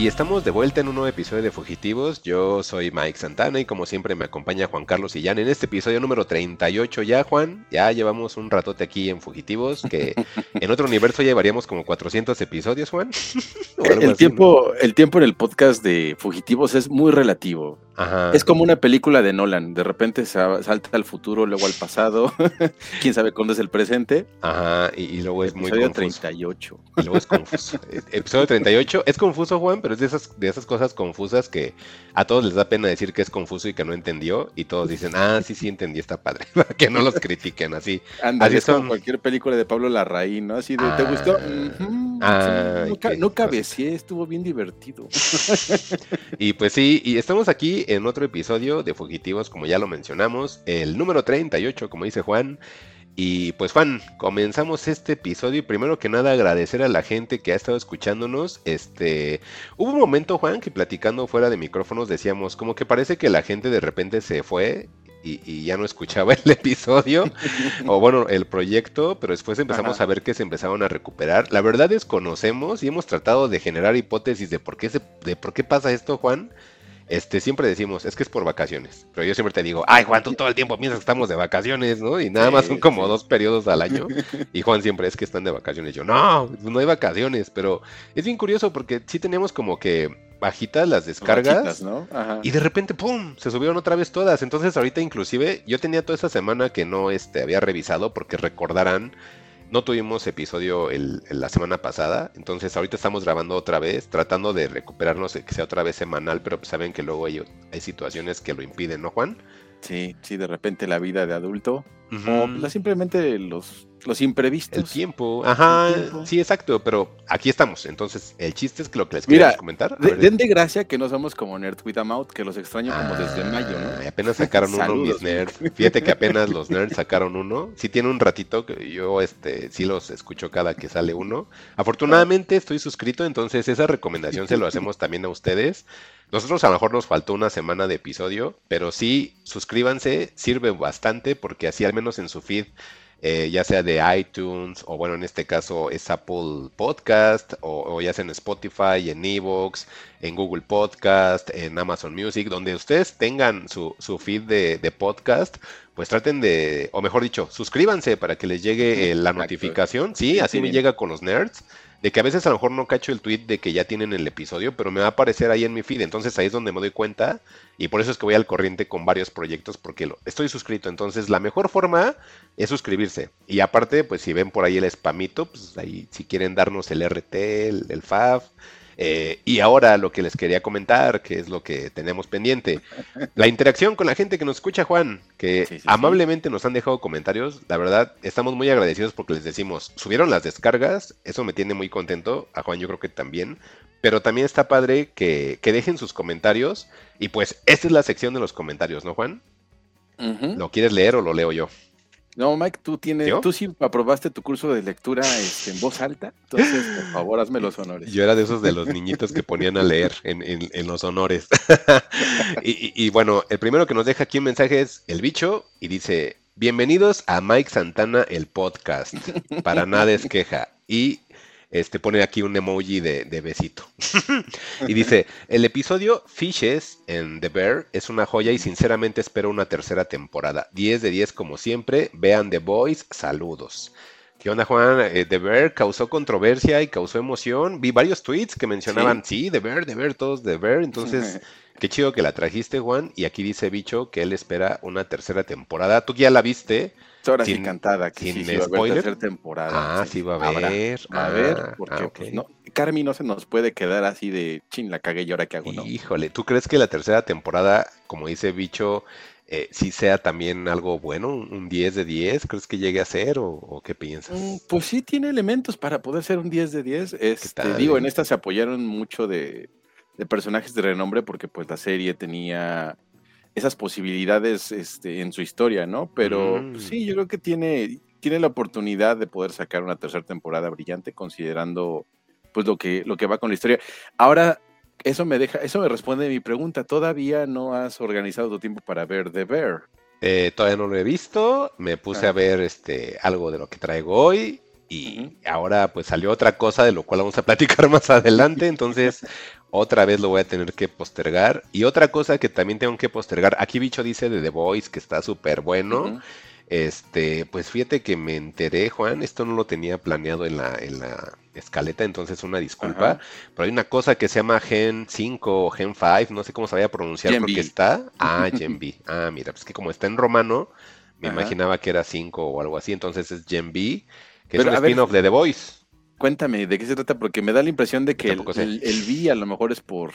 Y estamos de vuelta en un nuevo episodio de Fugitivos. Yo soy Mike Santana y como siempre me acompaña Juan Carlos Sillán en este episodio número 38 ya, Juan. Ya llevamos un ratote aquí en Fugitivos, que en otro universo llevaríamos como 400 episodios, Juan. el, tiempo, el tiempo en el podcast de Fugitivos es muy relativo. Es como una película de Nolan. De repente salta al futuro, luego al pasado. Quién sabe cuándo es el presente. Ajá, y, luego es muy confuso. 38. Y luego es confuso. Episodio 38 es confuso, Juan, pero es de esas, de esas cosas confusas que a todos les da pena decir que es confuso y que no entendió. Y todos dicen, ah, sí, sí entendí, está padre. Para que no los critiquen así. así es como cualquier película de Pablo Larraín, ¿no? Así de, ¿te gustó? Ah, nunca, no cabecié, estuvo bien divertido. y pues sí, y estamos aquí en otro episodio de Fugitivos, como ya lo mencionamos, el número 38, como dice Juan. Y pues Juan, comenzamos este episodio y primero que nada agradecer a la gente que ha estado escuchándonos. Este, hubo un momento Juan que platicando fuera de micrófonos decíamos como que parece que la gente de repente se fue y, ya no escuchaba el episodio o bueno el proyecto, pero después empezamos a ver que se empezaron a recuperar. La verdad es conocemos y hemos tratado de generar hipótesis de por qué se, de por qué pasa esto Juan este, siempre decimos, es que es por vacaciones. Pero yo siempre te digo, ay, Juan, tú todo el tiempo piensas que estamos de vacaciones, ¿no? Y nada más son como dos periodos al año. Y Juan siempre es que están de vacaciones. Yo, no, no hay vacaciones. Pero es bien curioso porque sí tenemos como que bajitas las descargas. ¿no? Y de repente, ¡pum! Se subieron otra vez todas. Entonces ahorita inclusive yo tenía toda esa semana que no este, había revisado porque recordarán no tuvimos episodio el, la semana pasada, entonces ahorita estamos grabando otra vez, tratando de recuperarnos, que sea otra vez semanal, pero pues saben que luego hay, hay situaciones que lo impiden, ¿no, Juan? Sí, sí, de repente la vida de adulto. O pues, simplemente los los imprevistos. El tiempo, ajá, sí, exacto, pero aquí estamos. Entonces, el chiste es que lo que les quería comentar. den de gracia que no somos como Nerd With a Mouth, que los extraño como desde mayo, ¿no? Apenas sacaron uno mis nerds. Fíjate que apenas los nerds sacaron uno. Sí tiene un ratito que yo este sí los escucho cada que sale uno. Afortunadamente estoy suscrito, entonces esa recomendación se lo hacemos también a ustedes. Nosotros a lo mejor nos faltó una semana de episodio, pero sí, suscríbanse, sirve bastante porque así al menos en su feed eh, ya sea de iTunes o bueno, en este caso es Apple Podcast o, ya sea en Spotify, en Evox, en Google Podcast, en Amazon Music, donde ustedes tengan su, su feed de, podcast, pues traten de, o mejor dicho, suscríbanse para que les llegue la notificación. Sí, así me llega con los nerds de que a veces a lo mejor no cacho el tweet de que ya tienen el episodio, pero me va a aparecer ahí en mi feed. Entonces ahí es donde me doy cuenta y por eso es que voy al corriente con varios proyectos porque lo, estoy suscrito. Entonces la mejor forma es suscribirse. Y aparte, pues si ven por ahí el spamito, pues ahí si quieren darnos el RT, el, el FAF, eh, y ahora lo que les quería comentar, que es lo que tenemos pendiente, la interacción con la gente que nos escucha, Juan, que amablemente nos han dejado comentarios. La verdad, estamos muy agradecidos porque les decimos, subieron las descargas, eso me tiene muy contento, a Juan yo creo que también, pero también está padre que, dejen sus comentarios y pues esta es la sección de los comentarios, ¿no, Juan? ¿Lo quieres leer o lo leo yo? No, Mike, tú tienes, tú sí aprobaste tu curso de lectura este, en voz alta, entonces por favor hazme los honores. Yo era de esos de los niñitos que ponían a leer en, los honores. y, bueno, el primero que nos deja aquí un mensaje es el bicho y dice, bienvenidos a Mike Santana el podcast, para nada es queja. Y este, pone aquí un emoji de, besito. y dice, el episodio Fishes en The Bear es una joya y sinceramente espero una tercera temporada. 10 de 10 como siempre. Vean The Boys. Saludos. ¿Qué onda, Juan? Eh, The Bear causó controversia y causó emoción. Vi varios tweets que mencionaban, sí, The Bear, The Bear, todos The Bear. Entonces, qué chido que la trajiste, Juan. Y aquí dice Bicho que él espera una tercera temporada. Tú ya la viste. Ahora sí cantada, que sin sí, va a haber temporada. Ah, sí, va a haber. a ver, ah, porque ah, pues, no, Carmi no se nos puede quedar así de chin, la cagué y ahora qué hago, ¿no? Híjole, ¿tú crees que la tercera temporada, como dice Bicho, eh, sí sea también algo bueno, un 10 de 10? ¿Crees que llegue a ser o, qué piensas? Mm, pues sí tiene elementos para poder ser un 10 de 10. Este, digo, en esta se apoyaron mucho de, de personajes de renombre porque pues la serie tenía esas posibilidades este, en su historia, ¿no? Pero pues, sí, mm. yo creo que tiene, tiene la oportunidad de poder sacar una tercera temporada brillante, considerando pues lo que, lo que va con la historia. Ahora, eso me deja, eso me responde a mi pregunta. ¿Todavía no has organizado tu tiempo para ver The Bear? Eh, todavía no lo he visto. Me puse a ah. ver este algo de lo que traigo hoy. Y ahora pues salió otra cosa de lo cual vamos a platicar más adelante. Entonces, otra vez lo voy a tener que postergar. Y otra cosa que también tengo que postergar. Aquí Bicho dice de The Voice que está súper bueno. Este, pues fíjate que me enteré, Juan, esto no lo tenía planeado en la, en la escaleta, entonces una disculpa, pero hay una cosa que se llama Gen 5 o Gen 5, no sé cómo se vaya a pronunciar porque está. Ah, Gen B. Ah, mira, pues que como está en romano, me imaginaba que era 5 o algo así, entonces es Gen B, que es un spin-off de The Voice. Cuéntame, ¿de qué se trata? Porque me da la impresión de que el, el, el, B a lo mejor es por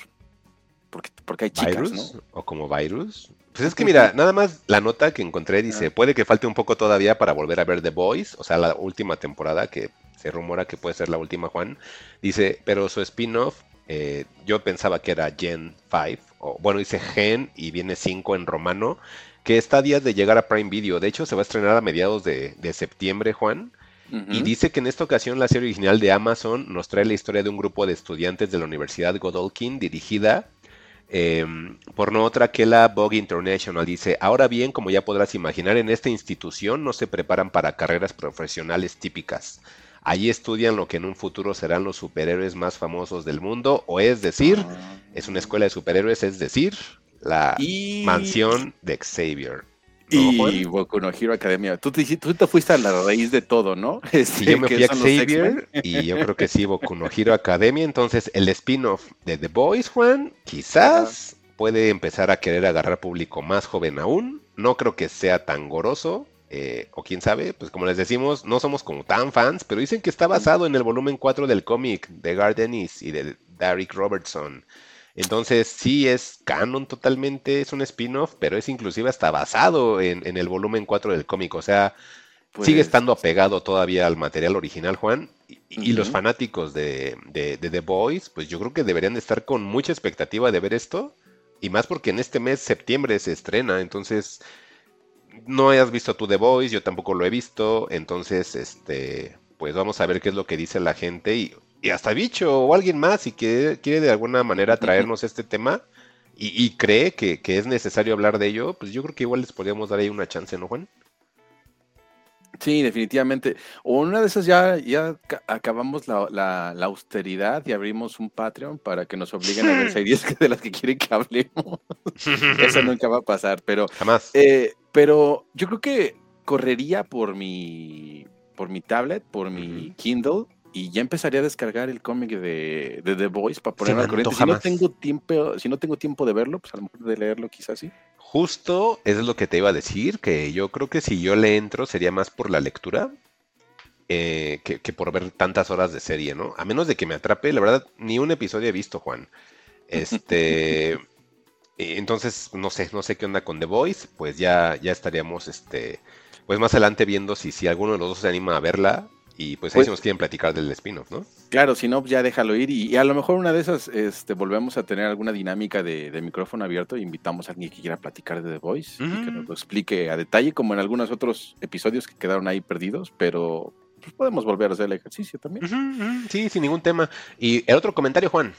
porque, porque hay chicas, ¿no? O como virus. Pues es que mira, nada más la nota que encontré dice, puede que falte un poco todavía para volver a ver The Boys, o sea, la última temporada que se rumora que puede ser la última, Juan. Dice, pero su spin-off, eh, yo pensaba que era Gen 5, o bueno, dice Gen y viene 5 en romano, que está a días de llegar a Prime Video. De hecho, se va a estrenar a mediados de, septiembre, Juan. Y dice que en esta ocasión la serie original de Amazon nos trae la historia de un grupo de estudiantes de la Universidad Godolkin dirigida Em, por no otra que la Vogue International dice, ahora bien, como ya podrás imaginar, en esta institución no se preparan para carreras profesionales típicas. Allí estudian lo que en un futuro serán los superhéroes más famosos del mundo, o es decir, es una escuela de superhéroes, es decir, la mansión de Xavier. Y Boku no Hero Academia. Tú te, tú te, fuiste a la raíz de todo, ¿no? Sí, yo me fui a Xavier y yo creo que sí, Boku no Hero Academia. Entonces, el spin-off de The Boys, Juan, quizás puede empezar a querer agarrar público más joven aún. No creo que sea tan goroso. Eh, o quién sabe, pues como les decimos, no somos como tan fans, pero dicen que está basado en el volumen 4 del cómic de Gardenis y de Derek Robertson. Entonces sí es canon totalmente, es un spin-off, pero es inclusive hasta basado en, el volumen 4 del cómic, o sea, sigue pues. estando apegado todavía al material original, Juan, y, los fanáticos de, de, The Boys, pues yo creo que deberían de estar con mucha expectativa de ver esto, y más porque en este mes, septiembre, se estrena, entonces no hayas visto tu The Boys, yo tampoco lo he visto, entonces, este, pues vamos a ver qué es lo que dice la gente y y hasta Bicho o alguien más y que quiere de alguna manera traernos este tema y, cree que, es necesario hablar de ello, pues yo creo que igual les podríamos dar ahí una chance, ¿no, Juan? Sí, definitivamente. O una de esas ya, ya acabamos la, austeridad y abrimos un Patreon para que nos obliguen a ver series de las que quieren que hablemos. Eso nunca va a pasar, pero. Jamás. Eh, pero yo creo que correría por mi por mi tablet, por mi Kindle, y ya empezaría a descargar el cómic de, The Voice para ponerlo al corriente. Si no tengo tiempo, si no tengo tiempo de verlo, pues a lo mejor de leerlo quizás sí. Justo es lo que te iba a decir, que yo creo que si yo le entro sería más por la lectura eh, que, por ver tantas horas de serie, ¿no? A menos de que me atrape, la verdad, ni un episodio he visto, Juan. Este, entonces, no sé, no sé qué onda con The Voice, pues ya, ya estaríamos, este, pues más adelante viendo si, si alguno de los dos se anima a verla y pues ahí pues, nos quieren platicar del spin-off, ¿no? Claro, si no, ya déjalo ir. Y, a lo mejor una de esas este, volvemos a tener alguna dinámica de, micrófono abierto e invitamos a alguien que quiera platicar de The Voice y que nos lo explique a detalle, como en algunos otros episodios que quedaron ahí perdidos, pero pues podemos volver a hacer el ejercicio también. Sí, sin ningún tema. Y el otro comentario, Juan,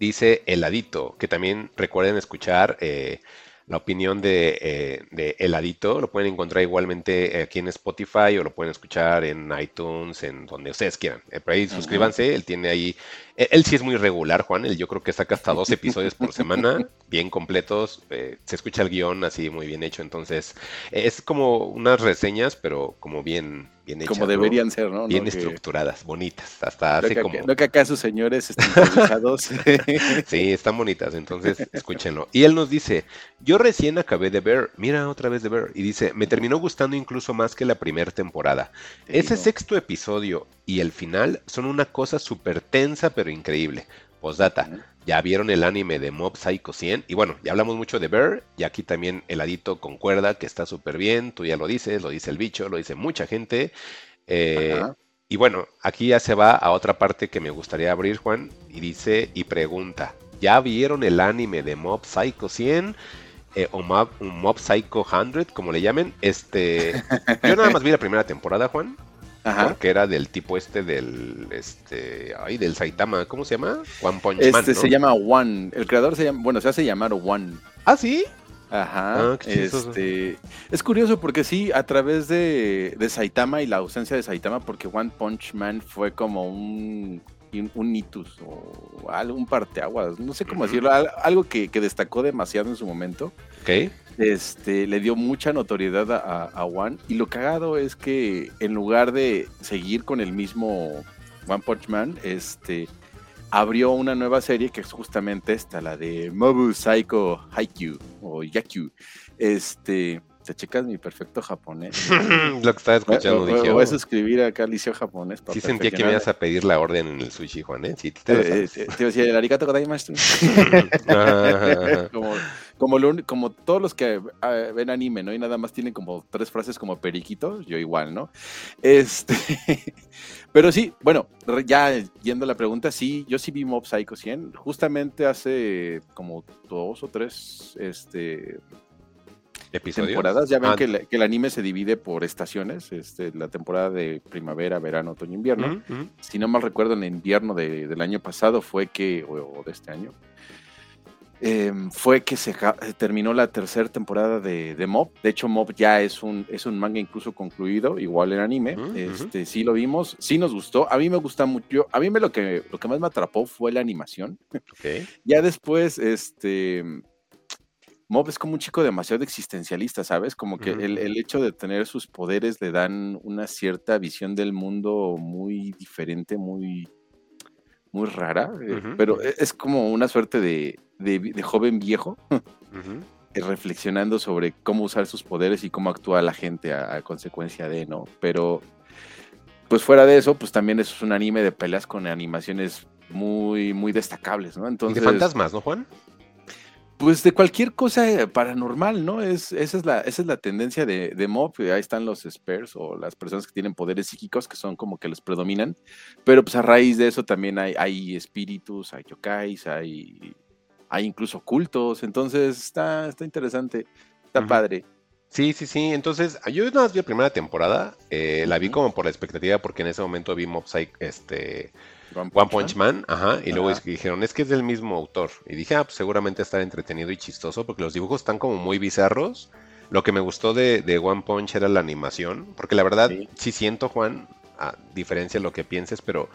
dice Heladito, que también recuerden escuchar. Eh, la opinión de, eh, de, Heladito. Lo pueden encontrar igualmente aquí en Spotify o lo pueden escuchar en iTunes, en donde ustedes quieran. Eh, por ahí suscríbanse, él tiene ahí, él, sí es muy regular, Juan, él yo creo que saca hasta dos episodios por semana, bien completos, eh, se escucha el guion así muy bien hecho, entonces es como unas reseñas, pero como bien, bien hechas. Como deberían ser, ¿no? Bien estructuradas, bonitas, hasta hace como... No que acá sus señores están sí, están bonitas, entonces escúchenlo. Y él nos dice, yo recién acabé de ver, mira otra vez de ver, y dice, me terminó gustando incluso más que la primera temporada. Ese sexto episodio y el final son una cosa súper tensa pero increíble. Postdata, ya vieron el anime de Mob Psycho 100 y bueno, ya hablamos mucho de Bear y aquí también el adito concuerda que está súper bien, tú ya lo dices, lo dice el bicho, lo dice mucha gente. Eh, y bueno, aquí ya se va a otra parte que me gustaría abrir, Juan, y dice y pregunta, ¿ya vieron el anime de Mob Psycho 100? eh, o Mob, Mob Psycho 100, como le llamen. Este, yo nada más vi la primera temporada, Juan. Ajá. Porque era del tipo este del este ay, del Saitama, ¿cómo se llama? One Punch Man. Este se llama One. El creador se llama, bueno, se hace llamar One. Ah, sí. Ajá. Ah, este, es curioso porque sí, a través de, de, Saitama y la ausencia de Saitama, porque One Punch Man fue como un, un, hitus o algo, un parteaguas, no sé cómo decirlo, algo que, que, destacó demasiado en su momento. Ok este, le dio mucha notoriedad a, a, One. Y lo cagado es que en lugar de seguir con el mismo One Punch Man, este, abrió una nueva serie que es justamente esta, la de Mobu Psycho Haikyuu o Yakyu. Este, te checas mi perfecto japonés. Lo que estaba escuchando, dije. Voy a oh". escribir acá liceo japonés. Sí sentía que me ibas a pedir la orden en el sushi, Juan, ¿eh? Sí, te, eh, te, te, decía, el arigato godaimasu. como, como, como todos los que ah, ven anime, ¿no? Y nada más tienen como tres frases como periquitos, yo igual, ¿no? Este... Pero sí, bueno, ya yendo a la pregunta, sí, yo sí vi Mob Psycho 100, justamente hace como dos o tres, este, temporadas. Ya ven ah, que, el anime se divide por estaciones, este, la temporada de primavera, verano, otoño, invierno. Si no mal recuerdo, en el invierno del año pasado fue que, o, de este año, em, fue que se terminó la tercera temporada de, Mob. De hecho, Mob ya es un, es un manga incluso concluido, igual en anime. este, sí lo vimos, sí nos gustó. A mí me gusta mucho. A mí me lo que, lo que más me atrapó fue la animación. ya después, este Mob es como un chico demasiado existencialista, ¿sabes? Como que el, hecho de tener sus poderes le dan una cierta visión del mundo muy diferente, muy, muy rara, eh, pero e, es como una suerte de, joven viejo. Eh, reflexionando sobre cómo usar sus poderes y cómo actúa la gente a, consecuencia de, ¿no? Pero, pues fuera de eso, pues también es un anime de peleas con animaciones muy, muy destacables, ¿no? Entonces, de fantasmas, ¿no, Juan? Pues de cualquier cosa paranormal, ¿no? Es, esa, es la, esa es la tendencia de, de Mob. Ahí están los spares o las personas que tienen poderes psíquicos que son como que los predominan. Pero pues a raíz de eso también hay, hay espíritus, hay yokais, hay, hay incluso cultos. Entonces está, está interesante, está padre. Sí, sí, sí. Entonces, yo no vi la primera temporada. Eh, la vi como por la expectativa porque en ese momento vi Mob Psych, este One Punch, Man, ajá, y luego dijeron, es que es del mismo autor. Y dije, ah, pues seguramente está entretenido y chistoso, porque los dibujos están como muy bizarros. Lo que me gustó de, One Punch era la animación, porque la verdad sí, siento, Juan, a diferencia de lo que pienses, pero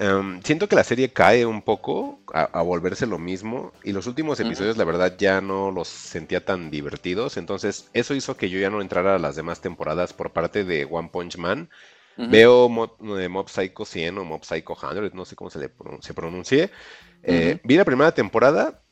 em, siento que la serie cae un poco a, volverse lo mismo, y los últimos episodios, la verdad, ya no los sentía tan divertidos, entonces eso hizo que yo ya no entrara a las demás temporadas por parte de One Punch Man. Veo Mob, eh, Mob, Psycho 100 o Mob Psycho 100, no sé cómo se le se pronuncie. Eh, vi la primera temporada,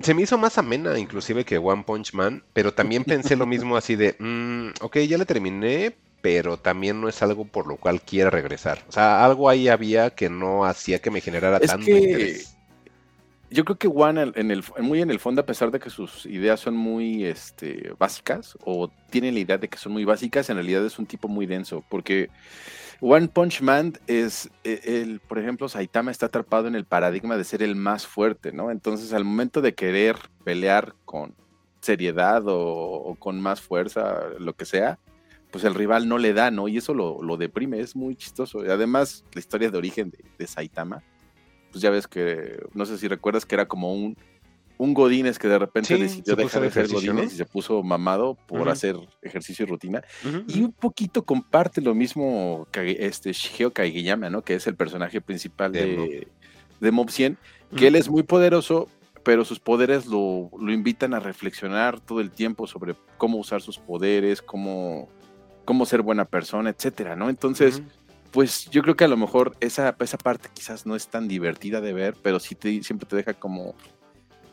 se me hizo más amena inclusive que One Punch Man, pero también pensé lo mismo así de, mm, ok, ya la terminé, pero también no es algo por lo cual quiera regresar. O sea, algo ahí había que no hacía que me generara tanto interés yo creo que One, en el, muy en el fondo, a pesar de que sus ideas son muy este, básicas, o tienen la idea de que son muy básicas, en realidad es un tipo muy denso, porque One Punch Man es, e, el, por ejemplo, Saitama está atrapado en el paradigma de ser el más fuerte, ¿no? Entonces, al momento de querer pelear con seriedad o, con más fuerza, lo que sea, pues el rival no le da, ¿no? Y eso lo, lo deprime, es muy chistoso. Y además, la historia de origen de Saitama pues ya ves que, no sé si recuerdas que era como un, un Godínez que de repente decidió dejar de ser Godínez y se puso mamado por hacer ejercicio y rutina. Y un poquito comparte lo mismo este Shigeo Kaigiyama, ¿no? Que es el personaje principal de, de, Mob 100, que él es muy poderoso, pero sus poderes lo, lo, invitan a reflexionar todo el tiempo sobre cómo usar sus poderes, cómo, cómo ser buena persona, etcétera, ¿no? Entonces pues yo creo que a lo mejor esa, esa parte quizás no es tan divertida de ver, pero sí te, siempre te deja como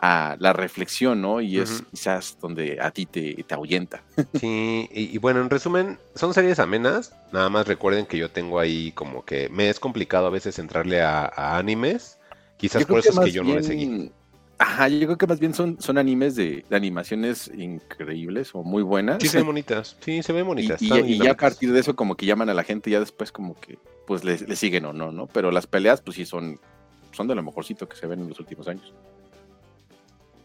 a la reflexión, ¿no? Y es quizás donde a ti te, te ahuyenta. Sí, y, bueno, en resumen, son series amenas. Nada más recuerden que yo tengo ahí como que me es complicado a veces entrarle a, animes. Quizás por eso es que yo no le seguí. Ajá, yo creo que más bien son, son animes de, animaciones increíbles o muy buenas. Sí, se ven bonitas. Sí, se ven bonitas. Y, ya a partir de eso como que llaman a la gente ya después como que pues le, siguen o no, ¿no? Pero las peleas pues sí son, son de lo mejorcito que se ven en los últimos años.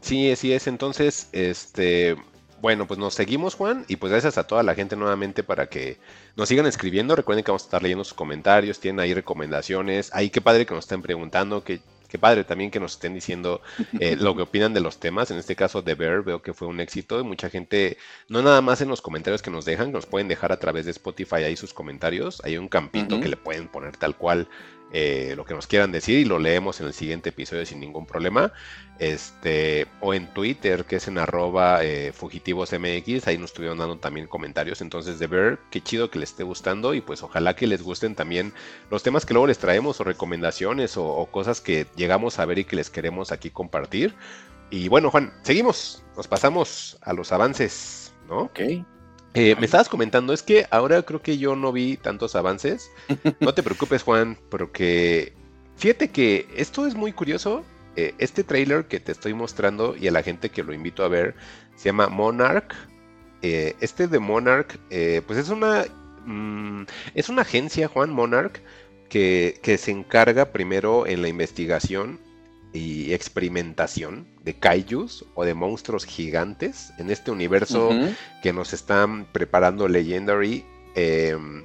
Sí, así es. Entonces, este, bueno, pues nos seguimos, Juan, y pues gracias a toda la gente nuevamente para que nos sigan escribiendo. Recuerden que vamos a estar leyendo sus comentarios, tienen ahí recomendaciones. Ahí qué padre que nos estén preguntando, qué, qué padre también que nos estén diciendo eh, lo que opinan de los temas. En este caso, de Bear, veo que fue un éxito. Y mucha gente, no nada más en los comentarios que nos dejan, nos pueden dejar a través de Spotify ahí sus comentarios. Hay un campito que le pueden poner tal cual eh, lo que nos quieran decir y lo leemos en el siguiente episodio sin ningún problema. Este, o en Twitter, que es en arroba eh, fugitivosmx, ahí nos estuvieron dando también comentarios. Entonces, de ver, qué chido que les esté gustando y pues ojalá que les gusten también los temas que luego les traemos o recomendaciones o, cosas que llegamos a ver y que les queremos aquí compartir. Y bueno, Juan, seguimos, nos pasamos a los avances, ¿no? Ok. Eh, me estabas comentando, es que ahora creo que yo no vi tantos avances. No te preocupes, Juan, porque fíjate que esto es muy curioso. Eh, este trailer que te estoy mostrando y a la gente que lo invito a ver se llama Monarch. Eh, este de Monarch, pues es una, mm, es una agencia, Juan Monarch, que, que se encarga primero en la investigación y experimentación de kaijus o de monstruos gigantes en este universo que nos están preparando Legendary em,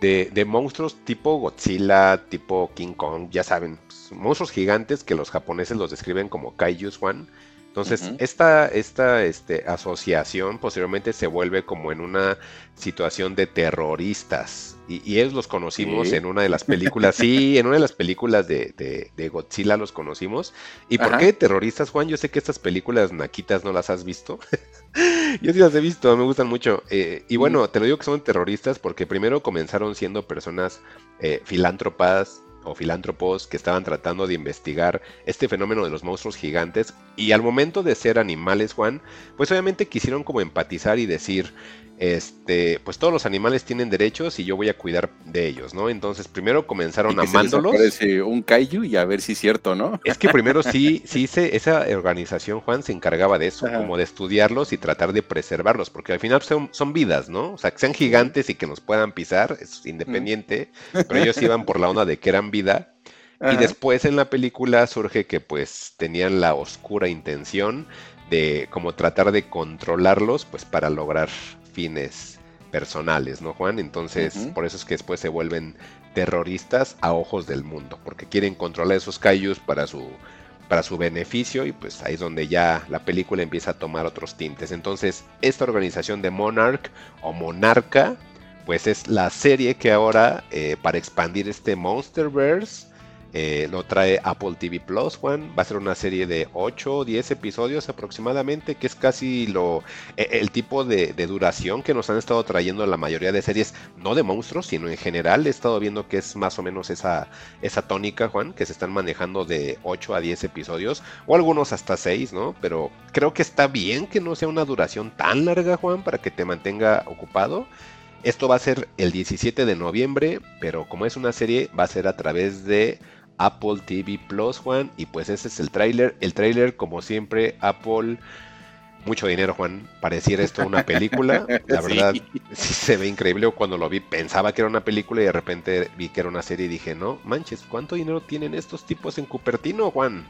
de, monstruos tipo Godzilla, tipo King Kong, ya saben, pues, monstruos gigantes que los japoneses los describen como kaijus, Juan. Entonces, esta, esta este, asociación posteriormente se vuelve como en una situación de terroristas. Y, ellos los conocimos en una de las películas, sí, en una de las películas de, Godzilla los conocimos. ¿Y por qué terroristas, Juan? Yo sé que estas películas naquitas no las has visto. Yo sí las he visto, me gustan mucho. Eh, y bueno, te lo digo que son terroristas porque primero comenzaron siendo personas eh, filántropas, o filántropos que estaban tratando de investigar este fenómeno de los monstruos gigantes y al momento de ser animales, Juan, pues obviamente quisieron como empatizar y decir, este, pues todos los animales tienen derechos y yo voy a cuidar de ellos, ¿no? Entonces primero comenzaron amándolos. Parece un kaiju y a ver si es cierto, ¿no? Es que primero sí, sí se, esa organización, Juan, se encargaba de eso, como de estudiarlos y tratar de preservarlos, porque al final son, son, vidas, ¿no? O sea, que sean gigantes y que nos puedan pisar, es independiente, pero ellos iban por la onda de que eran vida. Y después en la película surge que pues tenían la oscura intención de como tratar de controlarlos pues para lograr fines personales, ¿no, Juan? Entonces, por eso es que después se vuelven terroristas a ojos del mundo, porque quieren controlar esos kaijus para su para su beneficio y pues ahí es donde ya la película empieza a tomar otros tintes. Entonces, esta organización de Monarch o Monarca, pues es la serie que ahora eh, para expandir este Monsterverse eh, lo trae Apple TV Plus, Juan. Va a ser una serie de 8 o 10 episodios aproximadamente, que es casi lo e, el tipo de, duración que nos han estado trayendo la mayoría de series, no de monstruos, sino en general. He estado viendo que es más o menos esa, esa tónica, Juan, que se están manejando de 8 a 10 episodios, o algunos hasta 6, ¿no? Pero creo que está bien que no sea una duración tan larga, Juan, para que te mantenga ocupado. Esto va a ser el 17 de noviembre, pero como es una serie, va a ser a través de Apple TV Plus, Juan. Y pues ese es el tráiler. El tráiler, como siempre, Apple... Mucho dinero, Juan. Pareciera esto una película. La verdad, sí. se ve increíble. Cuando lo vi, pensaba que era una película y de repente vi que era una serie y dije, no, manches, ¿cuánto dinero tienen estos tipos en Cupertino, Juan?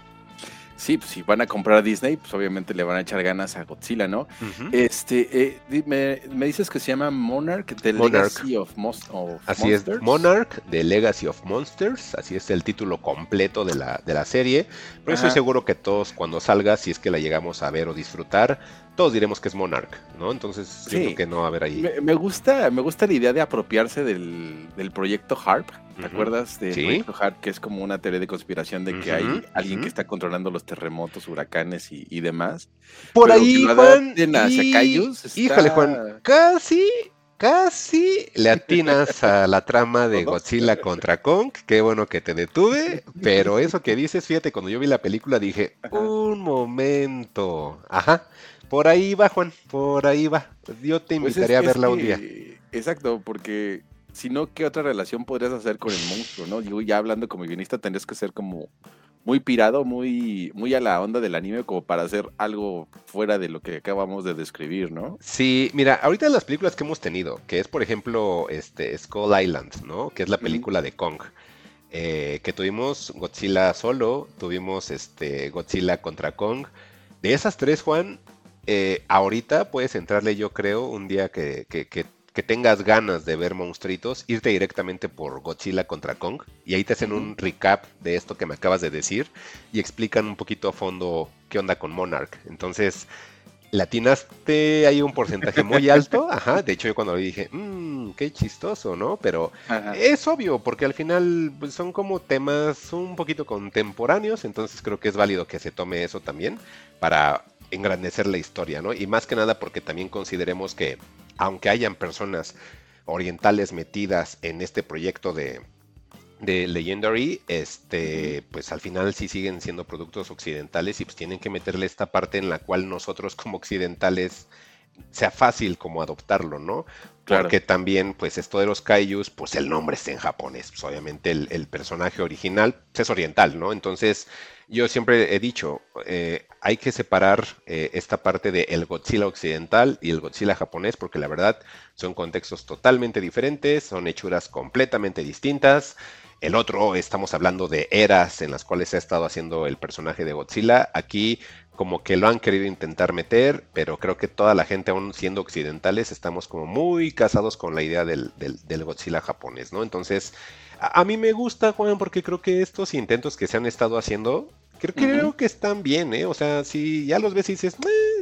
Sí, pues si van a comprar a Disney, pues obviamente le van a echar ganas a Godzilla, ¿no? Este, eh, me, dices que se llama Monarch, The Legacy of, Monsters. Así es, Monarch, The Legacy of Monsters, así es el título completo de la, de la serie. Pero estoy seguro que todos cuando salga, si es que la llegamos a ver o disfrutar, todos diremos que es Monarch, ¿no? Entonces, creo que no va a haber ahí. Me, gusta, me gusta la idea de apropiarse del, proyecto HARP. ¿Te acuerdas del proyecto HARP? Que es como una teoría de conspiración de que hay alguien que está controlando los terremotos, huracanes y, demás. Por ahí, Juan. Híjole, Juan. Casi casi le atinas a la trama de Godzilla contra Kong. Qué bueno que te detuve. Pero eso que dices, fíjate, cuando yo vi la película dije, un momento. Ajá. Por ahí va, Juan, por ahí va. Yo te pues invitaría a verla un día. Exacto, porque si no, ¿qué otra relación podrías hacer con el monstruo, no? Digo, ya hablando como guionista, tendrías que ser como muy pirado, muy, muy a la onda del anime, como para hacer algo fuera de lo que acabamos de describir, ¿no? Sí, mira, ahorita las películas que hemos tenido, que es por ejemplo este Skull Island, ¿no? Que es la película de Kong. Eh, que tuvimos Godzilla solo, tuvimos este Godzilla contra Kong, De esas tres, Juan, eh, ahorita puedes entrarle, yo creo, un día que, que, que, tengas ganas de ver monstruitos, irte directamente por Godzilla contra Kong y ahí te hacen un recap de esto que me acabas de decir y explican un poquito a fondo qué onda con Monarch. Entonces, latinaste hay un porcentaje muy alto. Ajá, de hecho yo cuando lo dije, mmm, qué chistoso, ¿no? Pero es obvio, porque al final pues, son como temas un poquito contemporáneos, entonces creo que es válido que se tome eso también para engrandecer la historia, ¿no? Y más que nada porque también consideremos que aunque hayan personas orientales metidas en este proyecto de, de Legendary, este, pues al final sí siguen siendo productos occidentales y pues tienen que meterle esta parte en la cual nosotros como occidentales sea fácil como adoptarlo, ¿no? Porque también, pues esto de los kaijus, pues el nombre está en japonés, pues obviamente el, personaje original pues, es oriental, ¿no? Entonces, yo siempre he dicho, eh, hay que separar eh, esta parte de el Godzilla occidental y el Godzilla japonés, porque la verdad son contextos totalmente diferentes, son hechuras completamente distintas. El otro, estamos hablando de eras en las cuales se ha estado haciendo el personaje de Godzilla. Aquí como que lo han querido intentar meter, pero creo que toda la gente, aún siendo occidentales, estamos como muy casados con la idea del, del, Godzilla japonés, ¿no? Entonces, a, a, mí me gusta, Juan, porque creo que estos intentos que se han estado haciendo Creo, creo que están bien, ¿eh? O sea, si ya los ves y dices,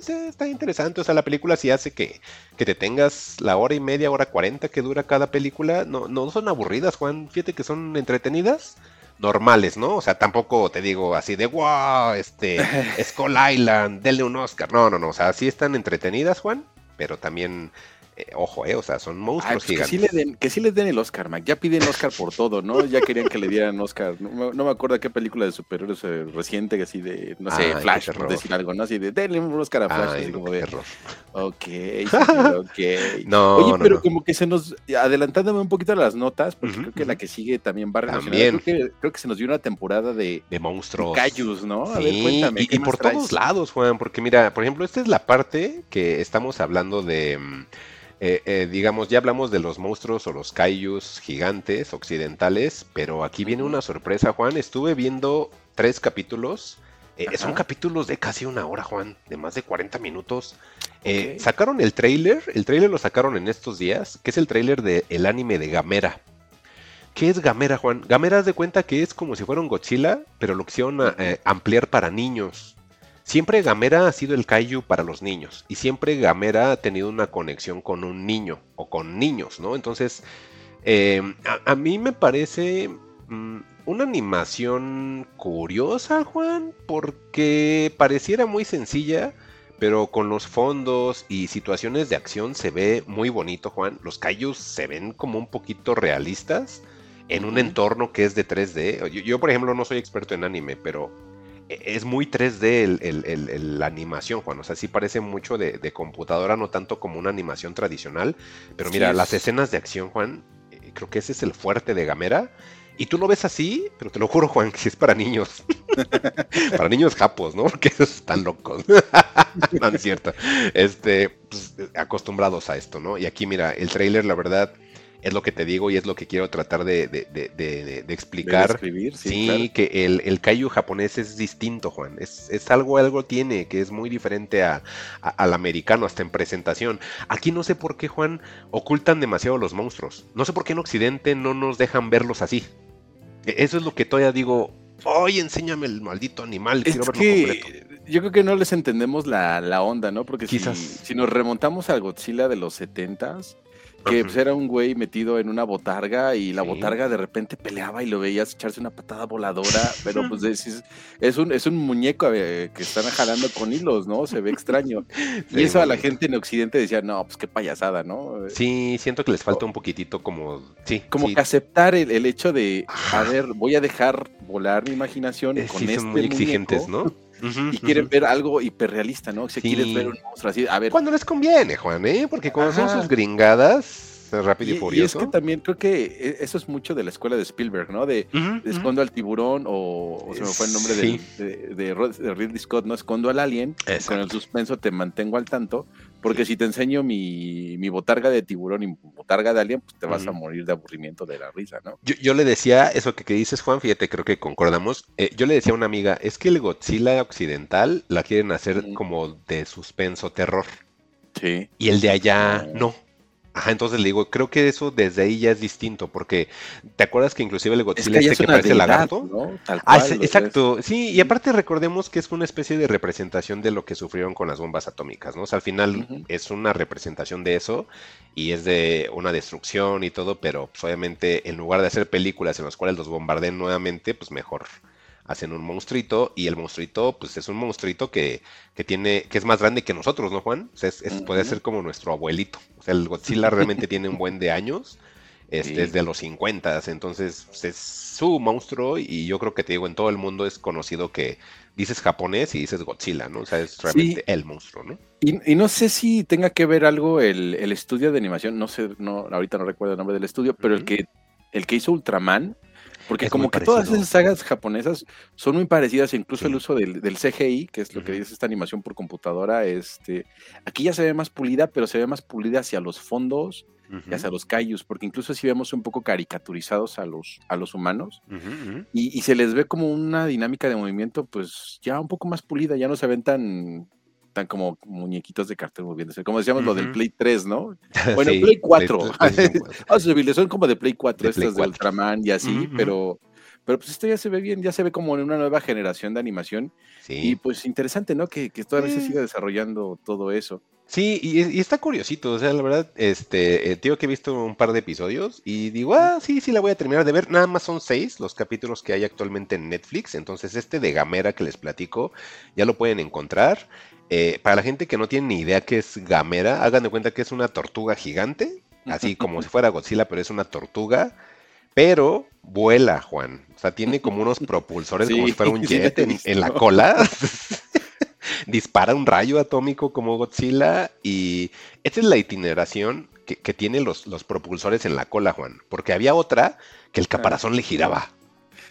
eh, está interesante. O sea, la película sí hace que, que te tengas la hora y media, hora cuarenta que dura cada película. No, no son aburridas, Juan. Fíjate que son entretenidas, normales, ¿no? O sea, tampoco te digo así de, wow, este, Skull Island, denle un Oscar. No, no, no. O sea, sí están entretenidas, Juan, pero también eh, ojo, eh, o sea, son monstruos pues gigantes. Que sí, le den, que sí les den el Oscar, Mac. Ya piden Oscar por todo, ¿no? Ya querían que le dieran Oscar. No, me acuerdo qué película de superhéroes eh, reciente, así de, no sé, Flash, por decir algo, ¿no? Así de, denle un Oscar a Flash. así como de, ok, ok. no, Oye, pero como que se nos, adelantándome un poquito a las notas, porque creo que la que sigue también va También. Creo que, creo que se nos dio una temporada de, de monstruos. Cayus, ¿no? A ver, cuéntame. Y, y por todos lados, Juan, porque mira, por ejemplo, esta es la parte que estamos hablando de mm, eh, eh, digamos, ya hablamos de los monstruos o los kaijus gigantes occidentales, pero aquí viene una sorpresa, Juan. Estuve viendo tres capítulos. Eh, son capítulos de casi una hora, Juan, de más de 40 minutos. sacaron el trailer, el trailer lo sacaron en estos días, que es el trailer del anime de Gamera. ¿Qué es Gamera, Juan? Gamera, de cuenta que es como si fuera un Godzilla, pero lo quisieron ampliar para niños. Siempre Gamera ha sido el kaiju para los niños y siempre Gamera ha tenido una conexión con un niño o con niños, ¿no? Entonces, em, a, mí me parece mm, una animación curiosa, Juan, porque pareciera muy sencilla, pero con los fondos y situaciones de acción se ve muy bonito, Juan. Los kaijus se ven como un poquito realistas en un entorno que es de 3D. yo, por ejemplo, no soy experto en anime, pero es muy 3D la animación, Juan. O sea, sí parece mucho de, computadora, no tanto como una animación tradicional. Pero mira, las escenas de acción, Juan, eh, creo que ese es el fuerte de Gamera. Y tú lo ves así, pero te lo juro, Juan, que es para niños. para niños japos, ¿no? Porque esos están locos. no es cierto. Este, pues, acostumbrados a esto, ¿no? Y aquí, mira, el trailer, la verdad es lo que te digo y es lo que quiero tratar de, explicar. sí, que el, el kaiju japonés es distinto, Juan. Es, es algo, algo tiene que es muy diferente a, al americano, hasta en presentación. Aquí no sé por qué, Juan, ocultan demasiado los monstruos. No sé por qué en Occidente no nos dejan verlos así. E, eso es lo que todavía digo. Oye, enséñame el maldito animal, quiero verlo completo. Yo creo que no les entendemos la, la onda, ¿no? Porque Si, si nos remontamos al Godzilla de los setentas, que pues, era un güey metido en una botarga y la botarga de repente peleaba y lo veías echarse una patada voladora, pero pues es, es, un, es un muñeco eh, que están jalando con hilos, ¿no? Se ve extraño. y eso a la gente en Occidente decía, no, pues qué payasada, ¿no? Sí, siento que les falta un poquitito como, sí. Como que aceptar el, hecho de, a ver, voy a dejar volar mi imaginación con sí, son muy exigentes, ¿no? Y quieren ver algo hiperrealista, ¿no? Si quieres ver un monstruo así, a ver. Cuando les conviene, Juan, ¿eh? Porque cuando son sus gringadas, rápido y, furioso. Y es que también creo que e, eso es mucho de la escuela de Spielberg, ¿no? De, escondo al tiburón o, se me fue el nombre de, de, Ridley Scott, ¿no? Escondo al alien, con el suspenso te mantengo al tanto, Porque si te enseño mi, mi, botarga de tiburón y botarga de alien, pues te vas a morir de aburrimiento de la risa, ¿no? Yo, le decía, eso que, que, dices, Juan, fíjate, creo que concordamos. Eh, yo le decía a una amiga, es que el Godzilla occidental la quieren hacer como de suspenso, terror. Sí. Y el de allá no. Ajá, entonces le digo, creo que eso desde ahí ya es distinto, porque ¿te acuerdas que inclusive el Godzilla este que parece lagarto? ah, exacto, sí, y aparte recordemos que es una especie de representación de lo que sufrieron con las bombas atómicas, ¿no? O sea, al final es una representación de eso y es de una destrucción y todo, pero pues, obviamente en lugar de hacer películas en las cuales los bombardeen nuevamente, pues mejor hacen un monstruito y el monstruito pues es un monstruito que, que tiene que es más grande que nosotros, ¿no, Juan? O sea, es, puede ser como nuestro abuelito. O sea, el Godzilla realmente tiene un buen de años. Este es de los 50, entonces pues, es su monstruo y yo creo que te digo, en todo el mundo es conocido que dices japonés y dices Godzilla, ¿no? O sea, es realmente el monstruo, ¿no? Y, no sé si tenga que ver algo el, estudio de animación, no sé, no, ahorita no recuerdo el nombre del estudio, pero el que el que hizo Ultraman, porque como que todas esas sagas japonesas son muy parecidas, incluso el uso del, CGI, que es lo que dice esta animación por computadora, este, aquí ya se ve más pulida, pero se ve más pulida hacia los fondos y hacia los kaijus, porque incluso si vemos un poco caricaturizados a los, a los humanos, y, y, se les ve como una dinámica de movimiento, pues ya un poco más pulida, ya no se ven tan, están como muñequitos de cartón moviéndose. Como decíamos, lo del Play 3, ¿no? Bueno, Play 4. son como de Play 4, estas de Ultraman y así, pero, pero pues esto ya se ve bien, ya se ve como en una nueva generación de animación. Y pues interesante, ¿no? Que, que todavía se siga desarrollando todo eso. Sí, y, está curiosito, o sea, la verdad, este, eh, que he visto un par de episodios y digo, ah, sí, sí, la voy a terminar de ver. Nada más son seis los capítulos que hay actualmente en Netflix, entonces este de Gamera que les platico ya lo pueden encontrar. Eh, para la gente que no tiene ni idea qué es Gamera, hagan de cuenta que es una tortuga gigante, así como si fuera Godzilla, pero es una tortuga, pero vuela, Juan. O sea, tiene como unos propulsores como si fuera un jet en, la cola. Dispara un rayo atómico como Godzilla y esta es la itineración que, que tiene los, los, propulsores en la cola, Juan. Porque había otra que el caparazón le giraba.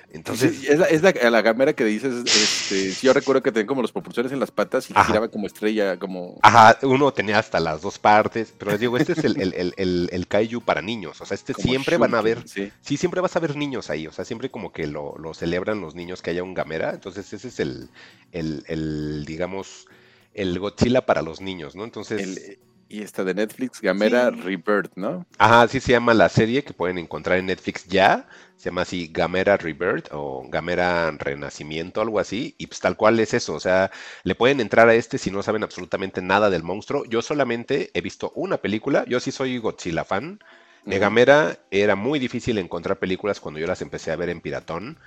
Entonces, es, la, la, gamera que dices, este, yo recuerdo que tenía como los propulsores en las patas y giraba como estrella, como... Ajá, uno tenía hasta las dos partes, pero les digo, este es el, el, el, el, kaiju para niños, o sea, este siempre van a ver, sí. siempre vas a ver niños ahí, o sea, siempre como que lo, lo celebran los niños que haya un gamera, entonces ese es el, el, digamos, el Godzilla para los niños, ¿no? Entonces... Y esta de Netflix, Gamera Rebirth, ¿no? Ajá, así se llama la serie que pueden encontrar en Netflix ya. Se llama así Gamera Rebirth o Gamera Renacimiento, algo así. Y pues tal cual es eso. O sea, le pueden entrar a este si no saben absolutamente nada del monstruo. Yo solamente he visto una película. Yo sí soy Godzilla fan. De Gamera era muy difícil encontrar películas cuando yo las empecé a ver en Piratón.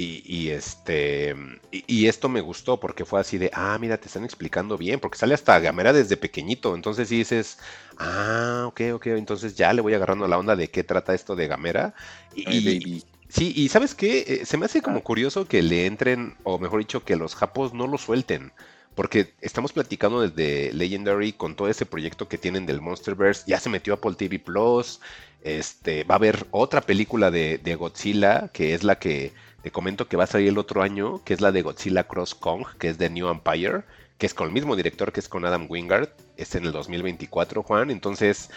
Y, este y, esto me gustó porque fue así de, ah, mira, te están explicando bien, porque sale hasta Gamera desde pequeñito, entonces sí dices, ah, ok, ok, entonces ya le voy agarrando la onda de qué trata esto de Gamera. Y, sí, y sabes qué, eh, se me hace como curioso que le entren, o mejor dicho, que los japos no lo suelten. Porque estamos platicando desde Legendary con todo ese proyecto que tienen del Monsterverse. Ya se metió Apple TV Plus. Este, va a haber otra película de, de Godzilla, que es la que te comento que va a salir el otro año, que es la de Godzilla Cross Kong, que es de New Empire, que es con el mismo director que es con Adam Wingard, es en el 2024, Juan. Entonces,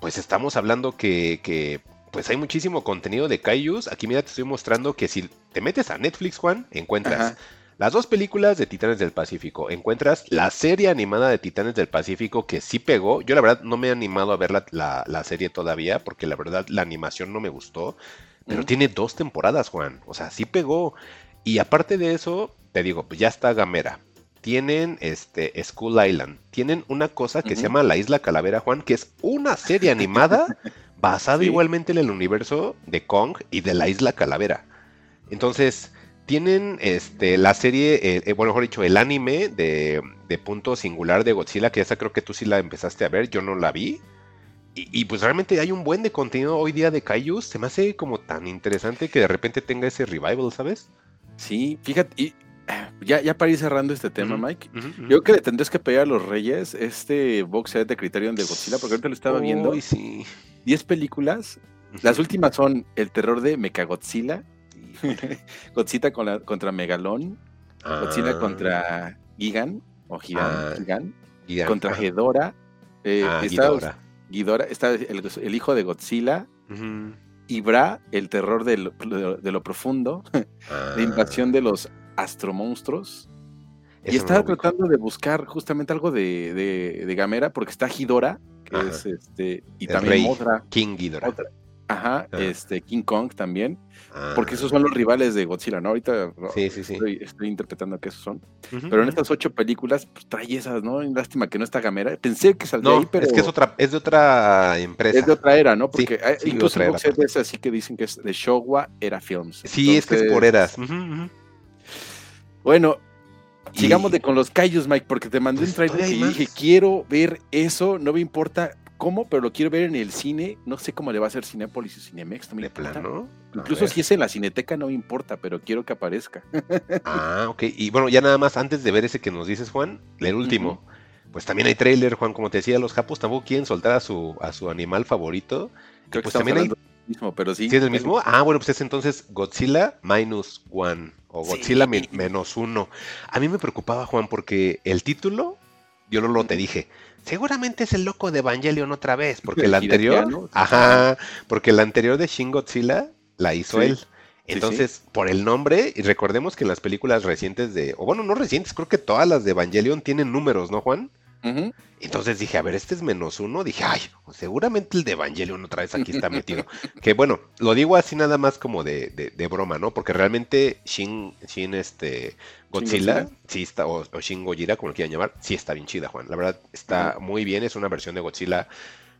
pues estamos hablando que, pues hay muchísimo contenido de Kaijus. Aquí mira, te estoy mostrando que si te metes a Netflix, Juan, encuentras las dos películas de Titanes del Pacífico. Encuentras la serie animada de Titanes del Pacífico que sí pegó. Yo la verdad no me he animado a ver la, la serie todavía porque la verdad la animación no me gustó. Pero tiene dos temporadas, Juan. O sea, sí pegó. Y aparte de eso, te digo, pues ya está Gamera. Tienen este School Island. Tienen una cosa que se llama La Isla Calavera, Juan, que es una serie animada basada igualmente en el universo de Kong y de la Isla Calavera. Entonces, tienen este, la serie, eh, eh, bueno, mejor dicho, el anime de, de, Punto Singular de Godzilla, que esa creo que tú sí la empezaste a ver, yo no la vi. Y, pues realmente hay un buen de contenido hoy día de Kaijus. Se me hace como tan interesante que de repente tenga ese revival, ¿sabes? Sí, fíjate, y ah, ya, ya para ir cerrando este tema, Mike, yo creo que le tendrías que pedir a los Reyes este box set de Criterion de Godzilla, porque ahorita lo estaba viendo. sí. 10 películas. Las últimas son El terror de Mechagodzilla, Godzilla contra Megalón, Godzilla ah. contra Gigan, o Gigan, ah, contra Hedora, Eh, ah, está Ghidorah. está el, hijo de Godzilla. Ibra, el terror de lo, profundo, la invasión de los astromonstruos. y estaba tratando de buscar justamente algo de, de, Gamera, porque está Ghidorah, que es este, y también otra. King Ghidorah. Ajá, este, King Kong también. Porque esos son los ah. rivales de Godzilla, ¿no? Ahorita Estoy, interpretando que esos son. pero en estas ocho películas, pues trae esas, ¿no? Lástima que no está Gamera. Pensé que saldría ahí, pero. Es que es otra, es de otra empresa. Es de otra era, ¿no? Porque incluso en es así que dicen que es de Showa Era Films. Sí, es que es por eras. Bueno, sigamos de con los callos, Mike, porque te mandé un pues, trailer y dije, quiero ver eso, no me importa cómo, pero lo quiero ver en el cine. No sé cómo le va a hacer Cinepolis y Cinemex. No me Plano? Incluso si es en la Cineteca, no me importa, pero quiero que aparezca. ah, ok. Y bueno, ya nada más antes de ver ese que nos dices, Juan, el último. Pues también hay trailer, Juan, como te decía, los japos tampoco quieren soltar a su, a su animal favorito. Creo que pues también hay... mismo, pero sí. ¿Sí es el mismo? Ah, bueno, pues es entonces Godzilla minus one o Godzilla menos uno. A mí me preocupaba, Juan, porque el título, yo lo, lo te dije, seguramente es el loco de Evangelion otra vez, porque el anterior, ajá, porque el anterior de Shin Godzilla la hizo él. Entonces, por el nombre, y recordemos que en las películas recientes de, o bueno, no recientes, creo que todas las de Evangelion tienen números, ¿no, Juan? Entonces dije, a ver, este es menos uno. Dije, ay, seguramente el de Evangelion otra vez aquí está metido. que bueno, lo digo así nada más como de, de, broma, ¿no? Porque realmente Shin, Shin este, Godzilla, sí está, o, Shin Gojira, como lo quieran llamar, sí está bien chida, Juan. La verdad, está muy bien. Es una versión de Godzilla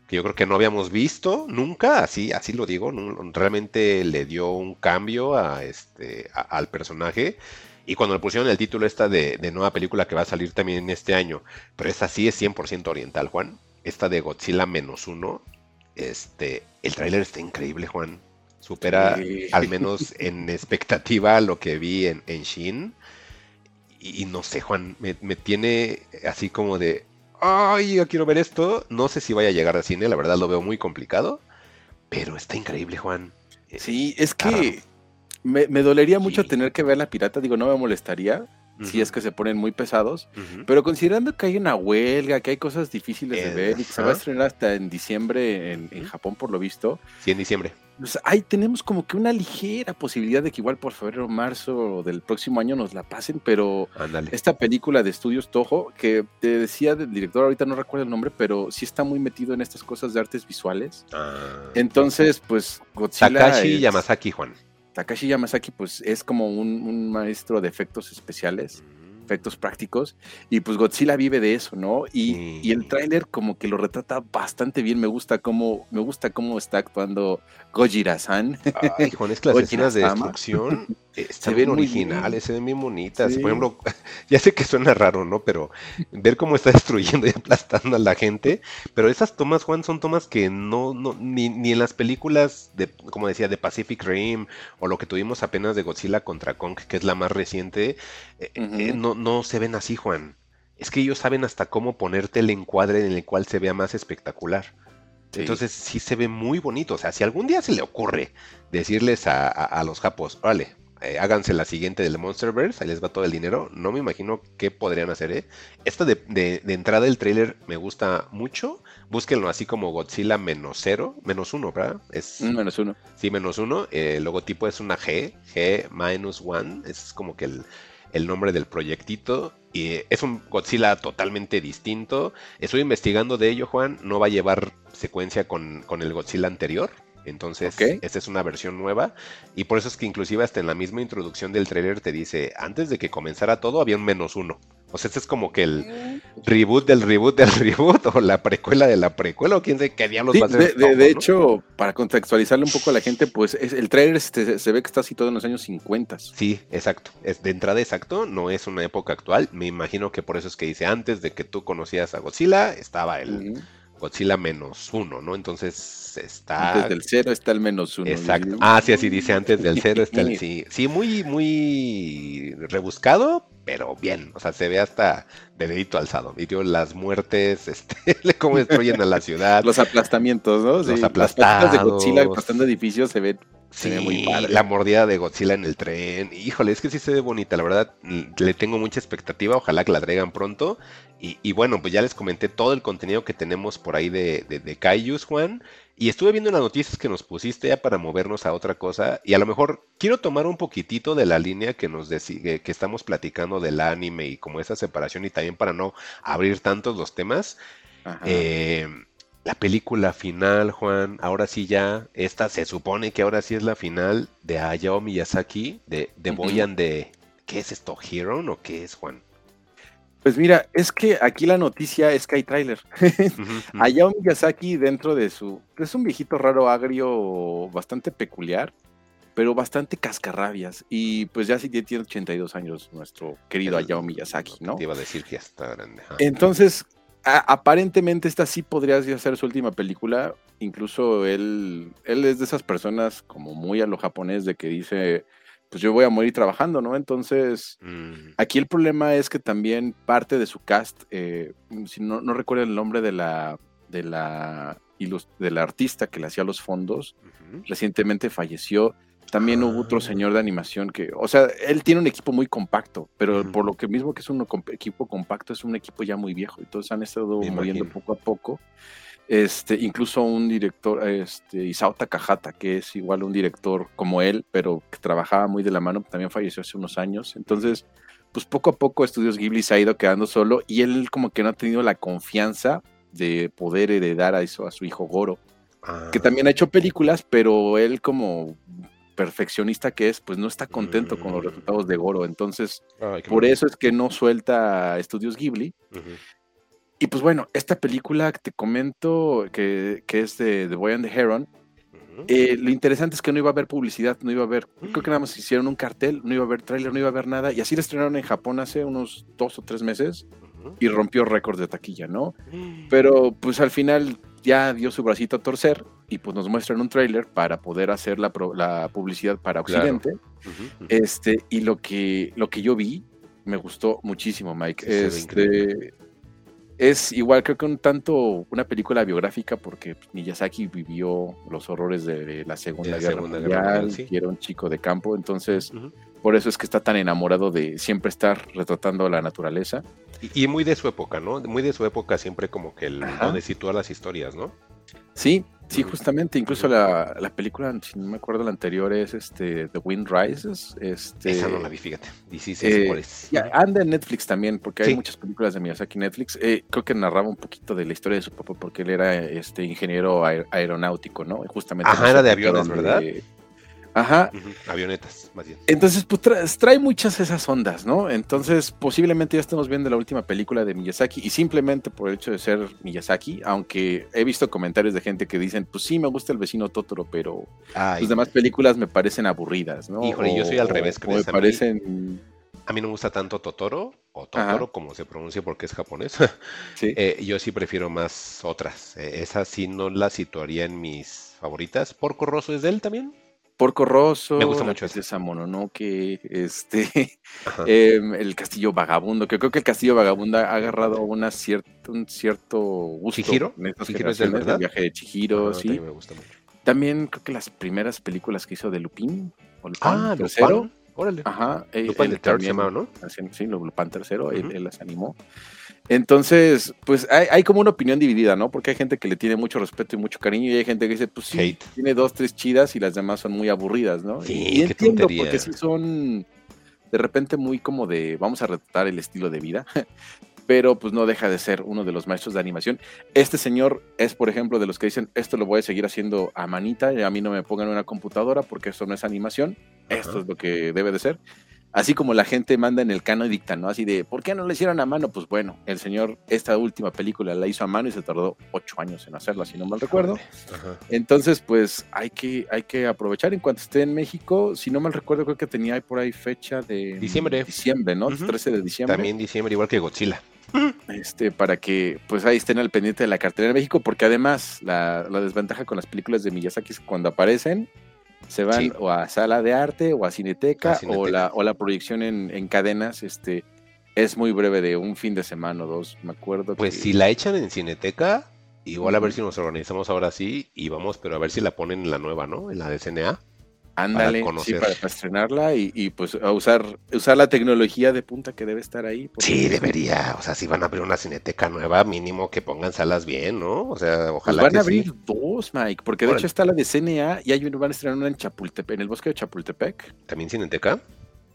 que yo creo que no habíamos visto nunca, así, así lo digo, realmente le dio un cambio a este, al personaje. Y cuando le pusieron el título esta de, nueva película que va a salir también este año, pero esta sí es 100% oriental, Juan. Esta de Godzilla menos uno, este, el tráiler está increíble, Juan. Supera al menos en expectativa lo que vi en, en Shin. Y, no sé, Juan, me, tiene así como de, ay, yo quiero ver esto. No sé si vaya a llegar al cine, la verdad lo veo muy complicado. Pero está increíble, Juan. Sí, es que me, dolería mucho tener que ver la pirata, digo, no me molestaría si es que se ponen muy pesados, pero considerando que hay una huelga, que hay cosas difíciles de ver y que se va a estrenar hasta en diciembre en, Japón por lo visto. Sí, en diciembre. Pues ahí tenemos como que una ligera posibilidad de que igual por febrero o marzo del próximo año nos la pasen, pero esta película de estudios Toho, que te decía del director, ahorita no recuerdo el nombre, pero sí está muy metido en estas cosas de artes visuales. Ah, Entonces, pues Godzilla... Takashi Yamazaki, Juan. Takashi Yamazaki pues es como un, maestro de efectos especiales, efectos prácticos, y pues Godzilla vive de eso, ¿no? Y, el tráiler como que lo retrata bastante bien, me gusta cómo, me gusta cómo está actuando Gojira-san. Ay, con es las escenas de destrucción se ven originales, se ven bien bonitas. Por ejemplo, ya sé que suena raro, ¿no? Pero ver cómo está destruyendo y aplastando a la gente. Pero esas tomas, Juan, son tomas que no, no ni, ni en las películas de, como decía, de Pacific Rim o lo que tuvimos apenas de Godzilla contra Kong, que es la más reciente, eh, eh, no, no se ven así, Juan. Es que ellos saben hasta cómo ponerte el encuadre en el cual se vea más espectacular. Entonces sí se ve muy bonito. O sea, si algún día se le ocurre decirles a, a los japos, vale, eh, háganse la siguiente del Monsterverse, ahí les va todo el dinero. No me imagino qué podrían hacer, ¿eh? Esta de, entrada del trailer me gusta mucho. Búsquenlo así como Godzilla menos cero, menos uno, ¿verdad? Es, menos uno. Sí, menos uno. el logotipo es una G, G minus one. Es como que el, nombre del proyectito. Y es un Godzilla totalmente distinto. Estoy investigando de ello, Juan. No va a llevar secuencia con, con el Godzilla anterior. Entonces, esta es una versión nueva y por eso es que inclusive hasta en la misma introducción del trailer te dice, antes de que comenzara todo había un menos uno. O sea, este es como que el reboot del reboot del reboot o la precuela de la precuela o quién sabe qué diablos va a ser. De, hecho, para contextualizarle un poco a la gente, pues el trailer se ve que está situado en los años 50. Sí, exacto. Es de entrada exacto, no es una época actual. Me imagino que por eso es que dice antes de que tú conocías a Godzilla, estaba el... Godzilla menos uno, ¿no? Entonces está. Antes del cero está el menos uno. Exacto. Ah, sí, así dice, antes del cero está el sí. Sí, muy, muy rebuscado, pero bien. O sea, se ve hasta de dedito alzado. Y las muertes, este, cómo destruyen a la ciudad. Los aplastamientos, ¿no? Los aplastados. Las de Godzilla aplastando edificios se ven Sí, muy la mordida de Godzilla en el tren. Híjole, es que sí se ve bonita, la verdad. Le tengo mucha expectativa, ojalá que la traigan pronto. Y, bueno, pues ya les comenté todo el contenido que tenemos por ahí de, de, de Kaijus, Juan. Y estuve viendo las noticias que nos pusiste ya para movernos a otra cosa. Y a lo mejor quiero tomar un poquitito de la línea que nos que estamos platicando del anime y como esa separación y también para no abrir tantos los temas. Eh, la película final, Juan, ahora sí ya, esta se supone que ahora sí es la final de Hayao Miyazaki, de, de Boy and de, ¿qué es esto? ¿Hero o qué es, Juan? Pues mira, es que aquí la noticia es que hay tráiler. Hayao Miyazaki dentro de su, es un viejito raro, agrio, bastante peculiar, pero bastante cascarrabias. Y pues ya sí tiene 82 años nuestro querido Hayao Miyazaki, ¿no? Te iba a decir que ya está grande. Entonces, aparentemente esta sí podría ser su última película. Incluso él, él es de esas personas como muy a lo japonés de que dice, pues yo voy a morir trabajando, ¿no? Entonces, mm. aquí el problema es que también parte de su cast, eh, si no, no recuerdo el nombre de la, de la, de la artista que le hacía los fondos, recientemente falleció. También hubo otro señor de animación que, o sea, él tiene un equipo muy compacto, pero por lo que mismo que es un equipo compacto, es un equipo ya muy viejo. Entonces han estado muriendo poco a poco. Este, incluso un director, este, Isao Takahata, que es igual un director como él, pero que trabajaba muy de la mano, también falleció hace unos años. Entonces, pues poco a poco Estudios Ghibli se ha ido quedando solo y él como que no ha tenido la confianza de poder heredar a eso a su hijo Goro, que ah. también ha hecho películas, pero él como perfeccionista que es, pues no está contento con los mm. resultados de Goro. Entonces, por eso es que no suelta Estudios Ghibli. Y pues bueno, esta película que te comento, que, es de The Boy and the Heron, eh, lo interesante es que no iba a haber publicidad, no iba a haber, creo que nada más hicieron un cartel, no iba a haber tráiler, no iba a haber nada, y así la estrenaron en Japón hace unos dos o tres meses y rompió récord de taquilla, ¿no? Pero pues al final ya dio su bracito a torcer y pues nos muestran un tráiler para poder hacer la, la, publicidad para Occidente. Este, y lo que, lo que yo vi me gustó muchísimo, Mike. este, es igual, creo que un tanto una película biográfica porque Miyazaki vivió los horrores de la Segunda, Guerra, Mundial, era un chico de campo, entonces por eso es que está tan enamorado de siempre estar retratando la naturaleza. Y, muy de su época, ¿no? Muy de su época siempre como que el, donde sitúa las historias, ¿no? Sí, Sí, justamente, incluso la, la, película, si no me acuerdo la anterior, es este The Wind Rises. Este, Esa no la vi, fíjate. Eh, anda en Netflix también, porque hay muchas películas de Miyazaki en Netflix. Eh, creo que narraba un poquito de la historia de su papá, porque él era este ingeniero aeronáutico, ¿no? justamente. Ajá, era de aviones, ¿verdad? Ajá. Avionetas, más bien. Entonces, pues trae, muchas esas ondas, ¿no? Entonces, posiblemente ya estemos viendo la última película de Miyazaki y simplemente por el hecho de ser Miyazaki, aunque he visto comentarios de gente que dicen, pues sí, me gusta el vecino Totoro, pero las demás películas me parecen aburridas, ¿no? Híjole, yo soy al revés, me parecen... A mí no me gusta tanto Totoro, o Totoro, como se pronuncia porque es japonés. ¿Sí? Eh, yo sí prefiero más otras. Eh, esa sí no la situaría en mis favoritas. ¿Porco Rosso es de él también? Porco Rosso, me gusta mucho esa Mononoke, este, em, el Castillo Vagabundo, que creo que el Castillo Vagabundo ha agarrado una cierta, un cierto gusto ¿Chihiro? en estas generaciones, el viaje de Chihiro, sí. También, me gusta mucho. también creo que las primeras películas que hizo de Lupin, o Lupin ah, tercero, Órale. Ajá, Lupin el, también, ¿no? Sí, Lupin tercero, él las animó. Entonces, pues hay, como una opinión dividida, ¿no? Porque hay gente que le tiene mucho respeto y mucho cariño y hay gente que dice, pues sí, tiene dos, tres chidas y las demás son muy aburridas, ¿no? y entiendo porque sí son de repente muy como de, vamos a retratar el estilo de vida, pero pues no deja de ser uno de los maestros de animación. Este señor es, por ejemplo, de los que dicen, esto lo voy a seguir haciendo a manita y a mí no me pongan una computadora porque esto no es animación, esto es lo que debe de ser así como la gente manda en el cano y dicta, ¿no? Así de, ¿por qué no le hicieron a mano? Pues bueno, el señor esta última película la hizo a mano y se tardó ocho años en hacerla, si no mal recuerdo. Entonces, pues hay que, hay que aprovechar en cuanto esté en México. Si no mal recuerdo, creo que tenía por ahí fecha de diciembre, diciembre ¿no? 13 de diciembre. También diciembre, igual que Godzilla. Este, para que pues ahí estén al pendiente de la cartera de México, porque además la, la desventaja con las películas de Miyazaki es que cuando aparecen, se van o a sala de arte o a cineteca, O, la, o la proyección en, cadenas, este, es muy breve de un fin de semana o dos, me acuerdo. Pues si la echan en cineteca, igual a ver si nos organizamos ahora sí y vamos, pero a ver si la ponen en la nueva, ¿no? En la de CNA. Ándale, para, sí, para, estrenarla y, pues a usar, usar la tecnología de punta que debe estar ahí. Sí, debería. O sea, si van a abrir una cineteca nueva, mínimo que pongan salas bien, ¿no? O sea, pues ojalá. van a abrir dos, Mike, porque de hecho está la de CNA y hay van a estrenar una en Chapultepec, en el bosque de Chapultepec. ¿También cineteca?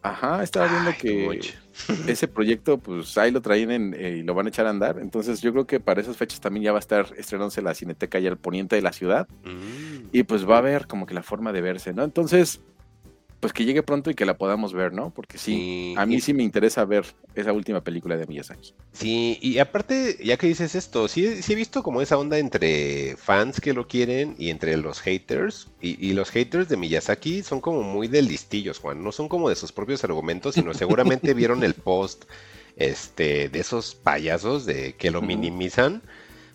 Ajá, estaba viendo que ese proyecto, pues ahí lo traen en, eh, y lo van a echar a andar. Entonces, yo creo que para esas fechas también ya va a estar estrenándose la Cineteca y al poniente de la ciudad. Mm. Y pues va a haber como que la forma de verse, ¿no? Entonces, pues que llegue pronto y que la podamos ver, ¿no? Porque sí, a mí sí me interesa ver esa última película de Miyazaki. Sí, y aparte, ya que dices esto, sí, sí he visto como esa onda entre fans que lo quieren y entre los haters. Y, los haters de Miyazaki son como muy de listillos, Juan. No son como de sus propios argumentos, sino seguramente vieron el post este, de esos payasos de que lo minimizan.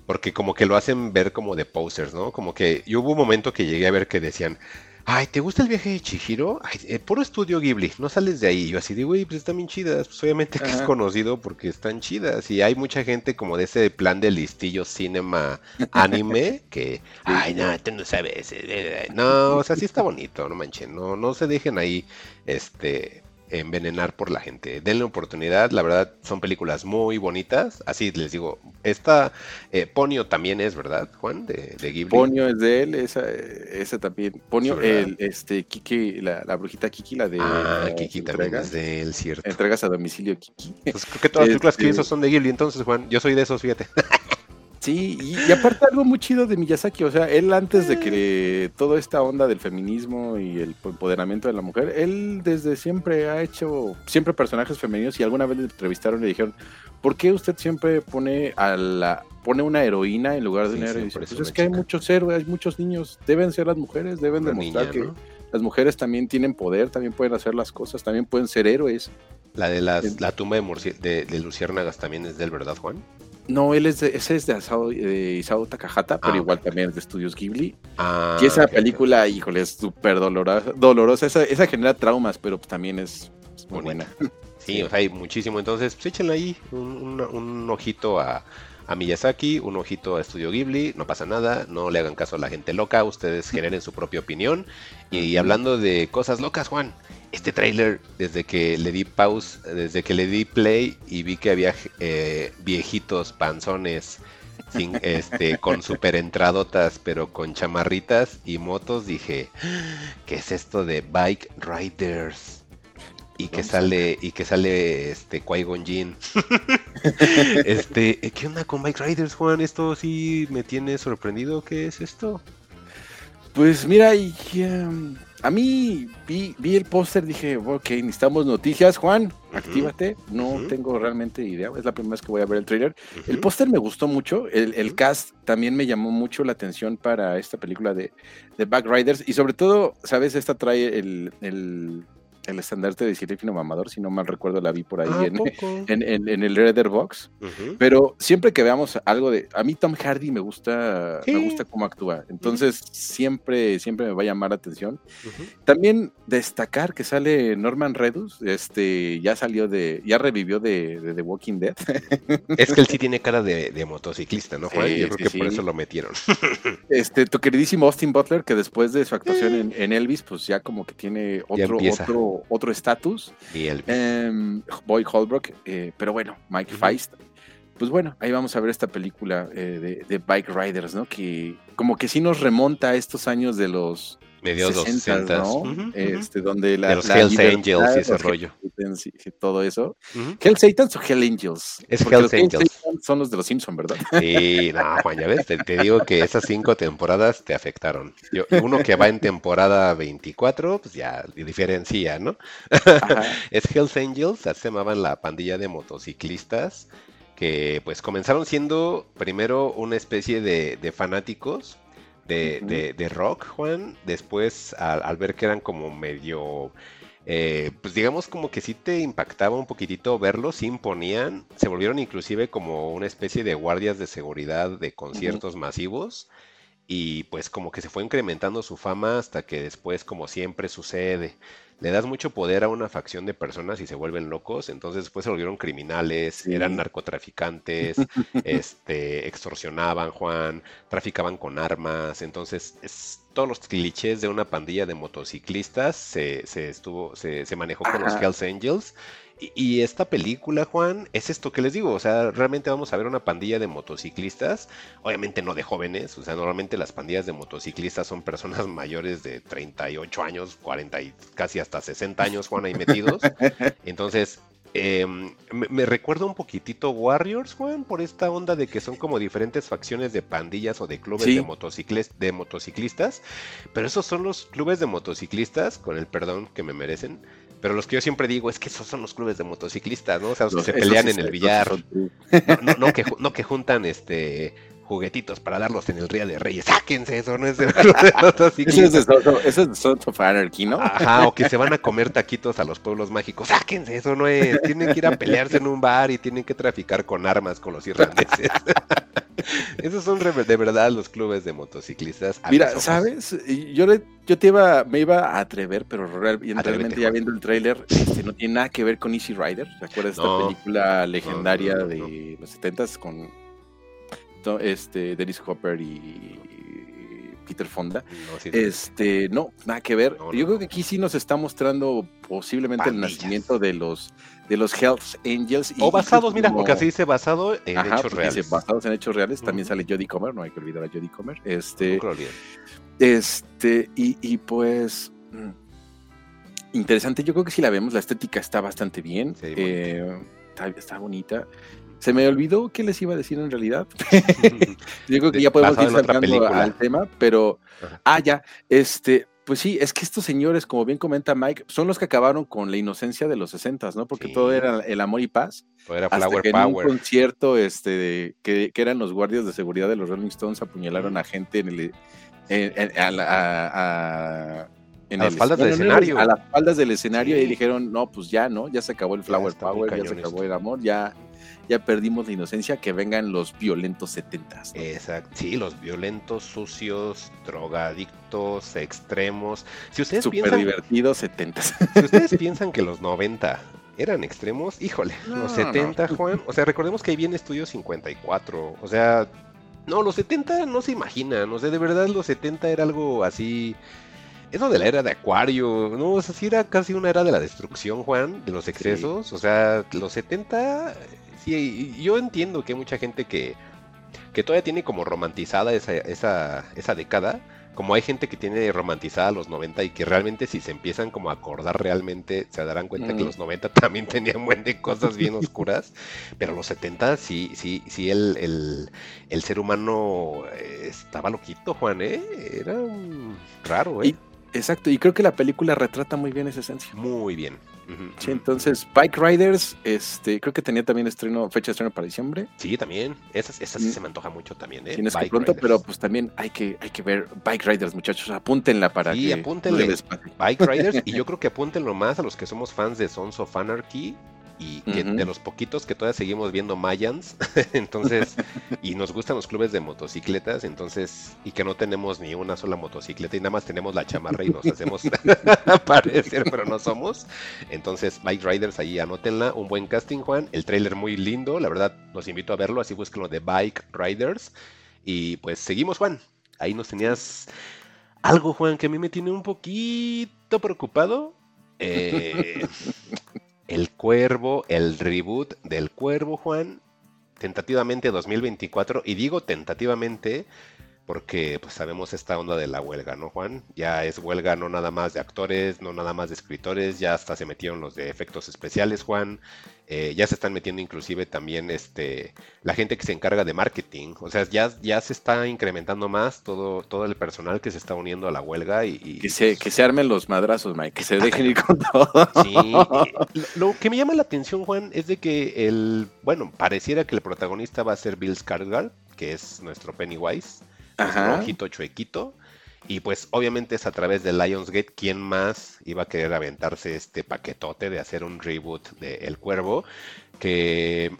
Porque como que lo hacen ver como de posers, ¿no? Como que yo hubo un momento que llegué a ver que decían, Ay, ¿te gusta el viaje de Chihiro? Ay, eh, puro estudio Ghibli, no sales de ahí. Yo así digo, güey, pues están bien chidas. Pues obviamente que es conocido porque están chidas. Y hay mucha gente como de ese plan de listillo cinema anime que, ay, no, tú no sabes. Eh, eh, no, o sea, sí está bonito, no manchen. No, no se dejen ahí, este, envenenar por la gente. Denle oportunidad, la verdad son películas muy bonitas. Así les digo, esta eh, Ponio también es, ¿verdad, Juan? De, de Ghibli. Ponio es de él, esa, esa también. Ponio, el, este, Kiki, la, la, brujita Kiki, la de. Ah, Kiki también es de él, cierto. Entregas a domicilio Kiki. Pues creo que todas las películas que hizo este son de Ghibli, entonces, Juan, yo soy de esos, fíjate. Sí, y, aparte algo muy chido de Miyazaki, o sea, él antes de que toda esta onda del feminismo y el empoderamiento de la mujer, él desde siempre ha hecho siempre personajes femeninos y alguna vez le entrevistaron y le dijeron, ¿por qué usted siempre pone a la pone una heroína en lugar de una heroína? Pues es que hay muchos héroes, hay muchos niños, deben ser las mujeres, deben demostrar que las mujeres también tienen poder, también pueden hacer las cosas, también pueden ser héroes. La de la tumba de, de Luciérnagas también es del, ¿verdad, Juan? No, él es de, ese es de, Asao, Isao Takahata, pero ah, igual también es de Estudios Ghibli. Ah, y esa película, híjole, es súper dolorosa. dolorosa. Esa, esa, genera traumas, pero también es, muy buena. Sí, o sea, hay muchísimo. Entonces, pues échenle ahí un, un, ojito a, a, Miyazaki, un ojito a Estudio Ghibli. No pasa nada, no le hagan caso a la gente loca. Ustedes generen su propia opinión. Y hablando de cosas locas, Juan, este tráiler, desde que le di pause, desde que le di play y vi que había eh, viejitos panzones sin, este, con super entradotas, pero con chamarritas y motos, dije, ¿qué es esto de Bike Riders? Y que sale, y que sale este Qui-Gon Jin. este, ¿qué onda con Bike Riders, Juan? Esto sí me tiene sorprendido. ¿Qué es esto? Pues mira, y, um, a mí vi, vi el póster, dije, ok, necesitamos noticias, Juan, actívate. No tengo realmente idea, es la primera vez que voy a ver el trailer. El póster me gustó mucho, el, cast también me llamó mucho la atención para esta película de, de Backriders. Y sobre todo, ¿sabes? Esta trae el, el estandarte de Cinéfilo Mamador, si no mal recuerdo, la vi por ahí ah, en, en, el Redder Box. Pero siempre que veamos algo de. A mí Tom Hardy me gusta, me gusta cómo actúa. Entonces, siempre, siempre me va a llamar la atención. También destacar que sale Norman Redus, este, ya salió de, ya revivió de, The Walking Dead. es que él sí tiene cara de, motociclista, ¿no, Juan? Yo creo que por eso lo metieron. este, tu queridísimo Austin Butler, que después de su actuación en, Elvis, pues ya como que tiene otro, otro otro estatus. Eh, Boy Holbrook, eh, pero bueno, Mike Feist. Pues bueno, ahí vamos a ver esta película eh, de, Bike Riders, ¿no? Que como que sí nos remonta a estos años de los medios 60, ¿no? Este, donde la, de los Hells Angels y ese rollo. Y todo eso. ¿Hell Satans o Hell Angels? Es Hells Angels. son los de los Simpsons, ¿verdad? Sí, no, Juan, ya ves, te, digo que esas cinco temporadas te afectaron. Yo, uno que va en temporada 24, pues ya diferencia, ¿no? es Hells Angels, así se llamaban la pandilla de motociclistas que pues comenzaron siendo primero una especie de, de fanáticos de, rock, Juan. Después, al, ver que eran como medio. Eh, pues digamos como que sí te impactaba un poquitito verlos, se imponían, se volvieron inclusive como una especie de guardias de seguridad de conciertos masivos y pues como que se fue incrementando su fama hasta que después como siempre sucede le das mucho poder a una facción de personas y se vuelven locos, entonces después se volvieron criminales, eran narcotraficantes, este, extorsionaban, Juan, traficaban con armas, entonces es todos los clichés de una pandilla de motociclistas se, se estuvo, se, se manejó con los Hells Angels. Y, esta película, Juan, es esto que les digo, o sea, realmente vamos a ver una pandilla de motociclistas, obviamente no de jóvenes, o sea, normalmente las pandillas de motociclistas son personas mayores de 38 años, 40 y casi hasta 60 años, Juan, ahí metidos. Entonces, em, me, recuerda un poquitito Warriors, Juan, por esta onda de que son como diferentes facciones de pandillas o de clubes de, de motociclistas, pero esos son los clubes de motociclistas, con el perdón que me merecen, pero los que yo siempre digo es que esos son los clubes de motociclistas, ¿no? O sea, los que se pelean en el billar. No, no, que, no que juntan este juguetitos para darlos en el Río de Reyes. Sáquense, eso no es de, motociclistas. Eso es de Sons of Anarchy, ¿no? Ajá, o que se van a comer taquitos a los pueblos mágicos. Sáquense, eso no es. Tienen que ir a pelearse en un bar y tienen que traficar con armas con los irlandeses. Esos son de verdad los clubes de motociclistas. Mira, ¿sabes? Yo, yo te iba, me iba a atrever, pero realmente ya viendo el tráiler, este, no tiene nada que ver con Easy Rider. ¿Recuerdas esta película legendaria de los 70s con este, Dennis Hopper y Peter Fonda. este, no, nada que ver. Yo creo que aquí sí nos está mostrando posiblemente el nacimiento de los de los Health Angels. o basados, mira, porque así dice basado en hechos reales. basados en hechos reales. También sale Jodie Comer, no hay que olvidar a Jodie Comer. Este, este, y, y pues mm, interesante. Yo creo que si la vemos, la estética está bastante bien. Eh, está, bonita. Se me olvidó qué les iba a decir en realidad. Yo creo que ya podemos ir saltando al tema, pero. Ah, ya. Este, pues sí, es que estos señores, como bien comenta Mike, son los que acabaron con la inocencia de los 60, ¿no? Porque todo era el amor y paz. Todo era hasta que En un concierto, este, que, eran los guardias de seguridad de los Rolling Stones, apuñalaron a gente en el. a, las faldas del escenario. A las faldas del escenario y dijeron, no, pues ya, ¿no? Ya se acabó el Flower Power, ya se acabó el amor, ya ya perdimos la inocencia, que vengan los violentos setentas. Exacto, sí, los violentos, sucios, drogadictos, extremos. Si ustedes Super divertidos setentas. Si ustedes piensan que los 90 eran extremos, híjole, los 70, Juan, o sea, recordemos que ahí viene Estudio 54, o sea, no, los 70 no se imaginan, o sea, de verdad los 70 era algo así eso de la era de Acuario, no, o sea, sí era casi una era de la destrucción, Juan, de los excesos. O sea, los 70 sí, yo entiendo que hay mucha gente que, que todavía tiene como romantizada esa, esa, esa década, como hay gente que tiene romantizada los 90 y que realmente si se empiezan como a acordar realmente se darán cuenta que los 90 también tenían buen de cosas bien oscuras, pero los 70 sí, sí, sí el, el, ser humano eh, estaba loquito, Juan, ¿eh? Era raro, ¿eh? Exacto, y creo que la película retrata muy bien esa esencia. Muy bien, Sí, entonces Bike Riders, este, creo que tenía también estreno, fecha de estreno para diciembre. Sí, también. Esa, esa sí mm. se me antoja mucho también, ¿eh? Tienes que pronto, pero pues también hay que, hay que ver Bike Riders, muchachos. Apúntenla para sí, apúntenle. Bike Riders, y yo creo que apúntenlo más a los que somos fans de Sons of Anarchy y de los poquitos que todavía seguimos viendo Mayans, entonces, y nos gustan los clubes de motocicletas, entonces, y que no tenemos ni una sola motocicleta y nada más tenemos la chamarra y nos hacemos parecer, pero no somos. Entonces, Bike Riders, ahí anótenla, un buen casting, Juan, el trailer muy lindo, la verdad, los invito a verlo, así búsquenlo de Bike Riders. Y pues seguimos, Juan. Ahí nos tenías algo, Juan, que a mí me tiene un poquito preocupado. Eh, el Cuervo, el reboot del Cuervo, Juan, tentativamente 2024, y digo tentativamente porque pues sabemos esta onda de la huelga, ¿no, Juan? Ya es huelga no nada más de actores, no nada más de escritores, ya hasta se metieron los de efectos especiales, Juan. Eh, ya se están metiendo inclusive también este la gente que se encarga de marketing. O sea, ya, ya se está incrementando más todo, todo el personal que se está uniendo a la huelga y, que, se, que se armen los madrazos, Mike, que se dejen ir con todo. Sí, lo que me llama la atención, Juan, es de que el, bueno, pareciera que el protagonista va a ser Bill Skarsgård, que es nuestro Pennywise ojito chuequito. Y pues obviamente es a través de Lionsgate quien más iba a querer aventarse este paquetote de hacer un reboot de El Cuervo. Que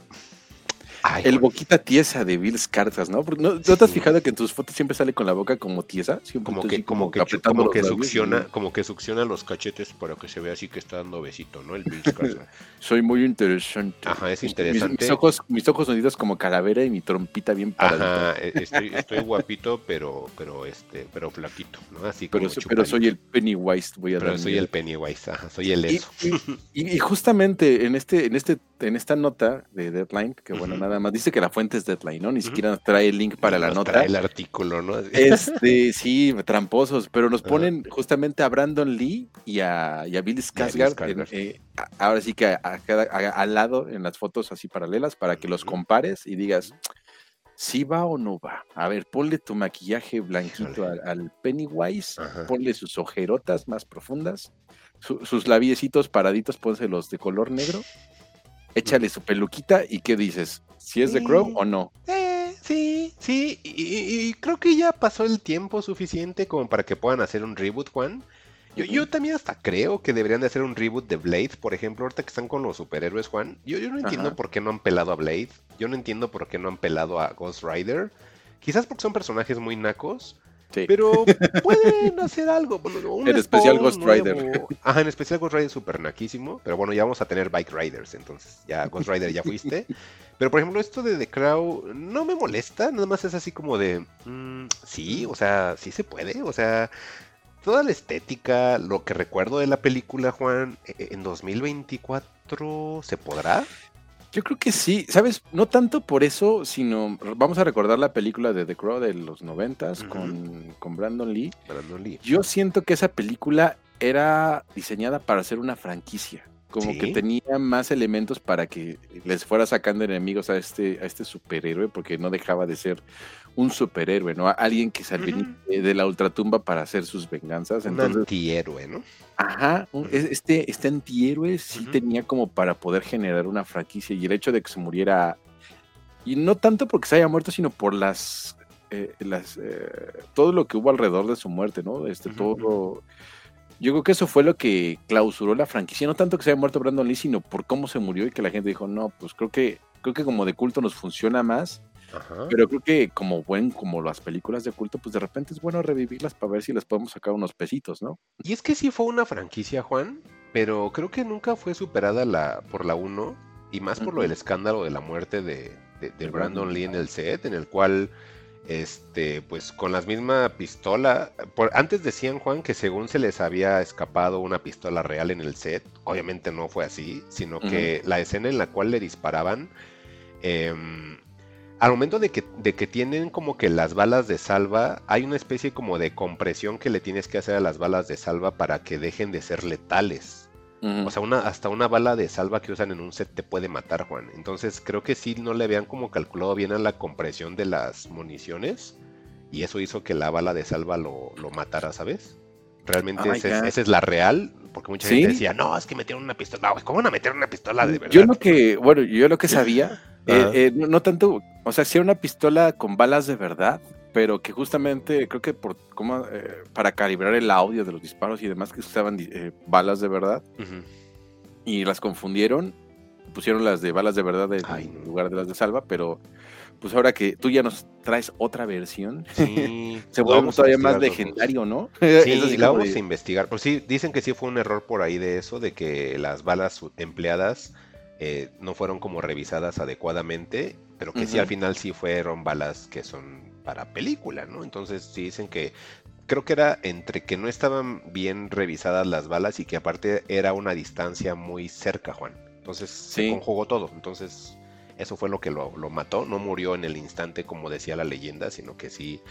el boquita tiesa de Bill Skarsgård, ¿no? ¿no? te has fijado que en tus fotos siempre sale con la boca como tiesa? como que, como, que, como que succiona, como que succiona los cachetes para que se vea así que está dando besito, ¿no? El Bill Skarsgård. Soy muy interesante. Ajá, es interesante. Mis, ojos, mis ojos unidos como calavera y mi trompita bien parada. Ajá, e, estoy, estoy guapito, pero, pero este, pero flaquito, ¿no? Así pero, pero soy el Pennywise, voy a Pero soy el Pennywise, ajá, soy el eso. Y, justamente en este, en este, en esta nota de Deadline, que bueno, nada más dice que la fuente es Deadline, ¿no? Ni siquiera trae el link para la nota. Trae el artículo, ¿no? Este, sí, tramposos, pero nos ponen justamente a Brandon Lee y a, y a Bill Skarsgård, eh, ahora sí que al lado en las fotos así paralelas para que los compares y digas, si va o no va. A ver, ponle tu maquillaje blanquito al, Pennywise, ponle sus ojerotas más profundas, sus labiecitos paraditos, pónselos de color negro, échale su peluquita y ¿qué dices? ¿Si es de Crow o no? Eh, sí, sí, y, creo que ya pasó el tiempo suficiente como para que puedan hacer un reboot, Juan. Yo, también hasta creo que deberían de hacer un reboot de Blade, por ejemplo, ahorita que están con los superhéroes, Juan. Yo, yo no entiendo por qué no han pelado a Blade. Yo no entiendo por qué no han pelado a Ghost Rider. Quizás porque son personajes muy nacos. Pero pueden hacer algo. en especial Ghost Rider. Ajá, en especial Ghost Rider super naquísimo. Pero bueno, ya vamos a tener Bike Riders, entonces. Ya Ghost Rider ya fuiste. pero por ejemplo, esto de The Crow no me molesta. Nada más es así como de. Mm, sí, o sea, sí se puede. O sea, toda la estética, lo que recuerdo de la película, Juan, e, e, en 2024, ¿se podrá? Yo creo que sí, ¿sabes? No tanto por eso, sino vamos a recordar la película de The Crow de los noventas con, con Brandon Lee. Brandon Lee. Yo siento que esa película era diseñada para ser una franquicia como que tenía más elementos para que les fuera sacando enemigos a este, a este superhéroe, porque no dejaba de ser un superhéroe, ¿no? Alguien que salió de la ultratumba para hacer sus venganzas. Un antihéroe, ¿no? Ajá, este, este antihéroe sí tenía como para poder generar una franquicia y el hecho de que se muriera, y no tanto porque se haya muerto, sino por las, eh, las eh, todo lo que hubo alrededor de su muerte, ¿no? Este, todo yo creo que eso fue lo que clausuró la franquicia, no tanto que se haya muerto Brandon Lee, sino por cómo se murió y que la gente dijo, no, pues creo que, creo que como de culto nos funciona más. Pero creo que como buen, como las películas de culto, pues de repente es bueno revivirlas para ver si les podemos sacar unos pesitos, ¿no? Y es que sí fue una franquicia, Juan, pero creo que nunca fue superada la, por la 1, y más por lo del escándalo de la muerte de, de Brandon Lee en el set, en el cual este, pues con la misma pistola. Por, antes decían, Juan, que según se les había escapado una pistola real en el set. Obviamente no fue así, sino que la escena en la cual le disparaban, em, al momento de que, de que tienen como que las balas de salva, hay una especie como de compresión que le tienes que hacer a las balas de salva para que dejen de ser letales. O sea, una, hasta una bala de salva que usan en un set te puede matar, Juan. Entonces creo que sí no le habían como calculado bien a la compresión de las municiones. Y eso hizo que la bala de salva lo, lo matara, ¿sabes? Realmente esa es la real, porque mucha gente decía, no, es que metieron una pistola. No, ¿cómo van a meter una pistola de verdad? Yo lo que, bueno, yo lo que sabía, eh, eh, no, tanto, o sea, si era una pistola con balas de verdad, pero que justamente creo que por como eh, para calibrar el audio de los disparos y demás que usaban balas de verdad y las confundieron pusieron las de balas de verdad en lugar de las de salva pero pues ahora que tú ya nos traes otra versión se vuelve todavía más legendario no sí la vamos a investigar. Pues sí dicen que sí fue un error por ahí de eso de que las balas empleadas eh, no fueron como revisadas adecuadamente pero que sí al final sí fueron balas que son para película, ¿no? Entonces sí dicen que creo que era entre que no estaban bien revisadas las balas y que aparte era una distancia muy cerca, Juan. Entonces se conjugó todo. Entonces eso fue lo que lo, mató. No murió en el instante como decía la leyenda, sino que sí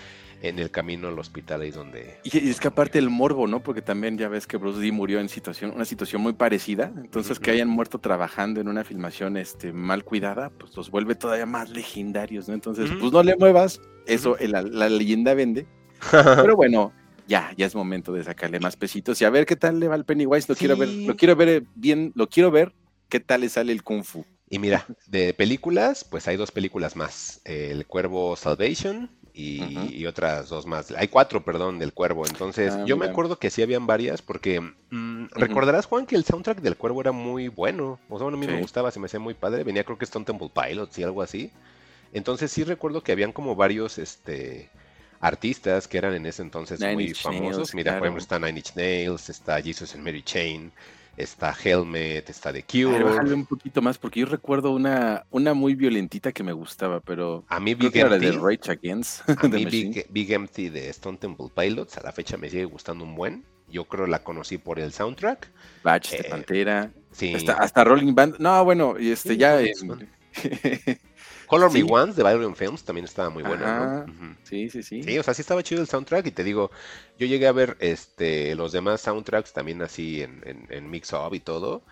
en el camino al hospital ahí donde... Y es que aparte el morbo, ¿no? Porque también ya ves que Bruce Lee murió en situación, una situación muy parecida. Entonces que hayan muerto trabajando en una filmación este, mal cuidada, pues los vuelve todavía más legendarios, ¿no? Entonces, pues no le muevas, eso la, leyenda vende. Pero bueno, ya, ya es momento de sacarle más pesitos y a ver qué tal le va al Pennywise. Lo quiero ver, lo quiero ver bien, lo quiero ver qué tal le sale el Kung Fu. Y mira, de películas, pues hay dos películas más. El Cuervo Salvation y, otras dos más. Hay cuatro, perdón, del Cuervo. Entonces, ah, yo me acuerdo que sí habían varias porque mm, recordarás, Juan, que el soundtrack del Cuervo era muy bueno. O sea, a mí me gustaba, se me hacía muy padre. Venía creo que Stone Temple Pilots y algo así. Entonces sí recuerdo que habían como varios este artistas que eran en ese entonces muy famosos. Mira, por ejemplo, está Nine Inch Nails, está Jesus and Mary Chain, está Helmet, está The Cure. un poquito más, porque yo recuerdo una, una muy violentita que me gustaba, pero. A mí Big Empty. De Rage Against. A mí Big, Empty de Stone Temple Pilots, a la fecha me sigue gustando un buen. Yo creo la conocí por el soundtrack. Batch de eh, Pantera. Sí. Hasta, Rolling Band. No, bueno, y este ya. Color Me Once de Violent Films también estaba muy buena, Sí, sí, sí. Sí, o sea, sí estaba chido el soundtrack y te digo, yo llegué a ver este los demás soundtracks también así en, en, Mix Up y todo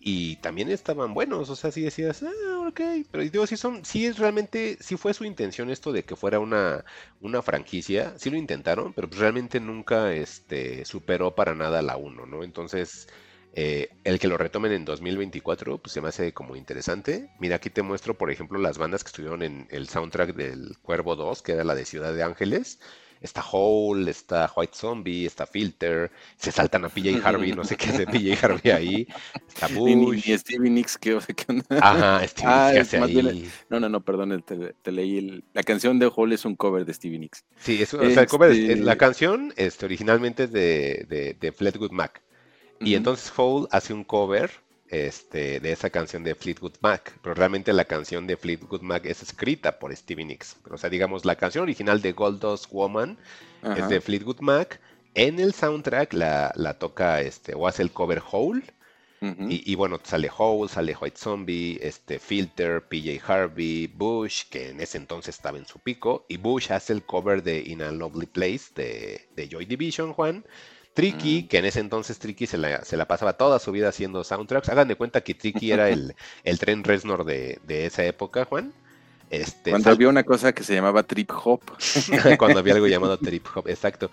y también estaban buenos, o sea, sí decías, ah, ok, pero digo, sí son, sí es realmente, sí fue su intención esto de que fuera una, una franquicia, sí lo intentaron, pero pues realmente nunca este, superó para nada la 1, ¿no? Entonces, eh, el que lo retomen en 2024, pues se me hace como interesante. Mira, aquí te muestro, por ejemplo, las bandas que estuvieron en el soundtrack del Cuervo 2, que era la de Ciudad de Ángeles. Está Hole, está White Zombie, está Filter, se saltan a PJ Harvey, no sé qué hace PJ Harvey ahí. Está Bush. Y, Stevie Nicks, ¿qué, qué onda? Ajá, Stevie ah, Nicks, hace ahí? no, no, no, perdón, te, leí. la canción de Hole es un cover de Stevie Nicks. Sí, es, o sea, el cover, este la canción este, originalmente es de, de, de Fleetwood Mac. Y entonces Hole hace un cover este, de esa canción de Fleetwood Mac, pero realmente la canción de Fleetwood Mac es escrita por Stevie Nicks. O sea, digamos, la canción original de Goldust Woman es de Fleetwood Mac. En el soundtrack la, la toca este, o hace el cover Hole. y, bueno, sale Hole, sale White Zombie, este Filter, PJ Harvey, Bush, que en ese entonces estaba en su pico, y Bush hace el cover de In a Lovely Place de, de Joy Division, Juan. Tricky, que en ese entonces Tricky se la, se la, pasaba toda su vida haciendo soundtracks. Hagan de cuenta que Tricky era el, el tren Reznor de, de esa época, Juan. Este, Cuando había una cosa que se llamaba trip hop. Cuando había algo llamado trip hop, exacto.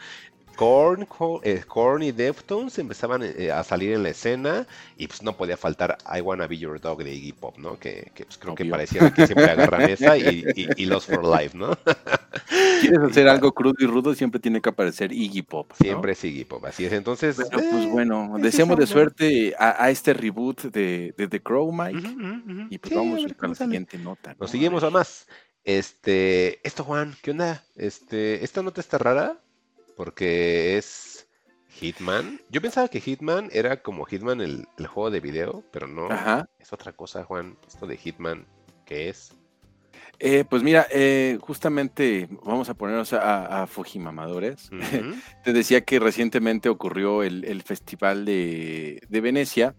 Korn, eh, Korn y Deftones empezaban eh, a salir en la escena y pues no podía faltar I Wanna Be Your Dog de Iggy Pop, ¿no? Que, pues, creo que pareciera que siempre agarran esa y, y, Lost for Life, ¿no? Quieres hacer algo crudo y rudo, siempre tiene que aparecer Iggy Pop. Siempre es Iggy Pop, así es. Entonces, pues eh, bueno, deseamos de suerte a, este reboot de, The Crow, Mike. Y pues vamos con la siguiente nota. Nos seguimos a más. Este, esto Juan, ¿qué onda? Este, esta nota está rara porque es Hitman. Yo pensaba que Hitman era como Hitman el, juego de video, pero no. Es otra cosa, Juan. Esto de Hitman, ¿qué es? Eh, pues mira, eh, justamente vamos a ponernos a, Fujimamadores. Te decía que recientemente ocurrió el, Festival de, de, Venecia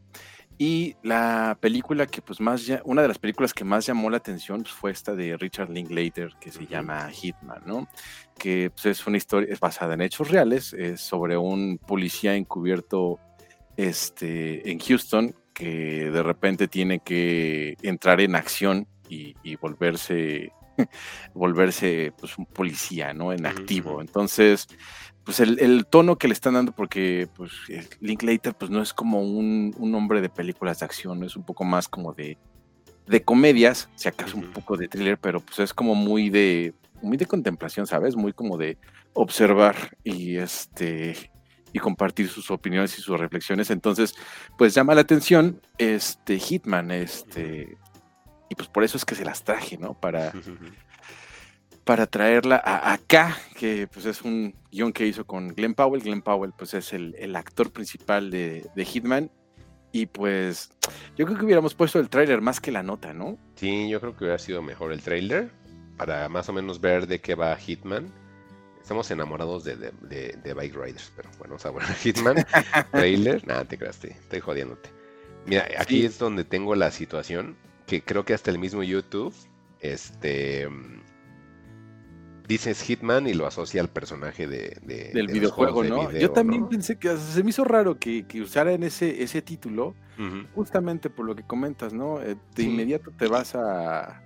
y la película que pues más, una de las películas que más llamó la atención pues, fue esta de Richard Linklater que se llama Hitman, ¿no? Que pues, es una historia, es basada en hechos reales, es sobre un policía encubierto este, en Houston que de repente tiene que entrar en acción y, volverse, volverse pues un policía, ¿no? En activo. Entonces, pues el, tono que le están dando, porque pues Linklater pues no es como un, hombre de películas de acción, es un poco más como de, de comedias, si acaso un poco de thriller, pero pues es como muy de, muy de contemplación, ¿sabes? Muy como de observar y este y compartir sus opiniones y sus reflexiones. Entonces, pues llama la atención este Hitman, este, y pues por eso es que se las traje, ¿no? Para, para traerla a acá, que pues es un guion que hizo con Glenn Powell. Glenn Powell pues es el, actor principal de, Hitman. Y pues yo creo que hubiéramos puesto el tráiler más que la nota, ¿no? Sí, yo creo que hubiera sido mejor el tráiler para más o menos ver de qué va Hitman. Estamos enamorados de, de, Bike Riders, pero bueno, o sea, bueno, Hitman, trailer, nada, te creaste, estoy jodiéndote. Mira, aquí es donde tengo la situación que creo que hasta el mismo YouTube, este, dices Hitman y lo asocia al personaje de, del videojuego, ¿no? Yo también pensé que se me hizo raro que, que usaran ese, ese título, justamente por lo que comentas, ¿no? Eh, de inmediato te vas a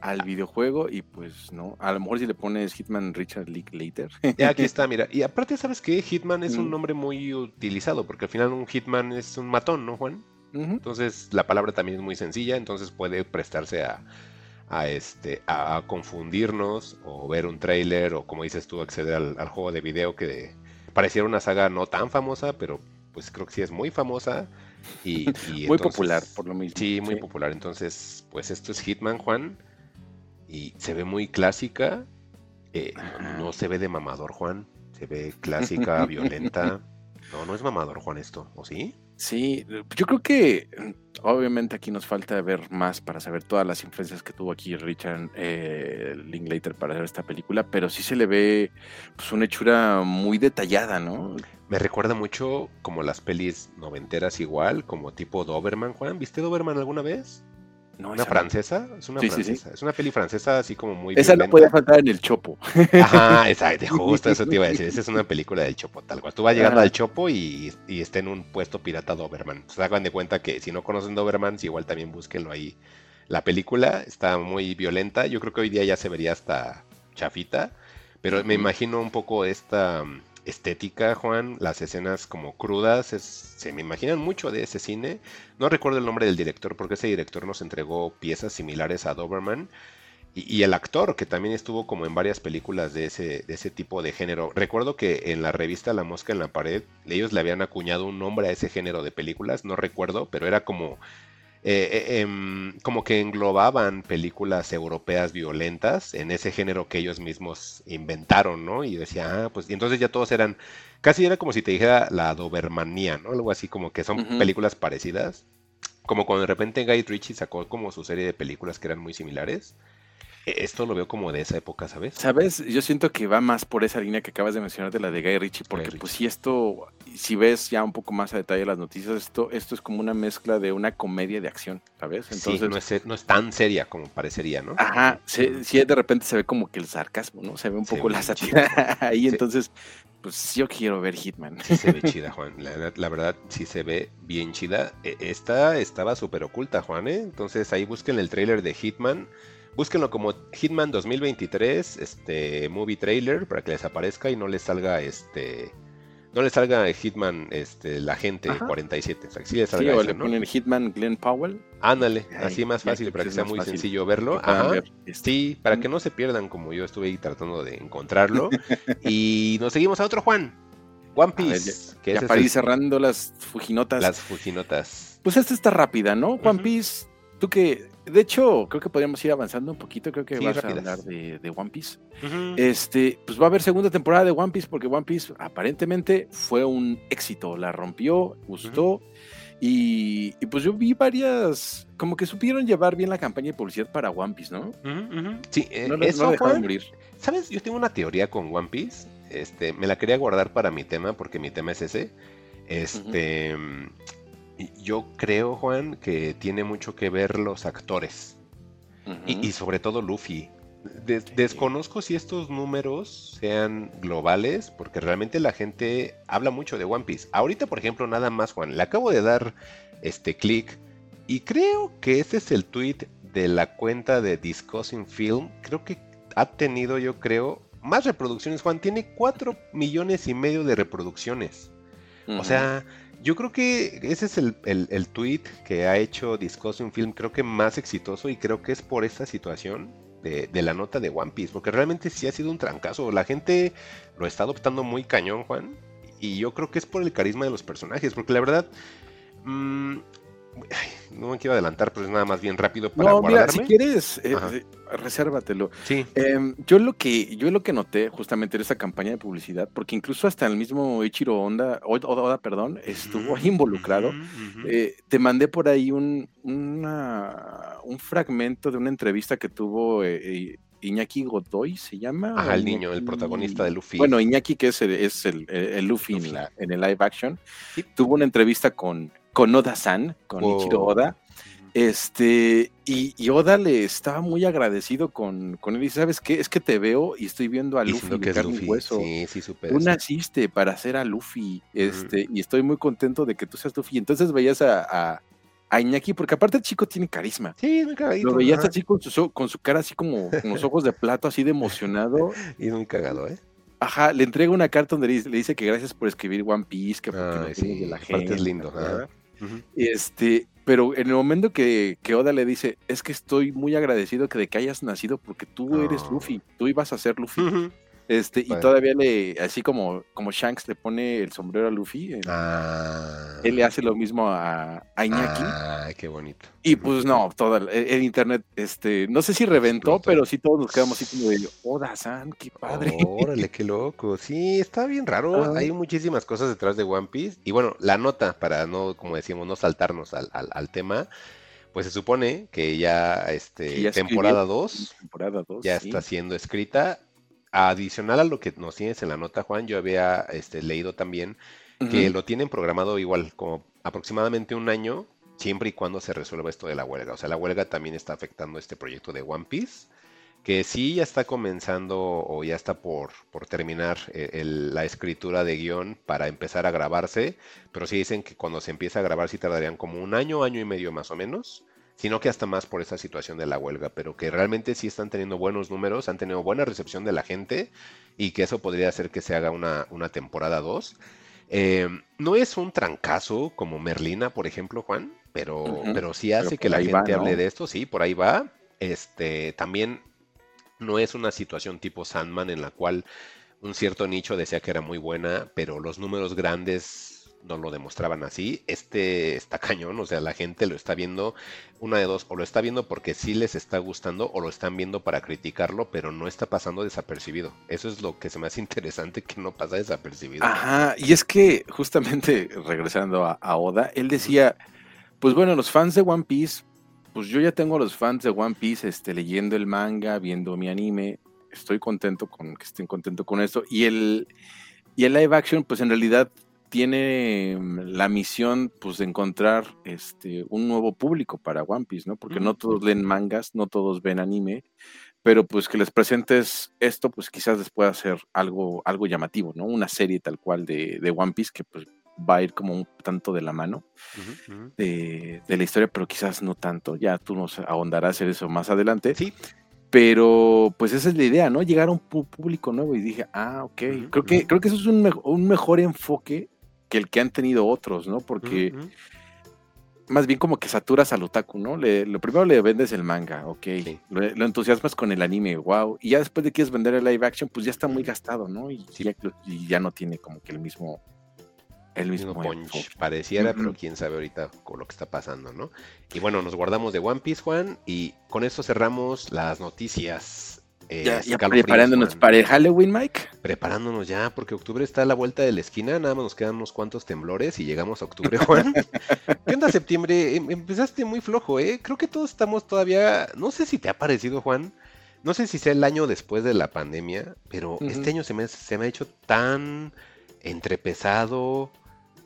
al videojuego y pues no, a lo mejor si le pones Hitman Richard League Later. aquí está, mira. Y aparte, ¿sabes qué? Hitman es un mm. nombre muy utilizado porque al final un Hitman es un matón, ¿no, Juan? Entonces la palabra también es muy sencilla, entonces puede prestarse a, a, este, a, confundirnos o ver un trailer o como dices tú, acceder al, juego de video que pareciera una saga no tan famosa, pero pues creo que sí es muy famosa. Y, muy popular, por lo mismo. Sí, muy popular. Entonces, pues esto es Hitman, Juan. Y se ve muy clásica. Eh, no se ve de mamador, Juan. Se ve clásica, violenta. No, no es mamador, Juan, esto, ¿o sí? Sí, yo creo que mm, obviamente aquí nos falta ver más para saber todas las influencias que tuvo aquí Richard eh, Linklater para hacer esta película, pero sí se le ve pues, una hechura muy detallada, ¿no? Me recuerda mucho como las pelis noventeras igual, como tipo Doberman, Juan. ¿Viste Doberman alguna vez? ¿Una francesa? Es una francesa. Es una peli francesa así como muy. Esa no puede faltar en el Chopo. Ajá, exacto, justo eso te iba a decir. Esa es una película del Chopo, tal cual. Tú vas llegando al Chopo y, y, está en un puesto pirata Doberman. Se hagan de cuenta que si no conocen Doberman, igual también búsquenlo ahí. La película está muy violenta. Yo creo que hoy día ya se vería hasta chafita. Pero me imagino un poco esta estética, Juan, las escenas como crudas, se me imaginan mucho de ese cine. No recuerdo el nombre del director porque ese director nos entregó piezas similares a Doberman. Y, el actor, que también estuvo como en varias películas de ese, de ese tipo de género. Recuerdo que en la revista La Mosca en la Pared, ellos le habían acuñado un nombre a ese género de películas, no recuerdo, pero era como eh, eh, em, como que englobaban películas europeas violentas en ese género que ellos mismos inventaron, ¿no? Y decía, ah, pues, y entonces ya todos eran, casi era como si te dijera la Dobermanía, ¿no? Algo así como que son películas parecidas. Como cuando de repente Guy Ritchie sacó como su serie de películas que eran muy similares. E, esto lo veo como de esa época, ¿sabes? Sabes, yo siento que va más por esa línea que acabas de mencionar de la de Guy Ritchie, porque pues si esto, si ves ya un poco más a detalle las noticias, esto, esto es como una mezcla de una comedia de acción, ¿sabes? Entonces, sí, no es, tan seria como parecería, ¿no? Ajá, sí, de repente se ve como que el sarcasmo, ¿no? Se ve un poco la sátira ahí, entonces, pues yo quiero ver Hitman. Sí se ve chida, Juan. La, verdad, sí se ve bien chida. E, esta estaba súper oculta, Juan, ¿eh? Entonces ahí busquen el tráiler de Hitman. Búsquenlo como Hitman 2023, este movie trailer, para que les aparezca y no les salga este. No les salga Hitman, este, la gente 47. O sea, sí, les salga sí o le ponen Hitman Glenn Powell. Ándale, así más fácil, para que sea muy sencillo verlo. Ajá. Este. Sí, para que no se pierdan como yo estuve ahí tratando de encontrarlo. y nos seguimos a otro Juan. One Piece. que ya para ir cerrando las Fujinotas. Las Fujinotas. Pues esta está rápida, ¿no? One Piece, tú que de hecho, creo que podríamos ir avanzando un poquito. Creo que vas a hablar de, One Piece. Este, pues va a haber segunda temporada de One Piece porque One Piece aparentemente fue un éxito. La rompió, gustó. y, pues yo vi varias, como que supieron llevar bien la campaña de publicidad para One Piece, ¿no? Sí, eh, no, eso no morir. ¿Sabes? Yo tengo una teoría con One Piece. Este, me la quería guardar para mi tema porque mi tema es ese. Este, yo creo, Juan, que tiene mucho que ver los actores. y, sobre todo Luffy. desconozco si estos números sean globales, porque realmente la gente habla mucho de One Piece. Ahorita, por ejemplo, nada más, Juan, le acabo de dar este clic y creo que ese es el tweet de la cuenta de Discussing Film. Creo que ha tenido, yo creo, más reproducciones. Juan tiene 4 millones y medio de reproducciones. O sea, yo creo que ese es el, el, tweet que ha hecho Discussing Film, creo que más exitoso y creo que es por esta situación de, la nota de One Piece, porque realmente sí ha sido un trancazo. La gente lo está adoptando muy cañón, Juan, y yo creo que es por el carisma de los personajes, porque la verdad, mmm, no me quiero adelantar, pero es nada más bien rápido para no, Mira, si quieres, eh, eh, resérvatelo. Sí. Em, yo lo que yo lo que noté justamente en esa campaña de publicidad, porque incluso hasta el mismo Ichiro Honda, Oda, perdón, estuvo involucrado. Eh, te mandé por ahí un, un fragmento de una entrevista que tuvo Iñaki Godoy, se llama. Ajá, el niño, el protagonista de Luffy. Bueno, Iñaki, que es el, es el, Luffy, En, en, el live action, tuvo una entrevista con con Oda-san, con Ichiro Oda. Este, y, Oda le estaba muy agradecido con, con él. Y sabes qué, es que te veo y estoy viendo a Luffy, que es Luffy. hueso. Sí, sí, Tú naciste para ser a Luffy. Este, y estoy muy contento de que tú seas Luffy. Entonces veías a, a, Iñaki, porque aparte el chico tiene carisma. Sí, muy cagadito. Lo veías así con su, con su cara así como con los ojos de plato, así de emocionado. y muy cagado, ¿eh? Ajá, le entrega una carta donde le dice, que gracias por escribir One Piece, que porque sí, de la gente. es lindo. Este, pero en el momento que, que, Oda le dice, es que estoy muy agradecido que de que hayas nacido porque tú eres Luffy, tú ibas a ser Luffy. Este, y todavía le, así como, como Shanks le pone el sombrero a Luffy, ah. él le hace lo mismo a, a Iñaki. Ah, qué bonito. Y pues no, todo el, internet, este, no sé si reventó, pero sí todos nos quedamos así como de, Oda-san, qué padre. Órale, qué loco. Sí, está bien raro. Hay muchísimas cosas detrás de One Piece. Y bueno, la nota, para no, como decíamos, no saltarnos al, al, tema, pues se supone que ya, este, temporada 2 ya está siendo escrita adicional a lo que nos tienes en la nota, Juan, yo había este, leído también que lo tienen programado igual, como aproximadamente un año, siempre y cuando se resuelva esto de la huelga. O sea, la huelga también está afectando este proyecto de One Piece, que sí ya está comenzando o ya está por, por terminar eh, la escritura de guion para empezar a grabarse, pero sí dicen que cuando se empieza a grabar sí tardarían como un año, año y medio más o menos sino que hasta más por esa situación de la huelga, pero que realmente sí están teniendo buenos números, han tenido buena recepción de la gente y que eso podría hacer que se haga una, una temporada 2. Eh, no es un trancazo como Merlina, por ejemplo, Juan, pero, pero sí hace que la gente hable de esto, sí, por ahí va. Este, también no es una situación tipo Sandman en la cual un cierto nicho decía que era muy buena, pero los números grandes no lo demostraban así. Este está cañón, o sea, la gente lo está viendo, una de dos, o lo está viendo porque sí les está gustando, o lo están viendo para criticarlo, pero no está pasando desapercibido. Eso es lo que se me hace interesante, que no pasa desapercibido. Ajá, y es que justamente regresando a, Oda, él decía, pues bueno, los fans de One Piece, pues yo ya tengo a los fans de One Piece este, leyendo el manga, viendo mi anime, estoy contento con que estén contentos con esto, y el... Y el live action, pues en realidad tiene mm, la misión pues de encontrar este un nuevo público para One Piece, ¿no? Porque no todos leen mangas, no todos ven anime, pero pues que les presentes esto, pues quizás les pueda hacer algo, algo llamativo, ¿no? Una serie tal cual de, de One Piece que pues va a ir como un tanto de la mano De, de, la historia, pero quizás no tanto. Ya tú nos ahondarás en eso más adelante. Sí. Pero pues esa es la idea, ¿no? Llegar a un público nuevo y dije, ah, ok, creo, que, creo que eso es un, un mejor enfoque que el que han tenido otros, ¿no? Porque más bien como que saturas al otaku, ¿no? lo primero le vendes el manga, ok. Lo, entusiasmas con el anime, wow. Y ya después de quieres vender el live action, pues ya está muy gastado, ¿no? Y, ya, no tiene como que el mismo. El mismo, punch. Pareciera, pero quién sabe ahorita con lo que está pasando, ¿no? Y bueno, nos guardamos de One Piece, Juan, y con esto cerramos las noticias eh, ya, preparándonos para el Halloween, Mike. Preparándonos ya, porque octubre está a la vuelta de la esquina, nada más nos quedan unos cuantos temblores y llegamos a octubre, Juan. ¿Qué onda septiembre? Em, empezaste muy flojo, ¿eh? Creo que todos estamos todavía, no sé si te ha parecido, Juan, no sé si sea el año después de la pandemia, pero este año se me, se me ha hecho tan entrepesado,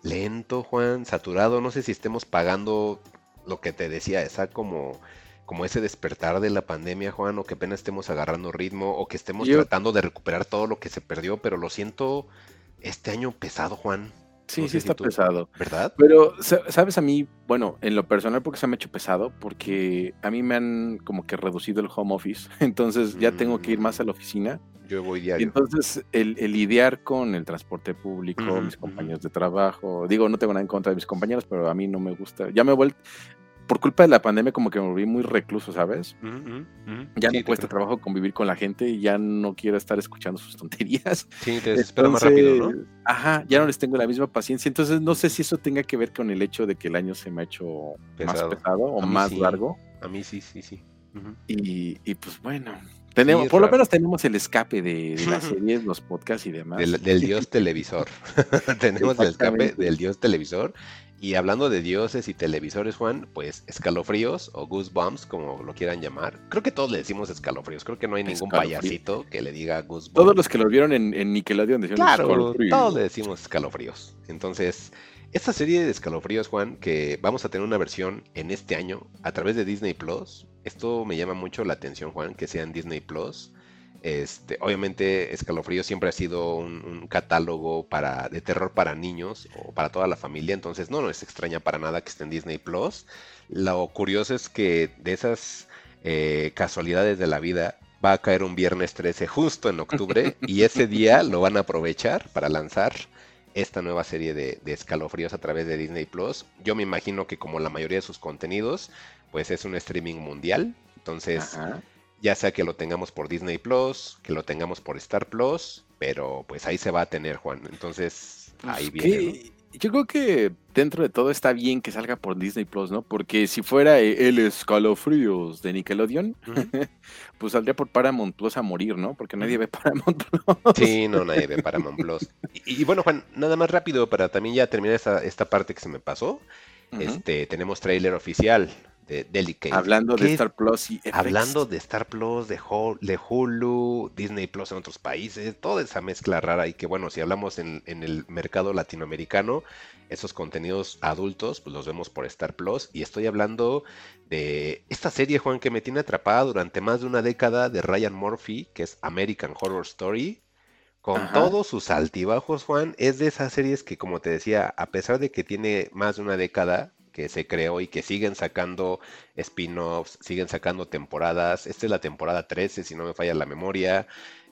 lento, Juan, saturado, no sé si estemos pagando lo que te decía, esa como como ese despertar de la pandemia, Juan, o que apenas estemos agarrando ritmo, o que estemos tratando de recuperar todo lo que se perdió, pero lo siento este año pesado, Juan. Sí, sí está pesado. ¿Verdad? Pero, ¿sabes a mí? Bueno, en lo personal, porque se me ha hecho pesado, porque a mí me han como que reducido el home office, entonces ya tengo que ir más a la oficina. Yo voy diario. entonces, el, lidiar con el transporte público, mis compañeros de trabajo, digo, no tengo nada en contra de mis compañeros, pero a mí no me gusta. Ya me he vuelto, por culpa de la pandemia como que me volví muy recluso, ¿sabes? Ya me cuesta trabajo convivir con la gente y ya no quiero estar escuchando sus tonterías. Sí, te desespero más rápido, ¿no? Ajá, ya no les tengo la misma paciencia. Entonces no sé si eso tenga que ver con el hecho de que el año se me ha hecho más pesado o más largo. A mí sí, sí, sí. y, y, pues bueno, tenemos, por lo menos tenemos el escape de, las series, los podcasts y demás. Del, dios televisor. tenemos el escape del dios televisor y hablando de dioses y televisores, Juan, pues escalofríos o goosebumps, como lo quieran llamar. Creo que todos le decimos escalofríos. Creo que no hay ningún payasito que le diga goosebumps. Todos los que lo vieron en, Nickelodeon decían claro, Todos le decimos escalofríos. Entonces, esta serie de escalofríos, Juan, que vamos a tener una versión en este año a través de Disney Plus. Esto me llama mucho la atención, Juan, que sea en Disney Plus. Este, obviamente Escalofrío siempre ha sido un, catálogo para, de terror para niños o para toda la familia, entonces no, no es extraña para nada que esté en Disney Plus. Lo curioso es que de esas eh, casualidades de la vida va a caer un viernes 13 justo en octubre y ese día lo van a aprovechar para lanzar esta nueva serie de, escalofríos a través de Disney Plus. Yo me imagino que como la mayoría de sus contenidos, pues es un streaming mundial. Entonces, ya sea que lo tengamos por Disney Plus, que lo tengamos por Star Plus, pero pues ahí se va a tener, Juan. Entonces, pues, ahí viene. Yo creo que dentro de todo está bien que salga por Disney Plus, ¿no? Porque si fuera el escalofríos de Nickelodeon, pues saldría por Paramount Plus a morir, ¿no? Porque nadie ve Paramount Plus. Sí, no, nadie ve Paramount Plus. Y, bueno, Juan, nada más rápido para también ya terminar esta, esta parte que se me pasó. Este, tenemos trailer oficial Delicate. Hablando de Star Plus y Hablando de Star Plus, de, Hulu, Disney Plus en otros países, toda esa mezcla rara y que bueno, si hablamos en, el mercado latinoamericano, esos contenidos adultos, pues los vemos por Star Plus y estoy hablando de esta serie, Juan, que me tiene atrapada durante más de una década de Ryan Murphy, que es American Horror Story. Con todos sus altibajos, Juan, es de esas series que, como te decía, a pesar de que tiene más de una década, que se creó y que siguen sacando spin-offs, siguen sacando temporadas. Esta es la temporada 13, si no me falla la memoria.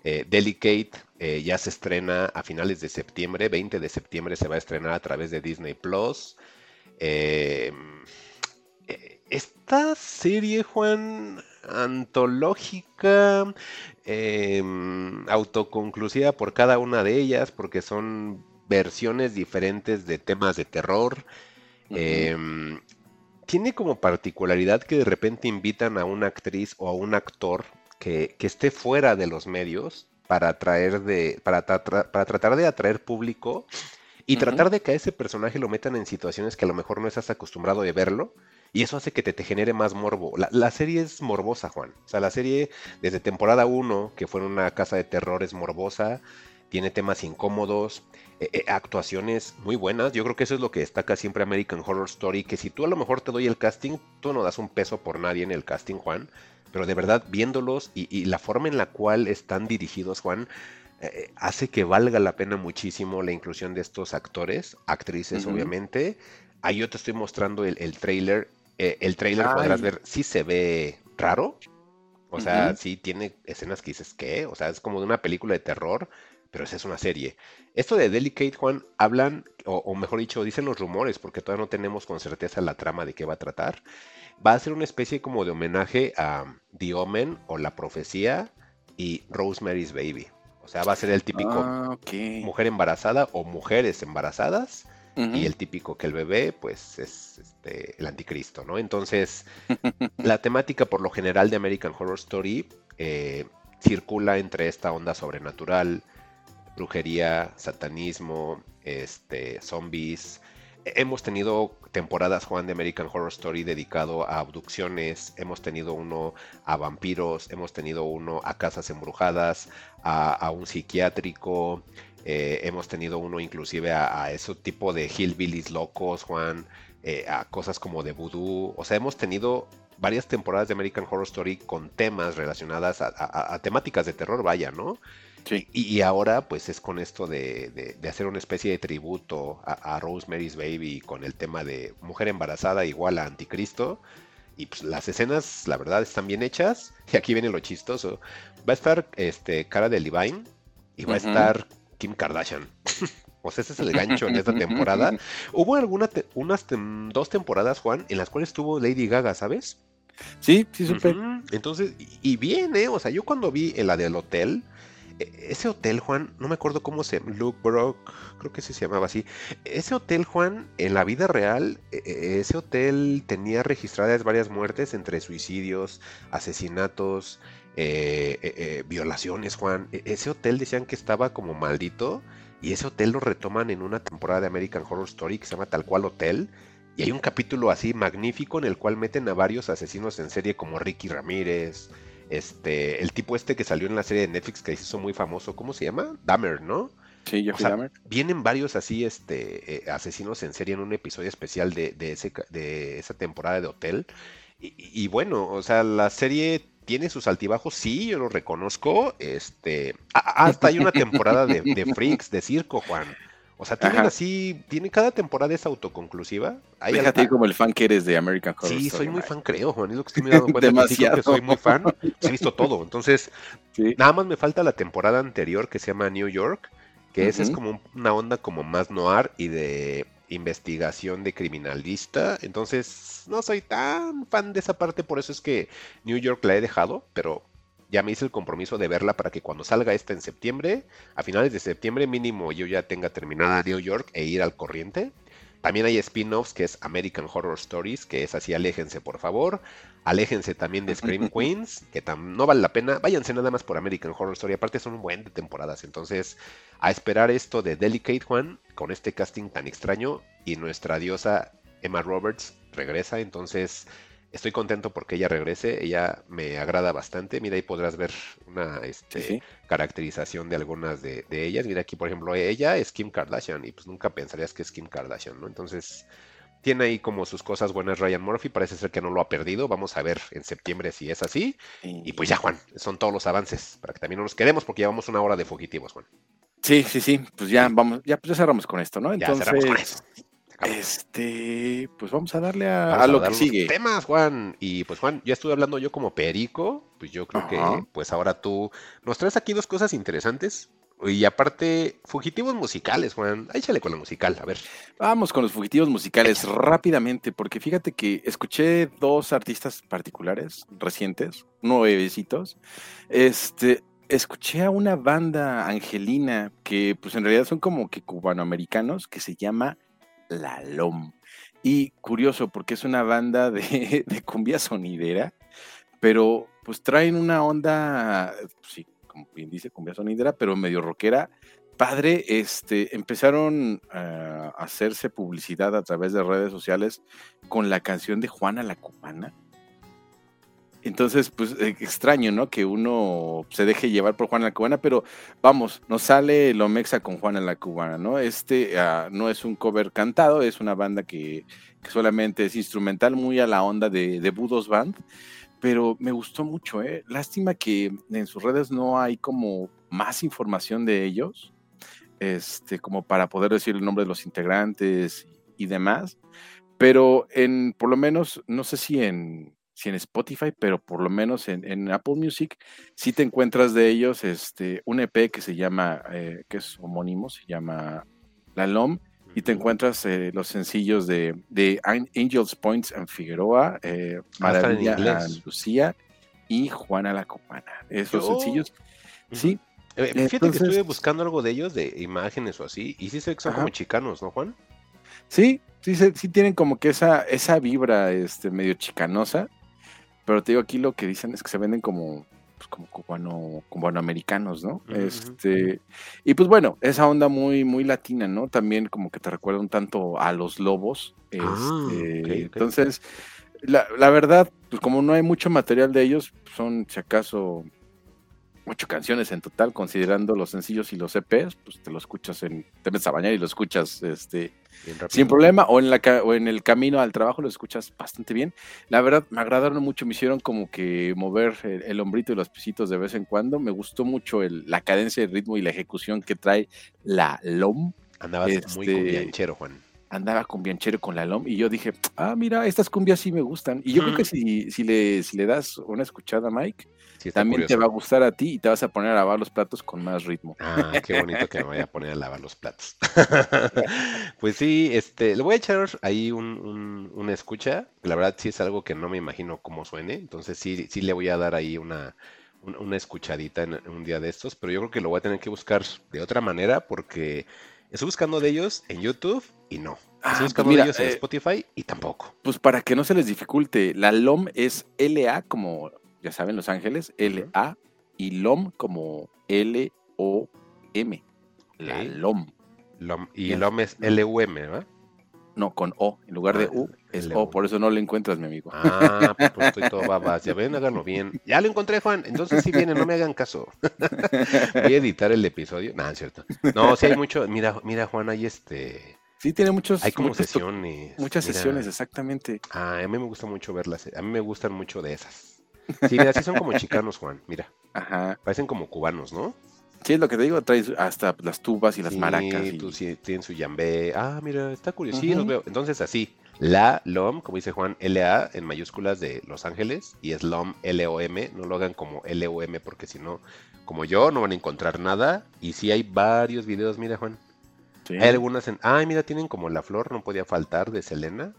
Eh, Delicate eh, ya se estrena a finales de septiembre, 20 de septiembre se va a estrenar a través de Disney Plus. Eh, esta serie, Juan, antológica, autoconclusiva por cada una de ellas, porque son versiones diferentes de temas de terror. Em, tiene como particularidad que de repente invitan a una actriz o a un actor que, esté fuera de los medios para, atraer de, para, para tratar de atraer público y tratar de que a ese personaje lo metan en situaciones que a lo mejor no estás acostumbrado de verlo. Y eso hace que te, te genere más morbo. La, la, serie es morbosa, Juan. O sea, la serie desde temporada 1, que fue en una casa de terror, es morbosa tiene temas incómodos, eh, eh, actuaciones muy buenas. Yo creo que eso es lo que destaca siempre American Horror Story, que si tú a lo mejor te doy el casting, tú no das un peso por nadie en el casting, Juan, pero de verdad viéndolos y, la forma en la cual están dirigidos, Juan, eh, hace que valga la pena muchísimo la inclusión de estos actores, actrices, obviamente. Ahí yo te estoy mostrando el, el trailer. el trailer podrás ver, sí se ve raro. O sea, sí tiene escenas que dices, ¿qué? O sea, es como de una película de terror pero esa es una serie. Esto de Delicate, Juan, hablan, o, mejor dicho, dicen los rumores, porque todavía no tenemos con certeza la trama de qué va a tratar. Va a ser una especie como de homenaje a The Omen o La Profecía y Rosemary's Baby. O sea, va a ser el típico ah, mujer embarazada o mujeres embarazadas. Y el típico que el bebé, pues, es este, el anticristo, ¿no? Entonces, la temática por lo general de American Horror Story eh, circula entre esta onda sobrenatural, brujería, satanismo, este, zombies. Hemos tenido temporadas, Juan, de American Horror Story dedicado a abducciones, hemos tenido uno a vampiros, hemos tenido uno a casas embrujadas, a, un psiquiátrico, eh, hemos tenido uno inclusive a, ese tipo de hillbillies locos, Juan, eh, a cosas como de voodoo. O sea, hemos tenido varias temporadas de American Horror Story con temas relacionadas a temáticas de terror, vaya, ¿no? Y, ahora pues es con esto de, hacer una especie de tributo a, Rosemary's Baby con el tema de mujer embarazada igual a anticristo. Y pues las escenas, la verdad, están bien hechas. Y aquí viene lo chistoso. Va a estar este, Cara de Levine y va a estar Kim Kardashian. o sea, ese es el gancho en esta temporada. Hubo algunas, unas dos temporadas, Juan, en las cuales estuvo Lady Gaga, ¿sabes? Sí, sí, supe. Entonces, y, bien, ¿eh? O sea, yo cuando vi la del hotel, ese hotel, Juan, no me acuerdo cómo se llama, Luke Brock, creo que se llamaba así. Ese hotel, Juan, en la vida real, e, e, ese hotel tenía registradas varias muertes entre suicidios, asesinatos, eh, violaciones, Juan. Ese hotel decían que estaba como maldito y ese hotel lo retoman en una temporada de American Horror Story que se llama tal cual Hotel. Y hay un capítulo así magnífico en el cual meten a varios asesinos en serie como Ricky Ramírez, este, el tipo este que salió en la serie de Netflix que se hizo muy famoso, ¿cómo se llama? Dahmer, ¿no? Sí, yo o Vienen varios así, este, eh, asesinos en serie en un episodio especial de, ese, de esa temporada de Hotel. Y, bueno, o sea, la serie tiene sus altibajos, sí, yo lo reconozco. Este, hasta hay una temporada de, de Freaks, de circo, Juan. O sea, tienen así, tiene cada temporada es autoconclusiva. Hay Fíjate como el fan que eres de American Horror Sí, soy muy fan, creo, Juan. Es lo que estoy mirando cuenta Demasiado. que soy muy fan. He visto todo. Entonces, nada más me falta la temporada anterior que se llama New York. que ese es como una onda como más noir y de investigación de criminalista. Entonces, no soy tan fan de esa parte, por eso es que New York la he dejado, pero ya me hice el compromiso de verla para que cuando salga esta en septiembre, a finales de septiembre mínimo yo ya tenga terminada New York e ir al corriente. También hay spin-offs que es American Horror Stories, que es así, aléjense por favor. Aléjense también de Scream Queens, que no vale la pena. Váyanse nada más por American Horror Story. Aparte son un buen de temporadas. Entonces, a esperar esto de Delicate Juan, con este casting tan extraño. Y nuestra diosa Emma Roberts regresa. Entonces, estoy contento porque ella regrese, ella me agrada bastante. Mira, ahí podrás ver una este, caracterización de algunas de, ellas. Mira, aquí, por ejemplo, ella es Kim Kardashian y pues nunca pensarías que es Kim Kardashian, ¿no? Entonces, tiene ahí como sus cosas buenas Ryan Murphy, parece ser que no lo ha perdido. Vamos a ver en septiembre si es así. Y pues ya, Juan, son todos los avances para que también no nos quedemos porque llevamos una hora de fugitivos, Juan. Sí, sí, sí, pues ya vamos, ya, pues ya cerramos con esto, ¿no? Entonces, ya cerramos con esto. Este, pues vamos a darle a, lo que sigue. Temas, Juan. Y pues Juan, ya estuve hablando yo como perico, pues yo creo que pues ahora tú nos traes aquí dos cosas interesantes. Y aparte, fugitivos musicales, Juan. Échale con la musical, a ver. Vamos con los fugitivos musicales rápidamente, porque fíjate que escuché dos artistas particulares recientes, nuevecitos. Este, escuché a una banda angelina que pues en realidad son como que cubanoamericanos que se llama la LOM. Y curioso, porque es una banda de, cumbia sonidera, pero pues traen una onda, sí, como bien dice, cumbia sonidera, pero medio rockera. Padre, este, empezaron a hacerse publicidad a través de redes sociales con la canción de Juana la Cubana entonces, pues eh, extraño, ¿no? Que uno se deje llevar por Juana la Cubana, pero vamos, nos sale Lomexa con Juana la Cubana, ¿no? Este ah, no es un cover cantado, es una banda que, solamente es instrumental, muy a la onda de, de Budos Band, pero me gustó mucho, ¿eh? Lástima que en sus redes no hay como más información de ellos, este, como para poder decir el nombre de los integrantes y demás, pero en, por lo menos, no sé si en si en Spotify, pero por lo menos en, Apple Music, sí te encuentras de ellos este, un EP que se llama, eh, que es homónimo, se llama La LOM, y te encuentras eh, los sencillos de, de, Angels Points and Figueroa, eh, ah, Maravilla Lucía y Juana la Copana. Esos sencillos, sí. fíjate que estuve buscando algo de ellos, de imágenes o así, y sí sé que son como chicanos, ¿no, Juan? Sí, sí, sí tienen como que esa, esa vibra este, medio chicanosa. Pero te digo, aquí lo que dicen es que se venden como, pues, como cubano, cubanoamericanos, ¿no? Este, y pues bueno, esa onda muy, muy latina, ¿no? También como que te recuerda un tanto a los lobos. Ah, este, entonces, la, la, verdad, pues como no hay mucho material de ellos, son si acaso ocho canciones en total, considerando los sencillos y los EPs, pues te lo escuchas en, te metes a bañar y lo escuchas este, sin problema, o en, la, o en el camino al trabajo lo escuchas bastante bien. La verdad, me agradaron mucho, me hicieron como que mover el, hombrito y los pisitos de vez en cuando. Me gustó mucho la cadencia, el ritmo y la ejecución que trae la LOM. Andaba muy con este, bianchero, Juan andaba con Bianchero con la LOM y yo dije, ah, mira, estas cumbias sí me gustan. Y yo creo que si, si, le, si le das una escuchada a Mike, también te va a gustar a ti y te vas a poner a lavar los platos con más ritmo. Ah, qué bonito que me vaya a poner a lavar los platos. pues sí, este, le voy a echar ahí un, una escucha. La verdad sí es algo que no me imagino cómo suene. Entonces sí, sí le voy a dar ahí una, una escuchadita en un día de estos. Pero yo creo que lo voy a tener que buscar de otra manera porque estoy buscando de ellos en YouTube y no. Estoy ah, pues buscando de ellos en eh, Spotify y tampoco. Pues para que no se les dificulte, la LOM es LA como ya saben, Los Ángeles, L-A, y LOM como L-O-M. La LOM. y LOM es L-U-M, ¿verdad? No, con O. En lugar de ah, U es O, por eso no lo encuentras, mi amigo. Ah, pues, estoy todo babas. Ya ven, háganlo bien. Ya lo encontré, Juan. Entonces sí viene, no me hagan caso. Voy a editar el episodio. No, es cierto. No, sí hay mucho. Mira, mira, Juan, hay este. Sí, tiene muchos. Hay como sesiones. Muchas sesiones, exactamente. Ah, a mí me gusta mucho verlas. A mí me gustan mucho de esas. Sí, mira, sí son como chicanos, Juan, mira. Ajá. Parecen como cubanos, ¿no? Sí, es lo que te digo, traes hasta las tubas y las maracas. Sí, sí, tienen su yambé. Ah, mira, está curioso. Sí, los veo. Entonces así, La LOM, como dice Juan, LA en mayúsculas de Los Ángeles y es LOM, L-O-M. No lo hagan como L-O-M porque si no, como yo, no van a encontrar nada. Y sí hay varios videos, mira Juan. Hay algunas en. Ay, mira, tienen como la flor, no podía faltar, de Selena.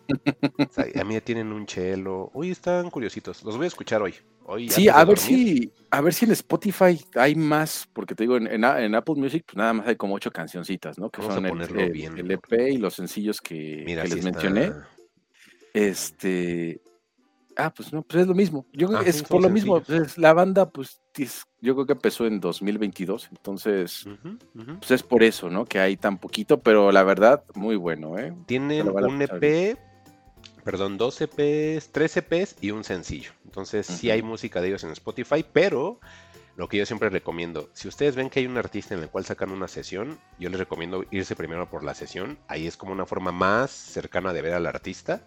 a mí ya tienen un chelo. Uy, están curiositos. Los voy a escuchar hoy. hoy sí, a ver si, a ver si en Spotify hay más, porque te digo, en, Apple Music, pues nada más hay como ocho cancioncitas, ¿no? Que son el, bien, el, EP y los sencillos que, les mencioné. Este, Ah, pues no, pues es lo mismo. Yo creo que es por lo mismo. Pues la banda, pues yo creo que empezó en 2022, entonces, pues es por eso, ¿no? Que hay tan poquito, pero la verdad, muy bueno, ¿eh? Tienen un EP, perdón, dos EPs, tres EPs y un sencillo. Entonces, sí hay música de ellos en Spotify, pero lo que yo siempre recomiendo, si ustedes ven que hay un artista en el cual sacan una sesión, yo les recomiendo irse primero por la sesión. Ahí es como una forma más cercana de ver al artista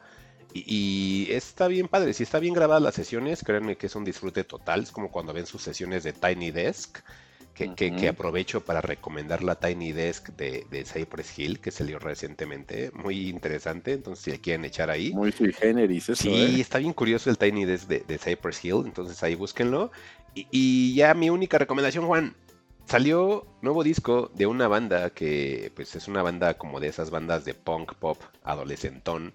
y, está bien padre, si está bien grabadas las sesiones, créanme que es un disfrute total. Es como cuando ven sus sesiones de Tiny Desk, que, aprovecho para recomendar la Tiny Desk de, Cypress Hill, que salió recientemente. Muy interesante, entonces si le quieren echar ahí. Muy sui generis eso, Sí, ¿eh? está bien curioso el Tiny Desk de, Cypress Hill, entonces ahí búsquenlo. Y, y ya mi única recomendación, Juan, Salió nuevo disco de una banda que pues es una banda como de esas bandas de punk pop adolescentón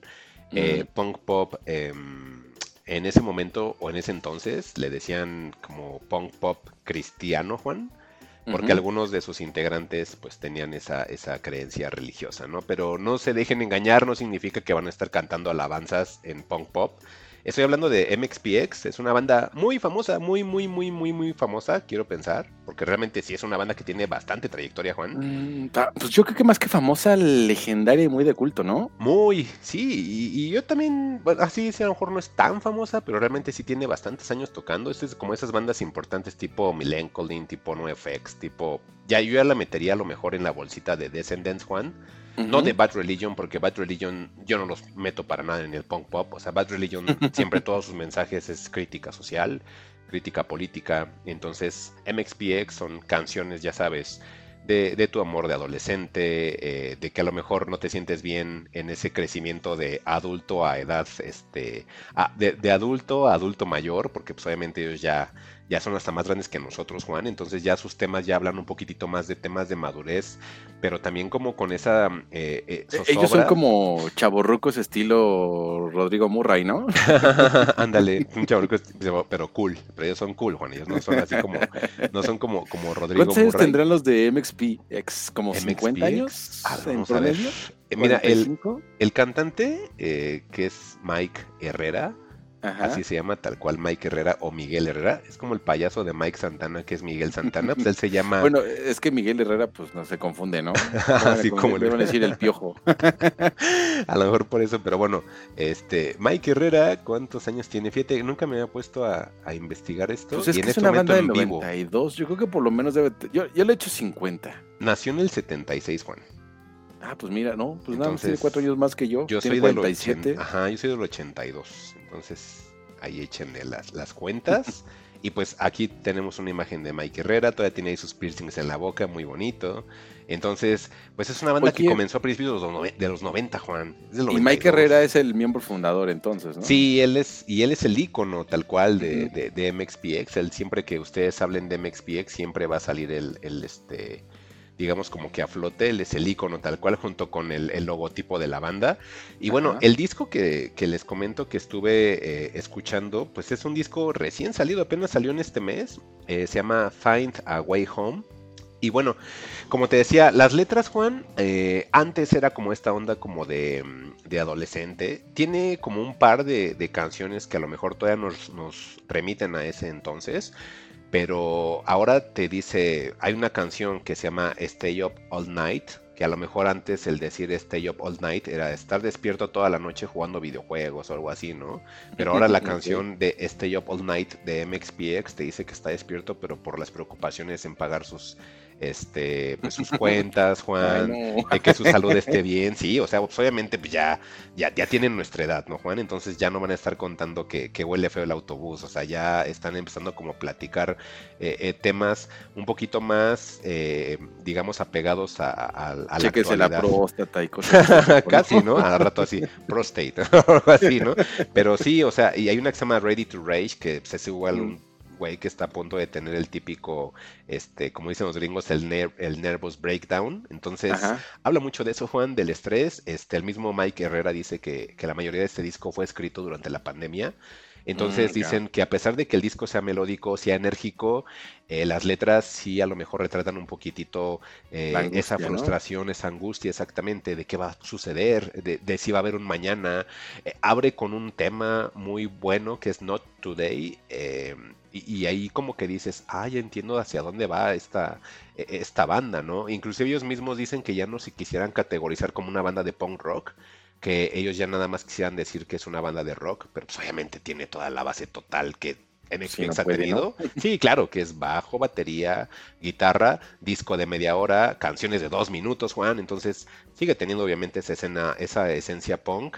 eh, punk pop em, en ese momento o en ese entonces le decían como punk pop cristiano, Juan, porque algunos de sus integrantes pues tenían esa, esa creencia religiosa, ¿no? Pero no se dejen engañar, no significa que van a estar cantando alabanzas en punk pop. Estoy hablando de MXPX, es una banda muy famosa, muy, muy, muy, muy, muy famosa, quiero pensar, porque realmente sí es una banda que tiene bastante trayectoria, Juan. Mm, pues yo creo que más que famosa, legendaria y muy de culto, ¿no? Muy, sí, y, yo también, bueno, así sí, a lo mejor no es tan famosa, pero realmente sí tiene bastantes años tocando. Este es como esas bandas importantes tipo Milencolin, tipo NoFX, tipo... Ya yo ya la metería a lo mejor en la bolsita de Descendants, Juan no de Bad Religion, porque Bad Religion yo no los meto para nada en el punk pop. O sea, Bad Religion siempre todos sus mensajes es crítica social, crítica política. Entonces, MXPX son canciones, ya sabes, de, tu amor de adolescente, eh, de que a lo mejor no te sientes bien en ese crecimiento de adulto a edad, este, de, de, adulto a adulto mayor, porque pues obviamente ellos ya ya son hasta más grandes que nosotros, Juan, entonces ya sus temas ya hablan un poquitito más de temas de madurez, pero también como con esa... Eh, eh, e-, ellos son como chaborrucos estilo Rodrigo Murray, ¿no? Ándale, un chaborruco, pero cool, pero ellos son cool, Juan, ellos no son así como, no son como, como Rodrigo ¿Cuántos años tendrán los de MXP? ¿Como 50 años? Ah, en? Eh, mira, el, el, cantante, que es Mike Herrera, Así se llama tal cual Mike Herrera o Miguel Herrera. Es como el payaso de Mike Santana, que es Miguel Santana. Pues él se llama. Bueno, es que Miguel Herrera, pues no se confunde, ¿no? Así como le van a decir el piojo. a lo mejor por eso, pero bueno, este Mike Herrera, ¿cuántos años tiene? Fíjate, nunca me había puesto a, investigar esto. Pues es que es este una banda del 92. Yo creo que por lo menos debe. Yo, yo le he hecho 50. Nació en el 76, Juan. Ah, pues mira, no, pues nada, tiene cuatro años más que yo. Yo soy del 87. Ajá, yo soy del 82. Entonces, ahí échenle las, las cuentas. y pues aquí tenemos una imagen de Mike Herrera, todavía tiene ahí sus piercings en la boca, muy bonito. Entonces, pues es una banda que comenzó a principios de los 90, Juan. y Mike Herrera es el miembro fundador entonces, ¿no? Sí, él es, y él es el icono tal cual de, de, MXPX. Él, siempre que ustedes hablen de MXPX, siempre va a salir el, el este digamos como que a flote, él es el icono tal cual junto con el, logotipo de la banda. Y bueno, el disco que, les comento que estuve eh, escuchando, pues es un disco recién salido, apenas salió en este mes, eh, se llama Find a Way Home. Y bueno, como te decía, las letras, Juan, eh, antes era como esta onda como de, de adolescente. Tiene como un par de, de, canciones que a lo mejor todavía nos, nos remiten a ese entonces pero ahora te dice, hay una canción que se llama Stay Up All Night, que a lo mejor antes el decir Stay Up All Night era estar despierto toda la noche jugando videojuegos o algo así, ¿no? Pero ahora la canción de Stay Up All Night de MXPX te dice que está despierto, pero por las preocupaciones en pagar sus este, pues, sus cuentas, Juan, de que su salud esté bien, sí, o sea, pues, obviamente pues, ya, ya, ya tienen nuestra edad, ¿no, Juan? Entonces ya no van a estar contando que, que huele feo el autobús, o sea, ya están empezando como a platicar eh, eh, temas un poquito más, eh, digamos, apegados a, a, a la actualidad. la próstata y cosas Casi, ¿no? A rato así, prostate, o así, ¿no? Pero sí, o sea, y hay una que se llama Ready to Rage, que pues, es igual un güey que está a punto de tener el típico, este, como dicen los gringos, el, el nervous breakdown. Entonces, habla mucho de eso, Juan, del estrés. Este, el mismo Mike Herrera dice que, que la mayoría de este disco fue escrito durante la pandemia. Entonces mm, dicen que a pesar de que el disco sea melódico, sea enérgico, eh, las letras sí a lo mejor retratan un poquitito eh, esa frustración, esa angustia exactamente de qué va a suceder, de, si va a haber un mañana. Eh, abre con un tema muy bueno que es Not Today. Y, ahí como que dices, ah, ya entiendo hacia dónde va esta, e, esta banda, ¿no? Inclusive ellos mismos dicen que ya no se quisieran categorizar como una banda de punk rock, que ellos ya nada más quisieran decir que es una banda de rock, pero pues obviamente tiene toda la base total que MXPX ha tenido. Sí, claro, que es bajo, batería, guitarra, disco de media hora, canciones de dos minutos, Juan. Entonces sigue teniendo obviamente esa escena, esa esencia punk.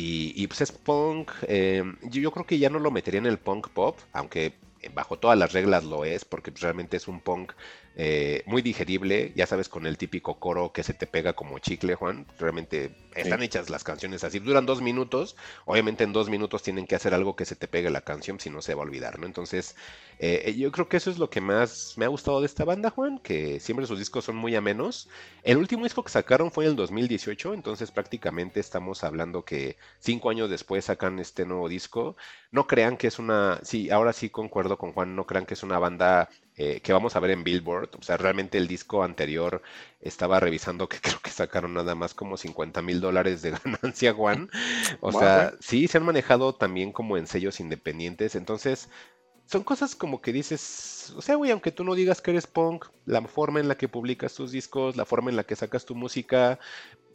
Y, pues es punk. Eh, yo, creo que ya no lo metería en el punk pop, aunque bajo todas las reglas lo es, porque realmente es un punk eh, muy digerible, ya sabes, con el típico coro que se te pega como chicle, Juan. Realmente están hechas las canciones así, duran dos minutos, obviamente en dos minutos tienen que hacer algo que se te pegue la canción, si no se va a olvidar, ¿no? Entonces, eh, yo creo que eso es lo que más me ha gustado de esta banda, Juan, que siempre sus discos son muy amenos. El último disco que sacaron fue en el 2018, entonces prácticamente estamos hablando que cinco años después sacan este nuevo disco. No crean que es una, sí, ahora sí concuerdo con Juan, no crean que es una banda eh, que vamos a ver en Billboard. O sea, realmente el disco anterior estaba revisando que creo que sacaron nada más como 50 mil dólares de ganancia, Juan. O sea, sí, se han manejado también como en sellos independientes. Entonces, son cosas como que dices, o sea, güey, aunque tú no digas que eres punk, la forma en la que publicas tus discos, la forma en la que sacas tu música,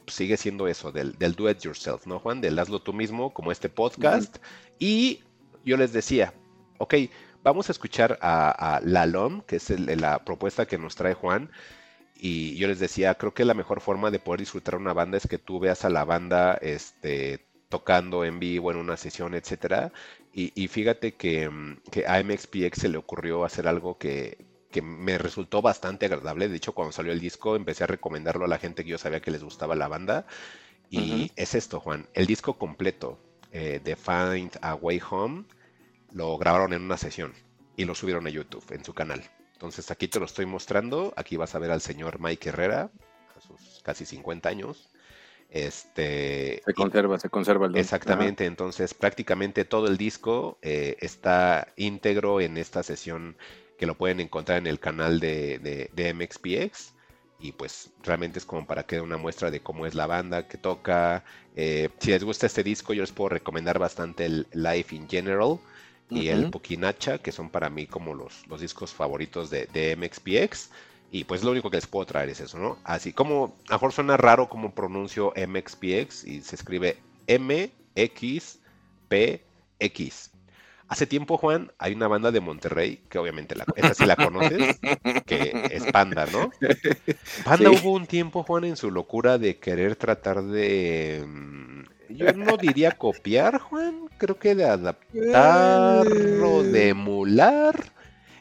sigue siendo eso, del, del do it yourself, ¿no, Juan? Del hazlo tú mismo, como este podcast. Y yo les decía, ok, vamos a escuchar a, Lalom, que es la propuesta que nos trae Juan. Y yo les decía, creo que la mejor forma de poder disfrutar una banda es que tú veas a la banda este, tocando en vivo en una sesión, etcétera. Y, fíjate que, que, a MXPX se le ocurrió hacer algo que, me resultó bastante agradable. De hecho, cuando salió el disco, empecé a recomendarlo a la gente que yo sabía que les gustaba la banda. Y es esto, Juan, el disco completo eh, de Find a Way Home lo grabaron en una sesión y lo subieron a YouTube, en su canal. Entonces aquí te lo estoy mostrando. Aquí vas a ver al señor Mike Herrera, a sus casi 50 años. Este, se conserva, se conserva el Exactamente, entonces prácticamente todo el disco eh, está íntegro en esta sesión que lo pueden encontrar en el canal de, de, MXPX y pues realmente es como para que dé una muestra de cómo es la banda que toca. Eh, si les gusta este disco, yo les puedo recomendar bastante el Life in General y el Pukinacha, que son para mí como los, los discos favoritos de, de, MXPX. Y pues lo único que les puedo traer es eso, ¿no? Así como, a lo mejor suena raro como pronuncio MXPX y se escribe MXPX. Hace tiempo, Juan, hay una banda de Monterrey, que obviamente la, esa sí la conoces, que es Panda, ¿no? Panda hubo un tiempo, Juan, en su locura de querer tratar de mm, yo no diría copiar, Juan. Creo que de adaptar o de emular.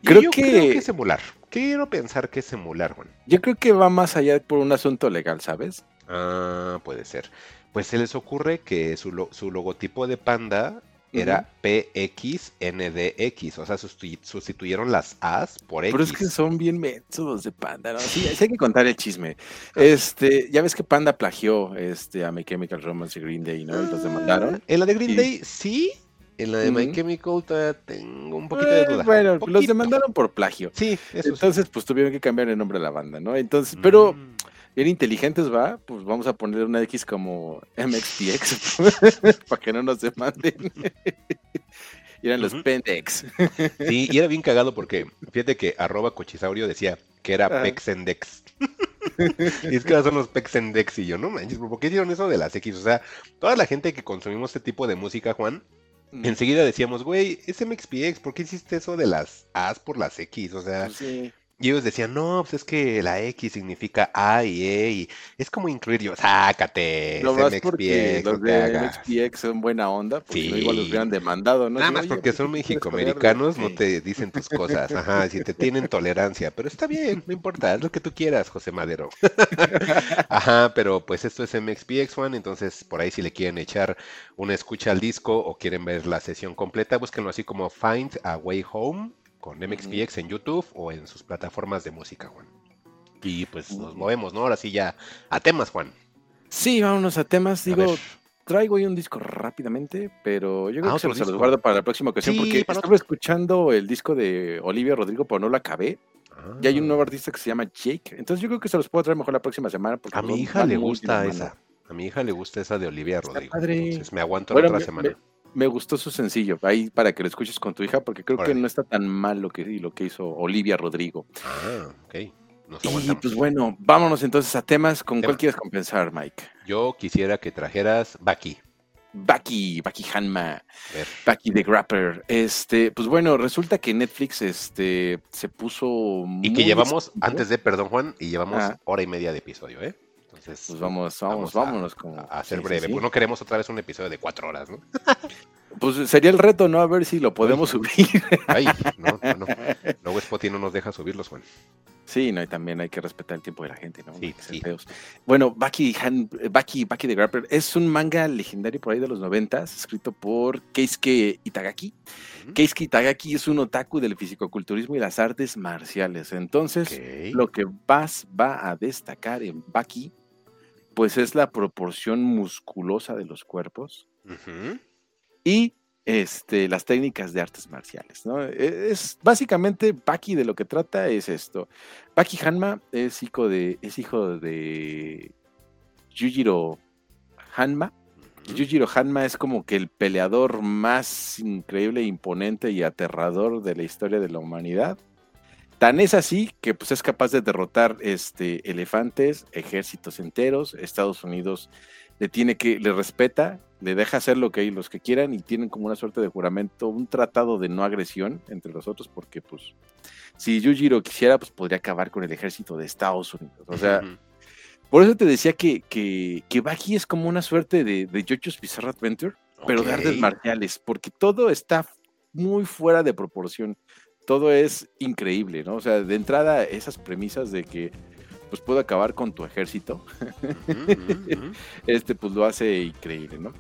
Creo, que... creo que es emular. Quiero pensar que es emular, Juan. Yo creo que va más allá por un asunto legal, ¿sabes? Ah, puede ser. Pues se les ocurre que su, su logotipo de panda era PXNDX, o sea, sustituyeron las A's por X. Pero es que son bien métodos de Panda, ¿no? Sí, hay que contar el chisme. Este, ya ves que Panda plagió este, a My Chemical Romance y Green Day, ¿no? Y los demandaron. Ah, en la de Green Day, sí. En la de My Chemical tengo un poquito de duda. Bueno, los demandaron por plagio. Sí, eso Entonces, pues tuvieron que cambiar el nombre de la banda, ¿no? Entonces, pero mm bien inteligentes, va, pues vamos a poner una X como MXPX para que no nos demanden. y eran los Pendex. sí, y era bien cagado porque fíjate que arroba cochisaurio decía que era Pexendex. y es que ahora son los Pexendex y yo, no manches, ¿por qué hicieron eso de las X? O sea, toda la gente que consumimos este tipo de música, Juan, enseguida decíamos, güey, es MXPX, ¿por qué hiciste eso de las A's por las X? O sea, Y ellos decían, no, pues es que la X significa A y E, y es como incluir yo, sácate, no más porque los de MXPX son buena onda, pues sí. igual los hubieran demandado, ¿no? Nada más porque pues, son mexicoamericanos, no te dicen tus cosas, ajá, si te tienen tolerancia, pero está bien, no importa, es lo que tú quieras, José Madero. ajá, pero pues esto es MXPX One, entonces por ahí si le quieren echar una escucha al disco o quieren ver la sesión completa, búsquenlo así como Find a Way Home con MXPX en YouTube o en sus plataformas de música, Juan. Y pues nos movemos, ¿no? Ahora sí ya a temas, Juan. Sí, vámonos a temas. Digo, traigo ahí un disco rápidamente, pero yo creo ah, que se los guardo para la próxima ocasión porque estaba escuchando el disco de Olivia Rodrigo, pero no lo acabé. Y hay un nuevo ah. artista que se llama Jake. Entonces yo creo que se los puedo traer mejor la próxima semana. Porque a mi hija le gusta esa. A mi hija le gusta esa de Olivia Rodrigo. Entonces me aguanto la otra semana me gustó su sencillo, ahí para que lo escuches con tu hija, porque creo que no está tan mal lo que, lo que hizo Olivia Rodrigo. Ah, ok. y pues bueno, vámonos entonces a temas. ¿Con cuál quieres compensar, Mike? Yo quisiera que trajeras Baki. Baki, Baki Hanma, Baki the Grapper. Este, pues bueno, resulta que Netflix este, se puso. Y que llevamos, antes de, perdón Juan, y llevamos hora y media de episodio, ¿eh? Pues vamos, vamos, vámonos. A, a ser breve. Pues no queremos otra vez un episodio de cuatro horas, ¿no? Pues sería el reto, ¿no? A ver si lo podemos subir. Ay, no, no, no. Luego Spotify no nos deja subirlos, Juan. Sí, no, y también hay que respetar el tiempo de la gente, ¿no? Sí, sí. Bueno, Baki, Han, Baki, Baki the Grapper es un manga legendario por ahí de los noventas, escrito por Keisuke Itagaki. Keisuke Itagaki es un otaku del fisicoculturismo y las artes marciales. Entonces, lo que vas va a destacar en Baki pues es la proporción musculosa de los cuerpos y este, las técnicas de artes marciales. ¿no? E, es básicamente Baki de lo que trata es esto. Baki Hanma es hijo de, es hijo de Yujiro Hanma. Yujiro Hanma es como que el peleador más increíble, imponente y aterrador de la historia de la humanidad. Tan es así que pues, es capaz de derrotar este, elefantes, ejércitos enteros. Estados Unidos le tiene que, le respeta, le deja hacer lo que los que quieran y tienen como una suerte de juramento, un tratado de no agresión entre los otros, porque pues si Yujiro quisiera, pues podría acabar con el ejército de Estados Unidos. O sea, por eso te decía que, que, que Baki es como una suerte de, de JoJo's Bizarre Adventure, pero de artes marciales, porque todo está muy fuera de proporción todo es increíble, ¿no? O sea, de entrada, esas premisas de que pues puedo acabar con tu ejército, este pues lo hace increíble, ¿no?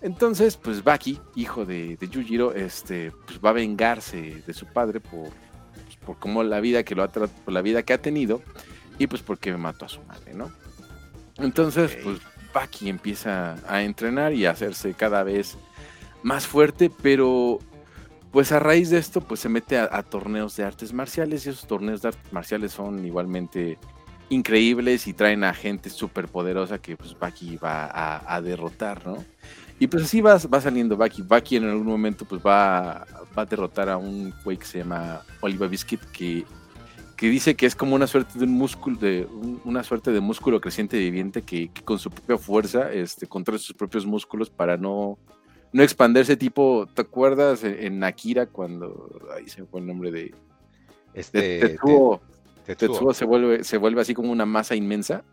Entonces, pues Baki, hijo de, de Yujiro, este, pues va a vengarse de su padre por, pues, por cómo la vida que lo ha por la vida que ha tenido y pues porque mató a su madre, ¿no? Entonces, pues Baki empieza a entrenar y a hacerse cada vez más fuerte, pero pues a raíz de esto, pues se mete a, torneos de artes marciales y esos torneos de artes marciales son igualmente increíbles y traen a gente súper poderosa que pues va a, derrotar, ¿no? Y pues así va, va saliendo Baki. Baki en algún momento pues va, va a derrotar a un güey que se llama Oliver Biscuit que, que dice que es como una suerte de un músculo, de una suerte de músculo creciente viviente que, que, con su propia fuerza este, controla sus propios músculos para no no expandirse tipo, ¿te acuerdas en, Akira cuando, ahí se fue el nombre de... Este, Tetsuo, Tetsuo se vuelve, se vuelve así como una masa inmensa.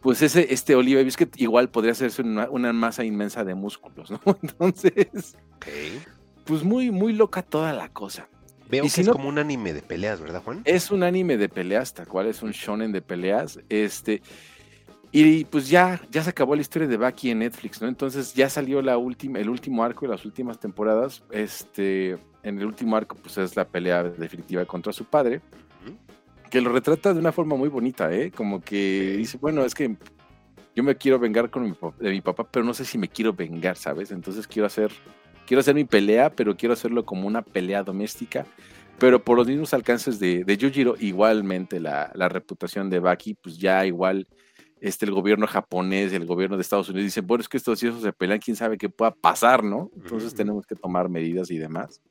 Pues ese, este Oliva Biscuit igual podría ser una, masa inmensa de músculos, ¿no? Entonces, pues muy, muy loca toda la cosa. Veo que es como un anime de peleas, ¿verdad, Juan? Es un anime de peleas, tal cual es un shonen de peleas. Este, y pues ya, ya se acabó la historia de Baki en Netflix, ¿no? Entonces ya salió la última, el último arco de las últimas temporadas. Este, en el último arco, pues es la pelea definitiva contra su padre, que lo retrata de una forma muy bonita, ¿eh? Como que dice, bueno, es que yo me quiero vengar con mi, de mi papá, pero no sé si me quiero vengar, ¿sabes? Entonces quiero hacer, quiero hacer mi pelea, pero quiero hacerlo como una pelea doméstica. Pero por los mismos alcances de, de Yujiro, igualmente la, la reputación de Baki, pues ya igual este, el gobierno japonés, el gobierno de Estados Unidos dicen, bueno, es que estos hijos se pelean, quién sabe qué pueda pasar, ¿no? Entonces tenemos que tomar medidas y demás.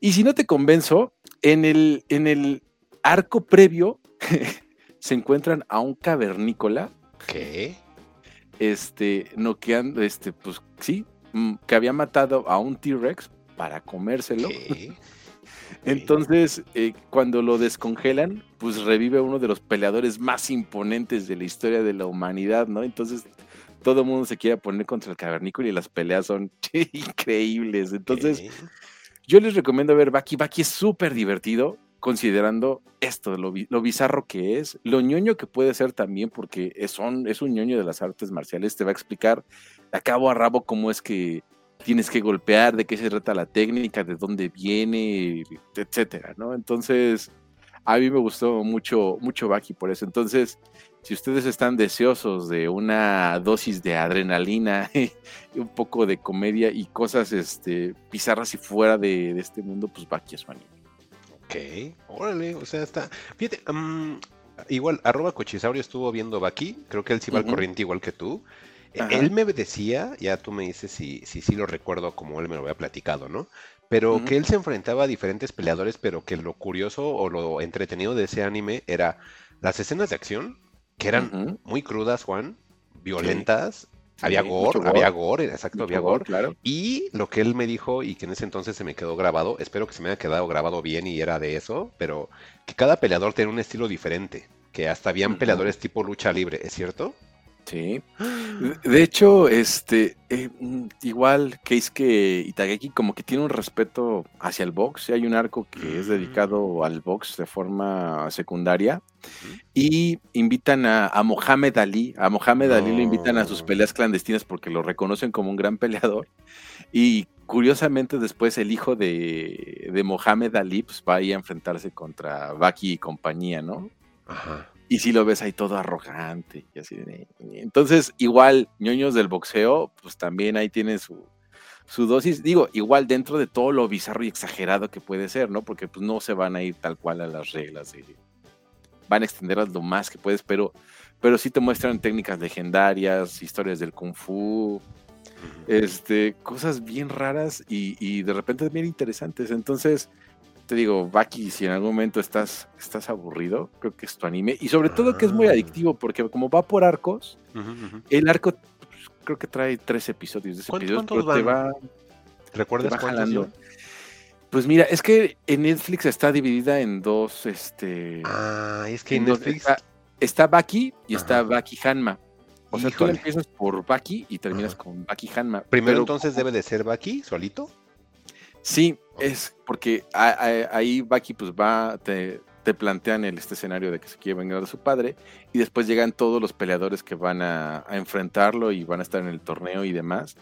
Y si no te convenzo, en el, en el arco previo se encuentran a un cavernícola. ¿Qué? Este, noqueando, este, pues sí, mm, que había matado a un T-Rex para comérselo. Entonces, eh, cuando lo descongelan, pues revive uno de los peleadores más imponentes de la historia de la humanidad, ¿no? Entonces, todo el mundo se quiere poner contra el cavernícola y las peleas son increíbles. Entonces, yo les recomiendo ver Baki. Baki es súper divertido, considerando esto, lo, lo, bizarro que es, lo ñoño que puede ser también, porque es un, es un ñoño de las artes marciales. Te va a explicar a cabo a rabo cómo es que tienes que golpear, de qué se trata la técnica, de dónde viene, etcétera, ¿no? Entonces, a mí me gustó mucho, mucho Baki por eso. Entonces, si ustedes están deseosos de una dosis de adrenalina, un poco de comedia y cosas este, bizarras y fuera de, este mundo, pues Baki es su anime. Ok, órale, o sea, está. Fíjate, igual, arroba Cochisaurio estuvo viendo Baki, creo que él sí va al corriente igual que tú. E, él me decía, ya tú me dices si sí si, lo recuerdo como él me lo había platicado, ¿no? Pero que él se enfrentaba a diferentes peleadores, pero que lo curioso o lo entretenido de ese anime era las escenas de acción, que eran muy crudas, Juan, violentas, había gore, había gore, exacto, había gore. Claro. Y lo que él me dijo y que en ese entonces se me quedó grabado, espero que se me haya quedado grabado bien y era de eso, pero que cada peleador tenía un estilo diferente, que hasta habían peleadores tipo lucha libre, ¿es cierto? Sí. De hecho, este, eh, mm, igual que Itageki como que tiene un respeto hacia el box. Hay un arco que es mm. dedicado al box de forma secundaria. Y invitan a, Mohamed Ali. A Mohamed Ali lo invitan a sus peleas clandestinas porque lo reconocen como un gran peleador. Y curiosamente después el hijo de, de Mohamed Ali pues, va a ir a enfrentarse contra Baki y compañía, ¿no? Ajá. Y si lo ves ahí todo arrogante y así. Entonces, igual, ñoños del boxeo, pues también ahí tiene su, su dosis. Digo, igual dentro de todo lo bizarro y exagerado que puede ser, ¿no? Porque pues no se van a ir tal cual a las reglas. van a extenderlas lo más que puedes, pero, pero sí te muestran técnicas legendarias, historias del kung fu, este, cosas bien raras y, y de repente bien interesantes. Entonces, te digo, Baki, si en algún momento estás, estás aburrido, creo que es tu anime. Y sobre todo que es muy ah. adictivo, porque como va por arcos, el arco pues, creo que trae tres episodios. De ese ¿Cuántos, van? ¿Recuerdas cuántos? Pues mira, es que en Netflix está dividida en dos, este... Ah, es que en Netflix... Está, Baki y está Baki Hanma. O sea, tú empiezas por Baki y terminas con Baki Hanma. Primero entonces debe de ser Baki solito. Sí, es porque ahí Baki pues va, te, plantean el, este escenario de que se quiere vengar de su padre y después llegan todos los peleadores que van a, enfrentarlo y van a estar en el torneo y demás.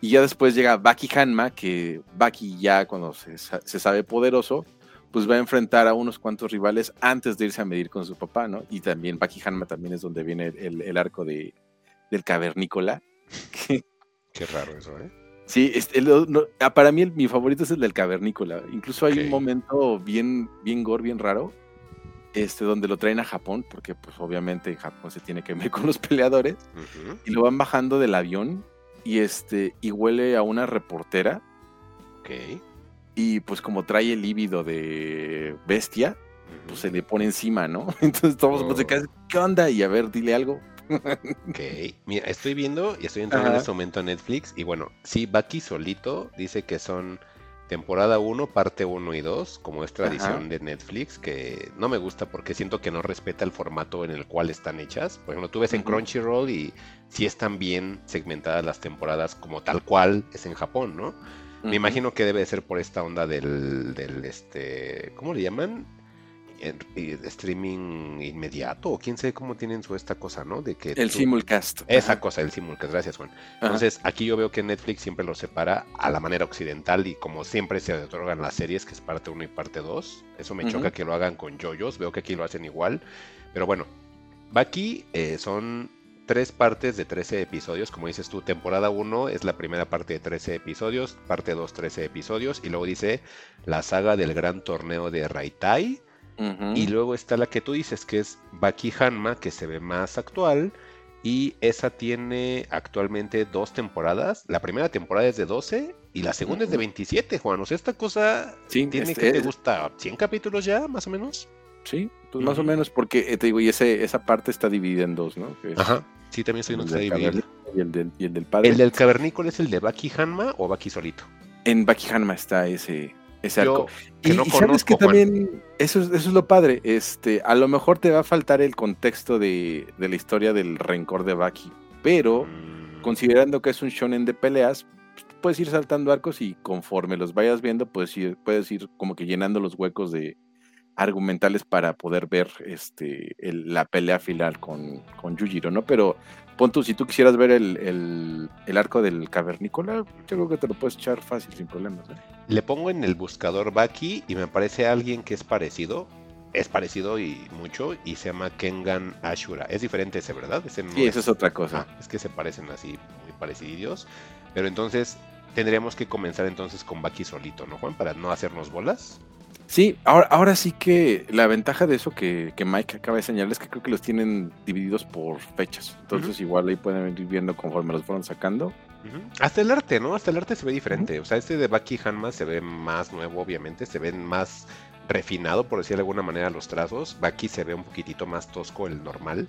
Y ya después llega Baki Hanma, que Baki ya cuando se, sabe poderoso, pues va a enfrentar a unos cuantos rivales antes de irse a medir con su papá, ¿no? Y también Baki Hanma también es donde viene el, arco de, del cavernícola. Qué raro eso, ¿eh? Sí, este, ah, para mí mi favorito es el del cavernícola. Incluso hay un momento bien, bien gore, bien raro, este, donde lo traen a Japón, porque pues obviamente Japón se tiene que ver con los peleadores, y lo van bajando del avión y este, y huele a una reportera. Ok. Y pues como trae el líbido de bestia, pues se le pone encima, ¿no? Entonces todos oh. se quedan, ¿qué onda? Y a ver, dile algo. Ok, mira, estoy viendo y estoy entrando en este momento a Netflix y bueno, sí, Baki solito dice que son temporada 1, parte 1 y 2, como es tradición de Netflix, que no me gusta porque siento que no respeta el formato en el cual están hechas. Por ejemplo, tú ves en Crunchyroll y sí están bien segmentadas las temporadas como tal cual es en Japón, ¿no? Me imagino que debe ser por esta onda del, del este, ¿cómo le llaman? Streaming inmediato o quién sabe cómo tienen su esta cosa, ¿no? De que el simulcast. Esa cosa, el simulcast, gracias Juan. Entonces, aquí yo veo que Netflix siempre lo separa a la manera occidental y como siempre se otorgan las series, que es parte 1 y parte 2. Eso me choca que lo hagan con yoyos, veo que aquí lo hacen igual. Pero bueno, Baki eh, son tres partes de 13 episodios, como dices tú, temporada 1 es la primera parte de 13 episodios, parte 2 13 episodios, y luego dice la saga del gran torneo de Raitai, y luego está la que tú dices, que es Baki Hanma, que se ve más actual. Y esa tiene actualmente dos temporadas. La primera temporada es de 12 y la segunda es de 27, Juan. O sea, esta cosa tiene este que te gusta 100 capítulos ya, más o menos. Sí, pues más o menos, porque eh, te digo, y ese, esa parte está dividida en dos, ¿no? Ajá, sí, también estoy en dividido. Y el, del, padre. ¿El del cavernícola es el de Baki Hanma o Baki solito? En Baki Hanma está ese, ese arco. y, sabes que también, eso, eso es lo padre, este, a lo mejor te va a faltar el contexto de, la historia del rencor de Baki, pero mm. considerando que es un shonen de peleas, puedes ir saltando arcos y conforme los vayas viendo, puedes ir, puedes ir como que llenando los huecos de argumentales para poder ver este, la pelea final con, con Yujiro, ¿no? Pero pon tú, si tú quisieras ver el, arco del cavernícola, yo creo que te lo puedes echar fácil, sin problemas. ¿eh? Le pongo en el buscador Baki y me parece alguien que es parecido. Es parecido y mucho y se llama Kengan Ashura. Es diferente ese, ¿verdad? Ese sí, eso es otra cosa. Ah, es que se parecen así, muy parecidos. Pero entonces tendríamos que comenzar entonces con Baki solito, ¿no, Juan? Para no hacernos bolas. Sí, ahora, ahora sí que la ventaja de eso que, Mike acaba de señalar es que creo que los tienen divididos por fechas. Entonces igual ahí pueden ir viendo conforme los fueron sacando. Hasta el arte, ¿no? Hasta el arte se ve diferente. O sea, este de Baki Hanma se ve más nuevo, obviamente. Se ve más refinado, por decir de alguna manera, los trazos. Baki se ve un poquitito más tosco, el normal.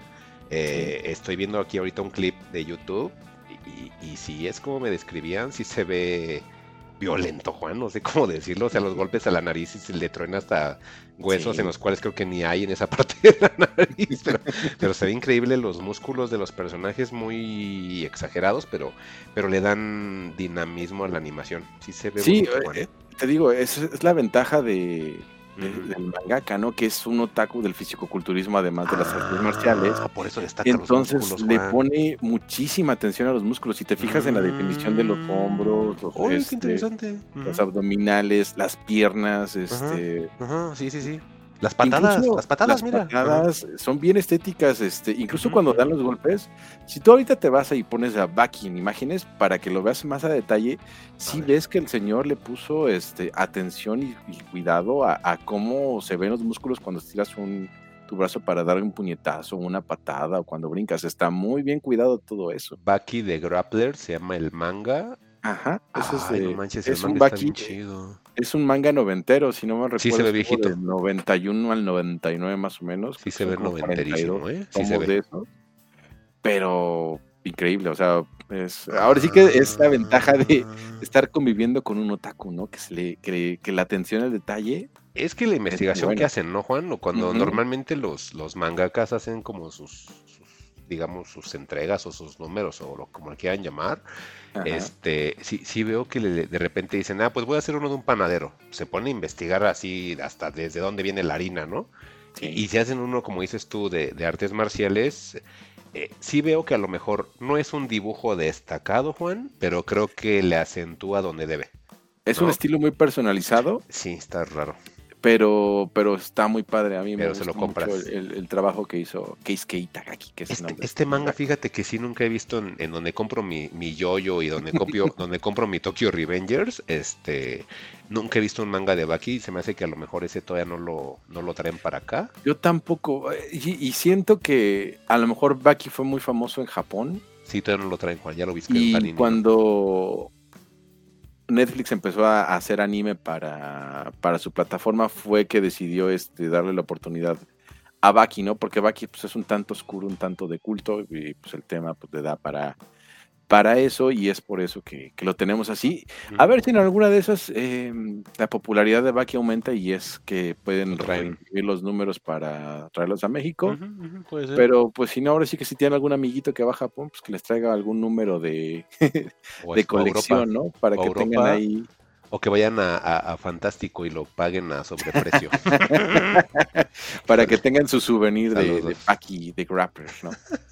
Eh, estoy viendo aquí ahorita un clip de YouTube y, si es como me describían, si se ve violento, Juan, no sé cómo decirlo, o sea, los golpes a la nariz y se le truena hasta huesos en los cuales creo que ni hay en esa parte de la nariz, pero, se ve increíble los músculos de los personajes muy exagerados, pero, pero le dan dinamismo a la animación, sí se ve. Sí, eh, te digo, es la ventaja de, del mangaka, ¿no? Que es un otaku del fisicoculturismo, además de las artes marciales. Ah, por eso destaca Entonces le pone muchísima atención a los músculos. Si te fijas en la definición de los hombros, los, este, los abdominales, las piernas, este. sí, sí, sí. Las patadas, las patadas, mira. patadas son bien estéticas, este, incluso cuando dan los golpes. Si tú ahorita te vas ahí y pones a Baki en imágenes para que lo veas más a detalle, si ves que el señor le puso este, atención y, cuidado a, cómo se ven los músculos cuando estiras un, tu brazo para dar un puñetazo, una patada o cuando brincas. Está muy bien cuidado todo eso. Baki de Grappler se llama el manga Ajá, eso es, es un Baki, es un manga noventero, si no me recuerdo. Sí se ve viejito. Del 91 al 99 más o menos. Sí se ve noventerísimo, ¿eh? Sí se ve. De eso, pero increíble, o sea, es, ahora sí que es la ventaja de ah. estar conviviendo con un otaku, ¿no? Que se le que, que la atención al detalle es que la investigación que hacen, ¿no, Juan? Cuando normalmente los, los mangakas hacen como sus, digamos, sus entregas o sus números o lo, como le quieran llamar, este, sí, sí veo que de repente dicen, ah, pues voy a hacer uno de un panadero. Se pone a investigar así hasta desde dónde viene la harina, ¿no? Y, si hacen uno, como dices tú, de, artes marciales, eh, sí veo que a lo mejor no es un dibujo destacado, Juan, pero creo que le acentúa donde debe. Es un estilo muy personalizado. Sí, está raro pero pero está muy padre. A mí me gusta mucho el, trabajo que hizo Keisuke Itagaki que es este, este manga fíjate que sí nunca he visto en, donde compro mi, mi yoyo y donde compro donde compro mi Tokyo Revengers este nunca he visto un manga de Baki. Y se me hace que a lo mejor ese todavía no lo no lo traen para acá. Yo tampoco eh, y, siento que a lo mejor Baki fue muy famoso en Japón. Sí todavía no lo traen Juan ya lo viste y cuando Netflix empezó a hacer anime para, para su plataforma fue que decidió este, darle la oportunidad a Baki, ¿no? Porque Baki pues, es un tanto oscuro, un tanto de culto, y pues el tema pues, le da para, para eso y es por eso que, lo tenemos así. A ver si en alguna de esas em, la popularidad de Baki aumenta y es que pueden reimprimir los números para traerlos a México. Pero pues si no, ahora sí que si tienen algún amiguito que va a Japón, pues que les traiga algún número de, de colección, ¿no? Para que tengan ahí o que vayan a, Fantástico y lo paguen a sobreprecio. Para que tengan su souvenir de, de Paki, de Grapper, ¿no?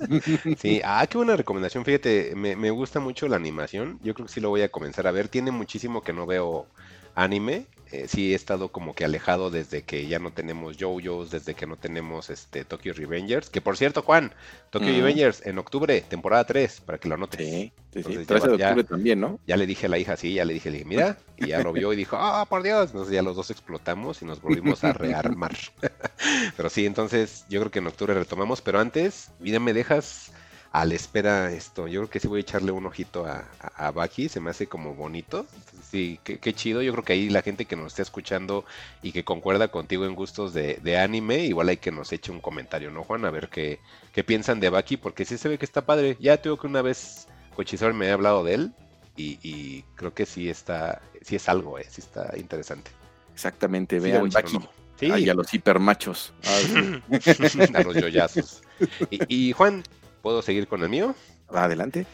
sí, ah, qué buena recomendación. Fíjate, me, me gusta mucho la animación. Yo creo que sí lo voy a comenzar a ver. Tiene muchísimo que no veo anime. Eh, sí he estado como que alejado desde que ya no tenemos JoJo's, desde que no tenemos este Tokyo Revengers. Que por cierto, Juan, Tokyo Revengers en octubre, temporada 3, para que lo anotes. Sí, sí, sí. 13 de octubre también, ¿no? Ya le dije a la hija, sí, ya le dije, le dije, mira, y ya lo vio y dijo, ah, por Dios. Entonces ya los dos explotamos y nos volvimos a rearmar. pero sí, entonces yo creo que en octubre retomamos, pero antes, mira, me dejas a la espera esto. Yo creo que sí voy a echarle un ojito a, a, Baki, se me hace como bonito. Sí, qué, chido. Yo creo que ahí la gente que nos está escuchando y que concuerda contigo en gustos de, anime, igual hay que nos eche un comentario, ¿no, Juan? A ver qué, qué piensan de Baki, porque sí se ve que está padre. Ya tengo que una vez Cochizor me ha hablado de él y, creo que sí está, sí es algo, eh, sí está interesante. Exactamente, vean Baki. Sí. a los hipermachos. a los yoyazos. Y, Juan, ¿puedo seguir con el mío? Adelante.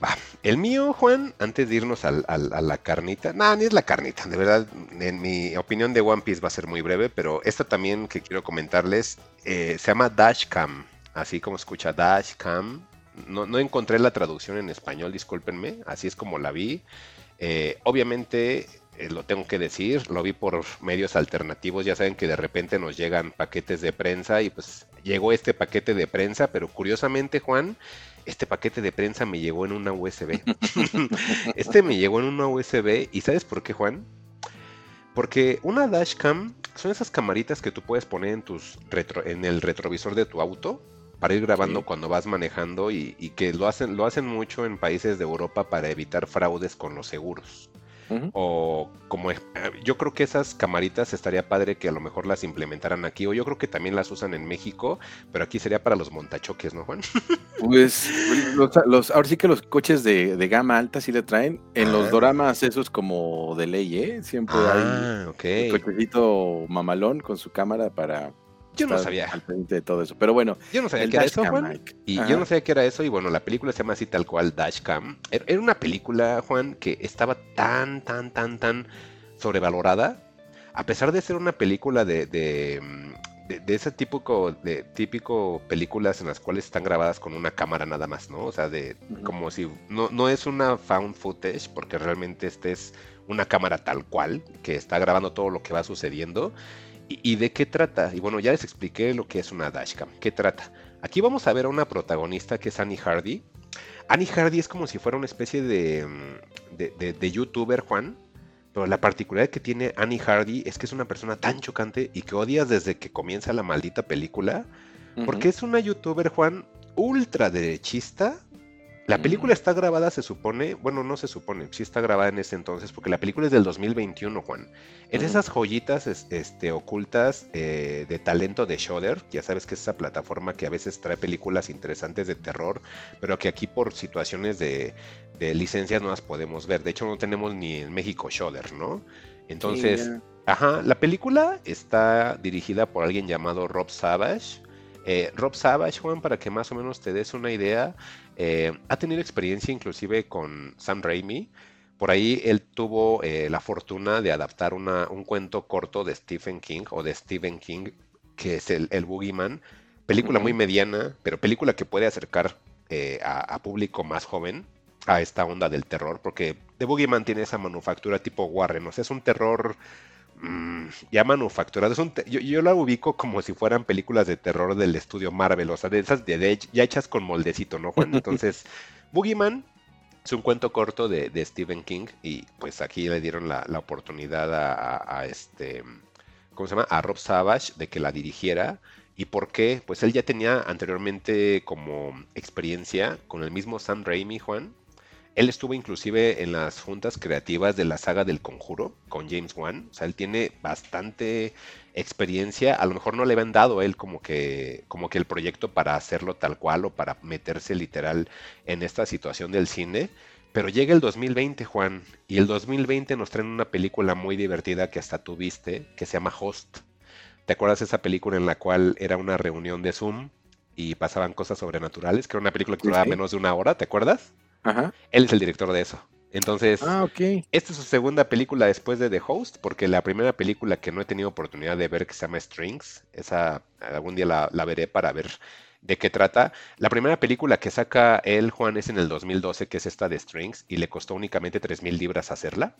Va. El mío, Juan, antes de irnos a la carnita, nada, ni es la carnita, de verdad, en mi opinión de One Piece va a ser muy breve, pero esta también que quiero comentarles eh, se llama Dashcam, así como escucha Dashcam. No, no encontré la traducción en español, discúlpenme, así es como la vi. Eh, obviamente eh, lo tengo que decir, lo vi por medios alternativos, ya saben que de repente nos llegan paquetes de prensa y pues llegó este paquete de prensa, pero curiosamente Juan, este paquete de prensa me llegó en una USB. este me llegó en una USB y ¿sabes por qué Juan? Porque una dashcam son esas camaritas que tú puedes poner en, tus retro, en el retrovisor de tu auto para ir grabando cuando vas manejando y, y, que lo hacen, lo hacen mucho en países de Europa para evitar fraudes con los seguros. O como yo creo que esas camaritas estaría padre que a lo mejor las implementaran aquí, o yo creo que también las usan en México, pero aquí sería para los montachoques, ¿no, Juan? Pues los, ahora sí que los coches de, gama alta sí le traen. En los ah. doramas esos como de ley, ¿eh? Siempre hay un cochecito mamalón con su cámara para yo no sabía. Al frente de todo eso. Pero bueno. Yo no sabía que era eso, Juan. Y yo no sabía que era eso. Y bueno, la película se llama así tal cual Dashcam. Er, era una película, Juan, que estaba tan, tan, tan, tan sobrevalorada. A pesar de ser una película de, de, de, ese típico, de típico películas en las cuales están grabadas con una cámara nada más, ¿no? O sea, de como si no, no es una found footage, porque realmente este es una cámara tal cual, que está grabando todo lo que va sucediendo. ¿Y, de qué trata? Y bueno, ya les expliqué lo que es una dashcam. ¿Qué trata? Aquí vamos a ver a una protagonista que es Annie Hardy. Annie Hardy es como si fuera una especie de, mm, de, youtuber, Juan. Pero la particularidad que tiene Annie Hardy es que es una persona tan chocante y que odias desde que comienza la maldita película. Porque es una youtuber, Juan, ultra derechista la película está grabada, se supone, bueno, no se supone, sí está grabada en ese entonces, porque la película es del 2021, Juan. En esas joyitas este, ocultas eh, de talento de Shudder, ya sabes que es esa plataforma que a veces trae películas interesantes de terror, pero que aquí por situaciones de, licencias no las podemos ver. De hecho, no tenemos ni en México Shudder, ¿no? Entonces, ajá, la película está dirigida por alguien llamado Rob Savage. Eh, Rob Savage, Juan, para que más o menos te des una idea, eh, ha tenido experiencia inclusive con Sam Raimi. Por ahí él tuvo eh, la fortuna de adaptar un cuento corto de Stephen King o de Stephen King, que es el, el Boogeyman. Película muy mediana, pero película que puede acercar eh, a, público más joven a esta onda del terror, porque The Boogeyman tiene esa manufactura tipo Warren, o sea, es un terror Mm, ya manufacturadas. yo, yo la ubico como si fueran películas de terror del estudio Marvel, o sea, de esas de, ya hechas con moldecito, ¿no, Juan? Entonces, Boogeyman es un cuento corto de, Stephen King y pues aquí le dieron la, oportunidad a, este, ¿cómo se llama? A Rob Savage de que la dirigiera. ¿Y por qué? Pues él ya tenía anteriormente como experiencia con el mismo Sam Raimi, Juan, él estuvo inclusive en las juntas creativas de la saga del conjuro con James Wan. O sea, él tiene bastante experiencia. A lo mejor no le habían dado a él como que, como que el proyecto para hacerlo tal cual o para meterse literal en esta situación del cine. Pero llega el 2020, Juan, y el 2020 nos traen una película muy divertida que hasta tú viste, que se llama Host. ¿Te acuerdas de esa película en la cual era una reunión de Zoom y pasaban cosas sobrenaturales? Que era una película que duraba menos de una hora, ¿te acuerdas? Él es el director de eso. Entonces, ah, esta es su segunda película después de The Host, porque la primera película que no he tenido oportunidad de ver, que se llama Strings, esa algún día la, veré para ver de qué trata. La primera película que saca él, Juan, es en el 2012, que es esta de Strings, y le costó únicamente 3.000 libras hacerla.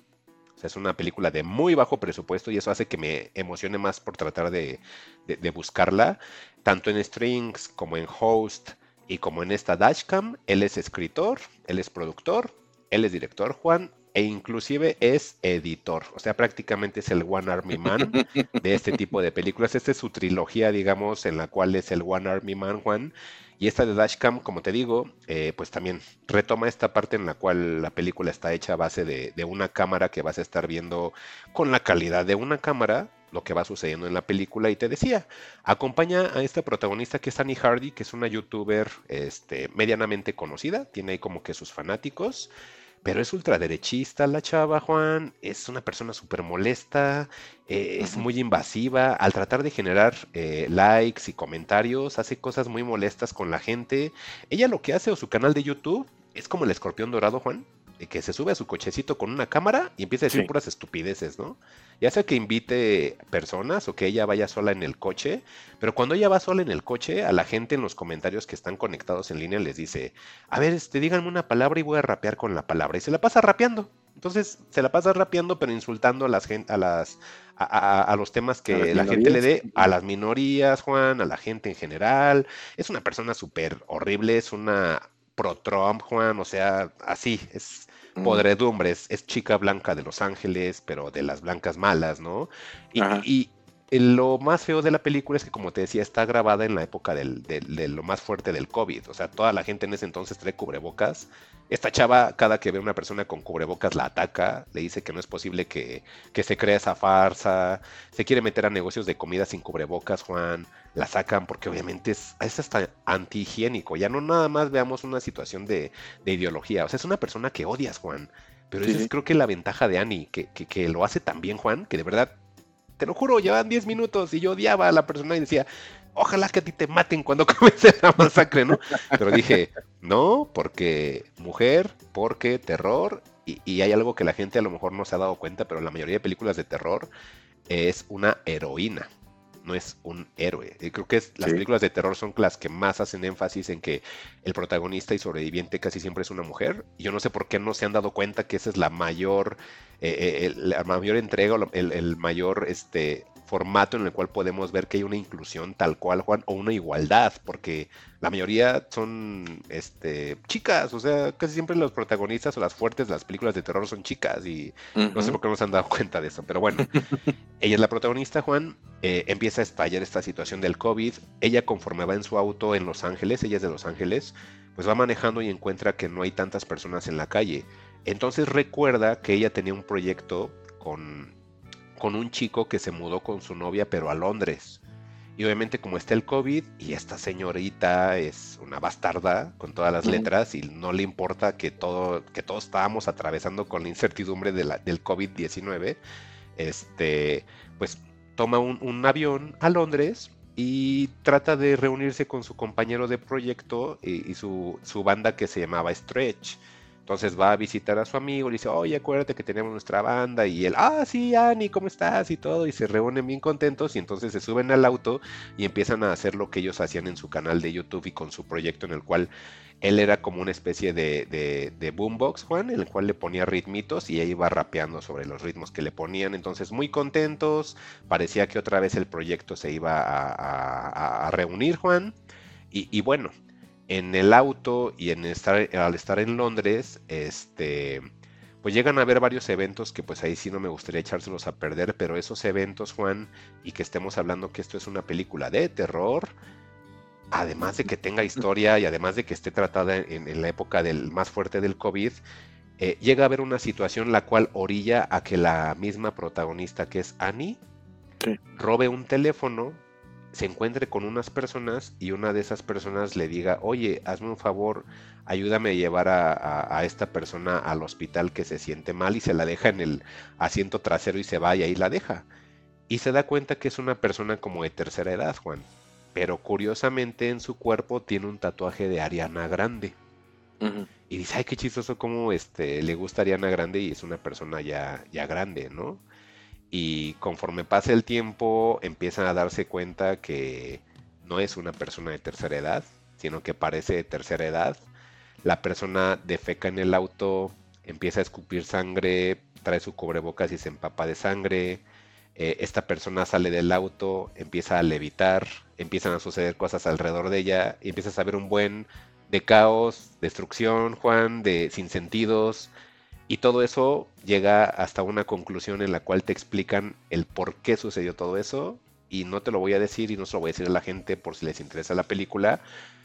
O sea, es una película de muy bajo presupuesto y eso hace que me emocione más por tratar de, de buscarla, tanto en Strings como en Host y como en esta dashcam, él es escritor, él es productor, él es director, Juan, e inclusive es editor. O sea, prácticamente es el One Army Man de este tipo de películas. Esta es su trilogía, digamos, en la cual es el One Army Man, Juan. Y esta de Dashcam, como te digo, eh, pues también retoma esta parte en la cual la película está hecha a base de, de una cámara que vas a estar viendo con la calidad de una cámara, lo que va sucediendo en la película. Y te decía, acompaña a esta protagonista que es Annie Hardy, que es una youtuber este, medianamente conocida, tiene ahí como que sus fanáticos, pero es ultraderechista la chava, Juan, es una persona súper molesta, eh, es muy invasiva, al tratar de generar eh, likes y comentarios, hace cosas muy molestas con la gente. Ella lo que hace o su canal de YouTube es como el escorpión dorado, Juan que se sube a su cochecito con una cámara y empieza a decir puras estupideces, ¿no? Ya sea que invite personas o que ella vaya sola en el coche, pero cuando ella va sola en el coche, a la gente en los comentarios que están conectados en línea les dice, a ver, este, díganme una palabra y voy a rapear con la palabra. Y se la pasa rapeando. Entonces se la pasa rapeando, pero insultando a las a las a, los temas que la gente le dé, a las minorías, Juan, a la gente en general. Es una persona súper horrible, es una pro-Trump, Juan, o sea, así, es podredumbre, es, chica blanca de Los Ángeles, pero de las blancas malas, ¿no? y, lo más feo de la película es que, como te decía, está grabada en la época del, de lo más fuerte del COVID. O sea, toda la gente en ese entonces trae cubrebocas. Esta chava, cada que ve a una persona con cubrebocas, la ataca, le dice que no es posible que, que se crea esa farsa. Se quiere meter a negocios de comida sin cubrebocas, Juan. La sacan porque obviamente es, es hasta antihigiénico. Ya no nada más veamos una situación de, de ideología. O sea, es una persona que odias, Juan. Pero esa es creo que la ventaja de Annie, que, que, que, lo hace tan bien, Juan, que de verdad te lo juro, llevan 10 minutos y yo odiaba a la persona y decía, ojalá que a ti te maten cuando comience la masacre, ¿no? Pero dije, no, porque mujer, porque terror, y, hay algo que la gente a lo mejor no se ha dado cuenta, pero la mayoría de películas de terror es una heroína no es un héroe. Creo que es, las películas de terror son las que más hacen énfasis en que el protagonista y sobreviviente casi siempre es una mujer. Y yo no sé por qué no se han dado cuenta que esa es la mayor, eh, eh, la mayor entrega, el, el mayor este, formato en el cual podemos ver que hay una inclusión tal cual, Juan, o una igualdad, porque la mayoría son este, chicas, o sea, casi siempre los protagonistas o las fuertes de las películas de terror son chicas y no sé por qué no se han dado cuenta de eso, pero bueno, ella es la protagonista, Juan, eh, empieza a estallar esta situación del COVID, ella conforme va en su auto en Los Ángeles, ella es de Los Ángeles, pues va manejando y encuentra que no hay tantas personas en la calle. Entonces recuerda que ella tenía un proyecto con con un chico que se mudó con su novia, pero a Londres. Y obviamente como está el COVID y esta señorita es una bastarda con todas las letras y no le importa que, todo, que todos estábamos atravesando con la incertidumbre de la, del COVID-19, este, pues toma un, avión a Londres y trata de reunirse con su compañero de proyecto y, su, su, banda que se llamaba Stretch. Entonces va a visitar a su amigo, le dice, oye, acuérdate que tenemos nuestra banda. Y él, ah, sí, Ani, ¿cómo estás? Y todo. Y se reúnen bien contentos y entonces se suben al auto y empiezan a hacer lo que ellos hacían en su canal de YouTube y con su proyecto en el cual él era como una especie de, de, boombox, Juan, en el cual le ponía ritmitos y ella iba rapeando sobre los ritmos que le ponían. Entonces, muy contentos. Parecía que otra vez el proyecto se iba a, reunir, Juan. Y bueno, en el auto y en estar, al estar en Londres, este, pues llegan a haber varios eventos que pues ahí sí no me gustaría echárselos a perder, pero esos eventos, Juan, y que estemos hablando que esto es una película de terror, además de que tenga historia y además de que esté tratada en, la época del más fuerte del COVID, eh, llega a haber una situación la cual orilla a que la misma protagonista que es Annie robe un teléfono se encuentre con unas personas y una de esas personas le diga, oye, hazme un favor, ayúdame a llevar a, esta persona al hospital que se siente mal y se la deja en el asiento trasero y se va y ahí la deja. Y se da cuenta que es una persona como de tercera edad, Juan. Pero curiosamente en su cuerpo tiene un tatuaje de Ariana Grande. Y dice, ay, qué chistoso como este, le gusta Ariana Grande y es una persona ya, ya grande, ¿no? Y conforme pasa el tiempo empiezan a darse cuenta que no es una persona de tercera edad, sino que parece de tercera edad. La persona defeca en el auto, empieza a escupir sangre, trae su cubrebocas y se empapa de sangre. Eh, esta persona sale del auto, empieza a levitar, empiezan a suceder cosas alrededor de ella y empieza a ver un buen de caos, destrucción, Juan, de sinsentidos, y todo eso llega hasta una conclusión en la cual te explican el por qué sucedió todo eso. Y no te lo voy a decir y no se lo voy a decir a la gente por si les interesa la película.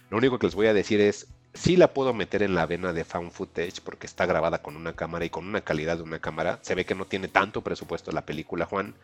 Lo único que les voy a decir es, sí la puedo meter en la vena de fan footage porque está grabada con una cámara y con una calidad de una cámara. Se ve que no tiene tanto presupuesto la película, Juan.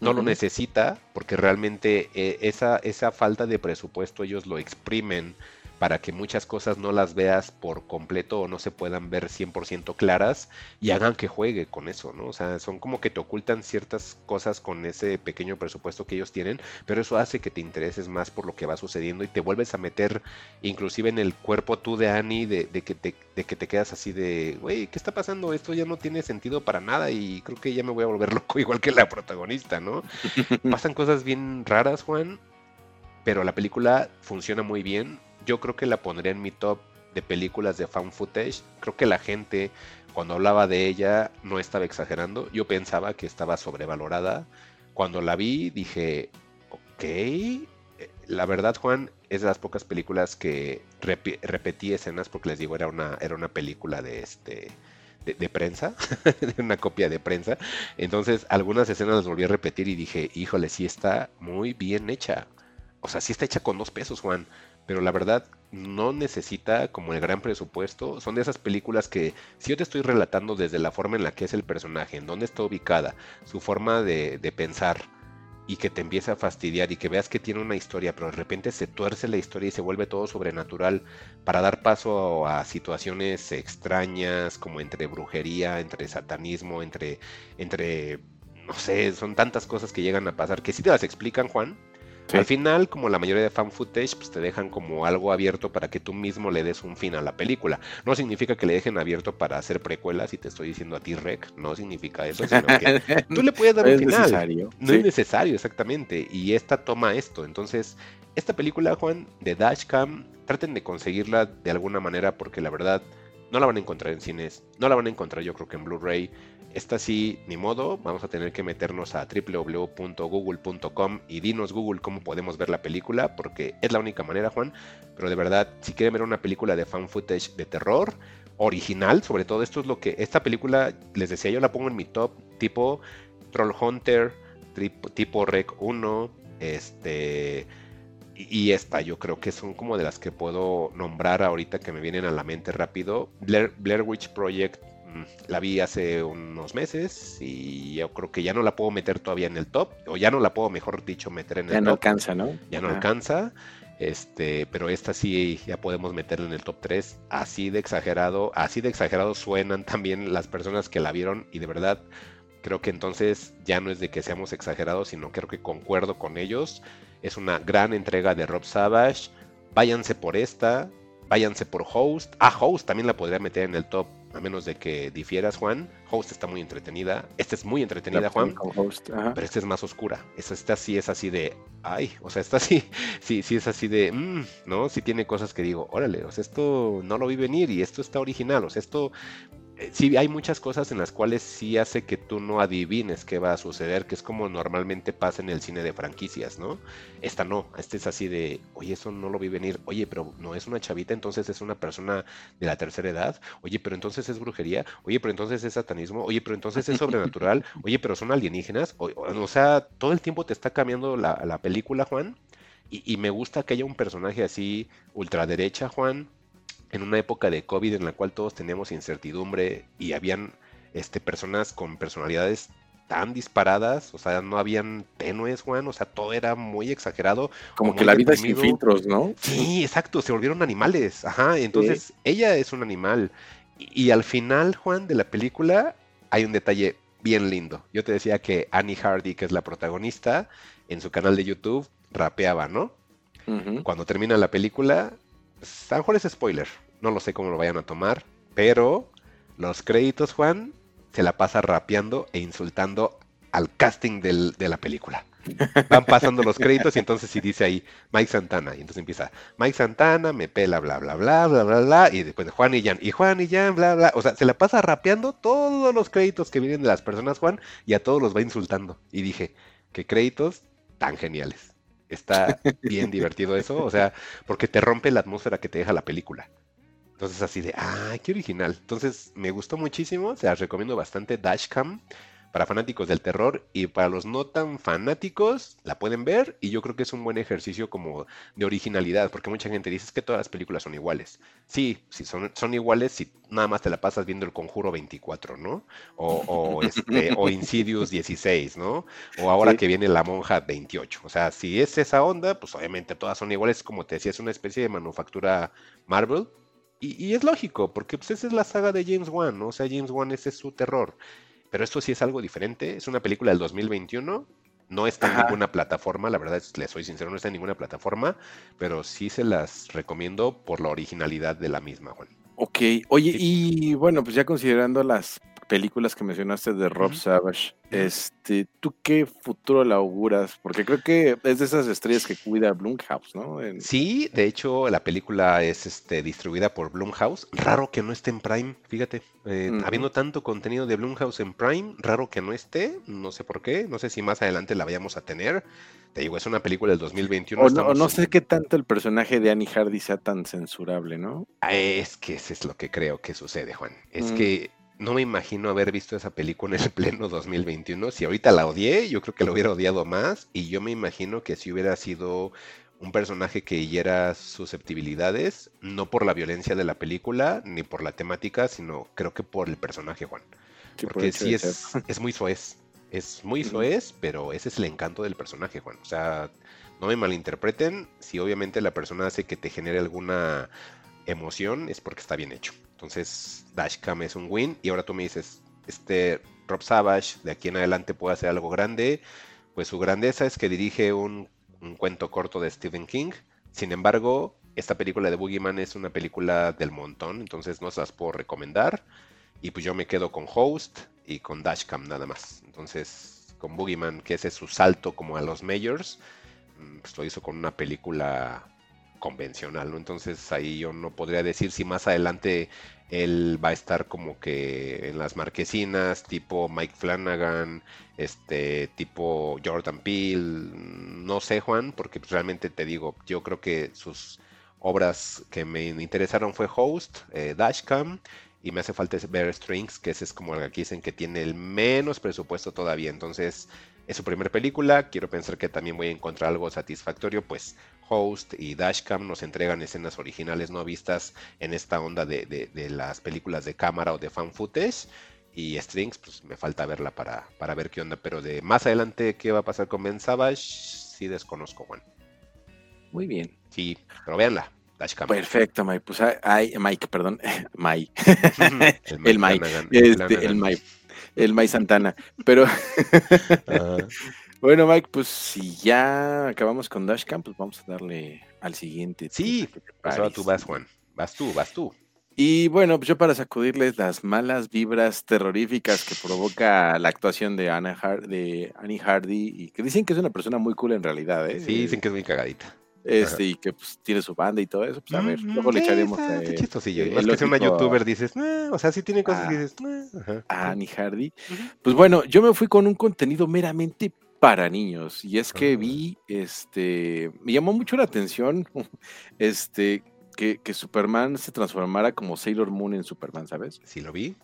No lo necesita porque realmente eh, esa, esa falta de presupuesto ellos lo exprimen para que muchas cosas no las veas por completo o no se puedan ver 100% claras y hagan que juegue con eso, ¿no? O sea, son como que te ocultan ciertas cosas con ese pequeño presupuesto que ellos tienen, pero eso hace que te intereses más por lo que va sucediendo y te vuelves a meter inclusive en el cuerpo tú de Annie, de, que, te, de que te quedas así de, güey, ¿qué está pasando? Esto ya no tiene sentido para nada y creo que ya me voy a volver loco igual que la protagonista, ¿no? Pasan cosas bien raras, Juan, pero la película funciona muy bien yo creo que la pondría en mi top de películas de fan footage. Creo que la gente cuando hablaba de ella no estaba exagerando. Yo pensaba que estaba sobrevalorada. Cuando la vi dije, ok. La verdad, Juan, es de las pocas películas que repetí escenas porque les digo, era una, era una película de este. De, prensa, de una copia de prensa. Entonces, algunas escenas las volví a repetir y dije, híjole, sí está muy bien hecha. O sea, sí está hecha con dos pesos, Juan pero la verdad no necesita como el gran presupuesto. Son de esas películas que si yo te estoy relatando desde la forma en la que es el personaje, en dónde está ubicada, su forma de, pensar, y que te empieza a fastidiar y que veas que tiene una historia, pero de repente se tuerce la historia y se vuelve todo sobrenatural para dar paso a, situaciones extrañas como entre brujería, entre satanismo, entre, entre, no sé, son tantas cosas que llegan a pasar que si te las explican, Juan, al final, como la mayoría de fan footage, pues te dejan como algo abierto para que tú mismo le des un fin a la película. No significa que le dejen abierto para hacer precuelas, y te estoy diciendo a ti, Rec, no significa eso, sino que tú le puedes dar un final. Necesario. No es necesario, exactamente. Y esta toma esto. Entonces, esta película, Juan, de Dashcam, traten de conseguirla de alguna manera porque la verdad no la van a encontrar en cines, no la van a encontrar yo creo que en Blu-ray esta sí, ni modo, vamos a tener que meternos a www.google.com y dinos Google cómo podemos ver la película, porque es la única manera, Juan. Pero de verdad, si quieren ver una película de fan footage de terror, original, sobre todo esto es lo que, esta película, les decía, yo la pongo en mi top, tipo Troll Hunter, tipo Rec 1, este... Y esta yo creo que son como de las que puedo nombrar ahorita que me vienen a la mente rápido. Blair Witch Project la vi hace unos meses y yo creo que ya no la puedo meter todavía en el top, o ya no la puedo, mejor dicho, meter en el top. Ya no alcanza, ¿no? Ya no alcanza. Este, pero esta sí ya podemos meterla en el top 3. Así de exagerado, así de exagerado suenan también las personas que la vieron y de verdad creo que entonces ya no es de que seamos exagerados, sino creo que concuerdo con ellos. Es una gran entrega de Rob Savage. Váyanse por esta, váyanse por Host. Ah, Host también la podría meter en el top a menos de que difieras, Juan. Host está muy entretenida. Esta es muy entretenida, Juan. pero esta es más oscura. Esta, sí es así de, ay, o sea, esta sí, sí, sí es así de, mm, ¿no? Sí tiene cosas que digo, órale, o sea, esto no lo vi venir y esto está original, o sea, esto sí hay muchas cosas en las cuales sí hace que tú no adivines qué va a suceder, que es como normalmente pasa en el cine de franquicias, ¿no? Esta no, esta es así de, oye, eso no lo vi venir, oye, pero no es una chavita, entonces es una persona de la tercera edad, oye, pero entonces es brujería, oye, pero entonces es satanismo, oye, pero entonces es sobrenatural, oye, pero son alienígenas, o, sea, todo el tiempo te está cambiando la, película, Juan, y, y me gusta que haya un personaje así ultraderecha, Juan, en una época de COVID en la cual todos teníamos incertidumbre y habían este, personas con personalidades tan disparadas, o sea, no habían tenues, Juan, o sea, todo era muy exagerado. Como que la vida sin filtros, ¿no? Sí, exacto, se volvieron animales, ajá, entonces ella es un animal. Y, al final, Juan, de la película hay un detalle bien lindo. Yo te decía que Annie Hardy, que es la protagonista, en su canal de YouTube rapeaba, ¿no? Cuando termina la película, a lo mejor es spoiler, no lo sé cómo lo vayan a tomar, pero los créditos, Juan, se la pasa rapeando e insultando al casting de la película. Van pasando los créditos y entonces si dice ahí Mike Santana y entonces empieza Mike Santana me pela bla bla bla bla bla bla y después Juan y Jan y Juan y Jan bla bla, o sea, se la pasa rapeando todos los créditos que vienen de las personas Juan y a todos los va insultando y dije, qué créditos tan geniales. Está bien divertido eso, o sea, porque te rompe la atmósfera que te deja la película. Entonces así de, ah, qué original. Entonces me gustó muchísimo, se las recomiendo bastante Dashcam. Para fanáticos del terror y para los no tan fanáticos la pueden ver y yo creo que es un buen ejercicio como de originalidad, porque mucha gente dice que todas las películas son iguales. Sí, sí son, son iguales si nada más te la pasas viendo el Conjuro 24, ¿no? O, o, este, o Insidious 16, ¿no? O ahora que viene La Monja 28. O sea, si es esa onda, pues obviamente todas son iguales, como te decía, es una especie de manufactura Marvel, y, es lógico, porque pues, esa es la saga de James Wan, ¿no? O sea, James Wan ese es su terror. Pero esto sí es algo diferente. Es una película del 2021. No está en ninguna plataforma, la verdad, es, le soy sincero, no está en ninguna plataforma, pero sí se las recomiendo por la originalidad de la misma, Juan. Ok, oye, y bueno, pues ya considerando las películas que mencionaste de Rob Savage, este, ¿tú qué futuro le auguras? Porque creo que es de esas estrellas que cuida Blumhouse, ¿no? Sí, de hecho la película es este, distribuida por Blumhouse. Raro que no esté en Prime, fíjate. Eh, habiendo tanto contenido de Blumhouse en Prime, raro que no esté, no sé por qué, no sé si más adelante la vayamos a tener. Te digo, es una película del 2021. O no, no sé qué tanto el personaje de Annie Hardy sea tan censurable, ¿no? Ah, es que ese es lo que creo que sucede, Juan. Es mm. que no me imagino haber visto esa película en el pleno 2021. Si ahorita la odié, yo creo que la hubiera odiado más. Y yo me imagino que si hubiera sido un personaje que hiera susceptibilidades, no por la violencia de la película ni por la temática, sino creo que por el personaje, Juan. Porque sí es, es muy soez. Es muy soez, pero ese es el encanto del personaje, Juan. O sea, no me malinterpreten. Si obviamente la persona hace que te genere alguna emoción, es porque está bien hecho. Entonces, Dashcam es un win. Y ahora tú me dices, este Rob Savage de aquí en adelante puede hacer algo grande. Pues su grandeza es que dirige un, cuento corto de Stephen King. Sin embargo, esta película de Boogeyman es una película del montón, entonces no se las puedo recomendar. Y pues yo me quedo con Host y con Dashcam nada más. Entonces, con Boogeyman, que ese es su salto como a los Majors, mm, pues lo hizo con una película convencional, ¿no? Entonces ahí yo no podría decir si más adelante él va a estar como que en las marquesinas, tipo Mike Flanagan, este, tipo Jordan Peele, no sé Juan, porque realmente te digo, yo creo que sus obras que me interesaron fue Host, eh, Dashcam, y me hace falta ver Strings, que ese es como el que dicen que tiene el menos presupuesto todavía, entonces es su primera película, quiero pensar que también voy a encontrar algo satisfactorio, pues Host y Dashcam nos entregan escenas originales no vistas en esta onda de, las películas de cámara o de fan footage. Y Strings, pues me falta verla para, para ver qué onda. Pero de más adelante, ¿qué va a pasar con Ben Savage? Sí desconozco, Juan. Muy bien. Sí, pero véanla. Dashcam. Perfecto, Mike. Pues hay, Mike, perdón. Mike. el Mike. el Mike el May Santana. Pero bueno, Mike, pues si ya acabamos con Dashcam, pues vamos a darle al siguiente. Sí, ahora tú vas, Juan. Vas tú, vas tú. Y bueno, pues yo para sacudirles las malas vibras terroríficas que provoca la actuación de, Anna de Annie Hardy, y que dicen que es una persona muy cool en realidad, ¿eh? Sí, dicen que es muy cagadita. Este, y que pues tiene su banda y todo eso, pues a ver, luego le echaremos. a qué chistosillo. Es que si una youtuber dices, o sea, sí tiene cosas que dices, a Annie Hardy. Pues bueno, yo me fui con un contenido meramente para niños. Y es que vi, este, me llamó mucho la atención, este, que, que, Superman se transformara como Sailor Moon en Superman, ¿sabes? Sí, lo vi.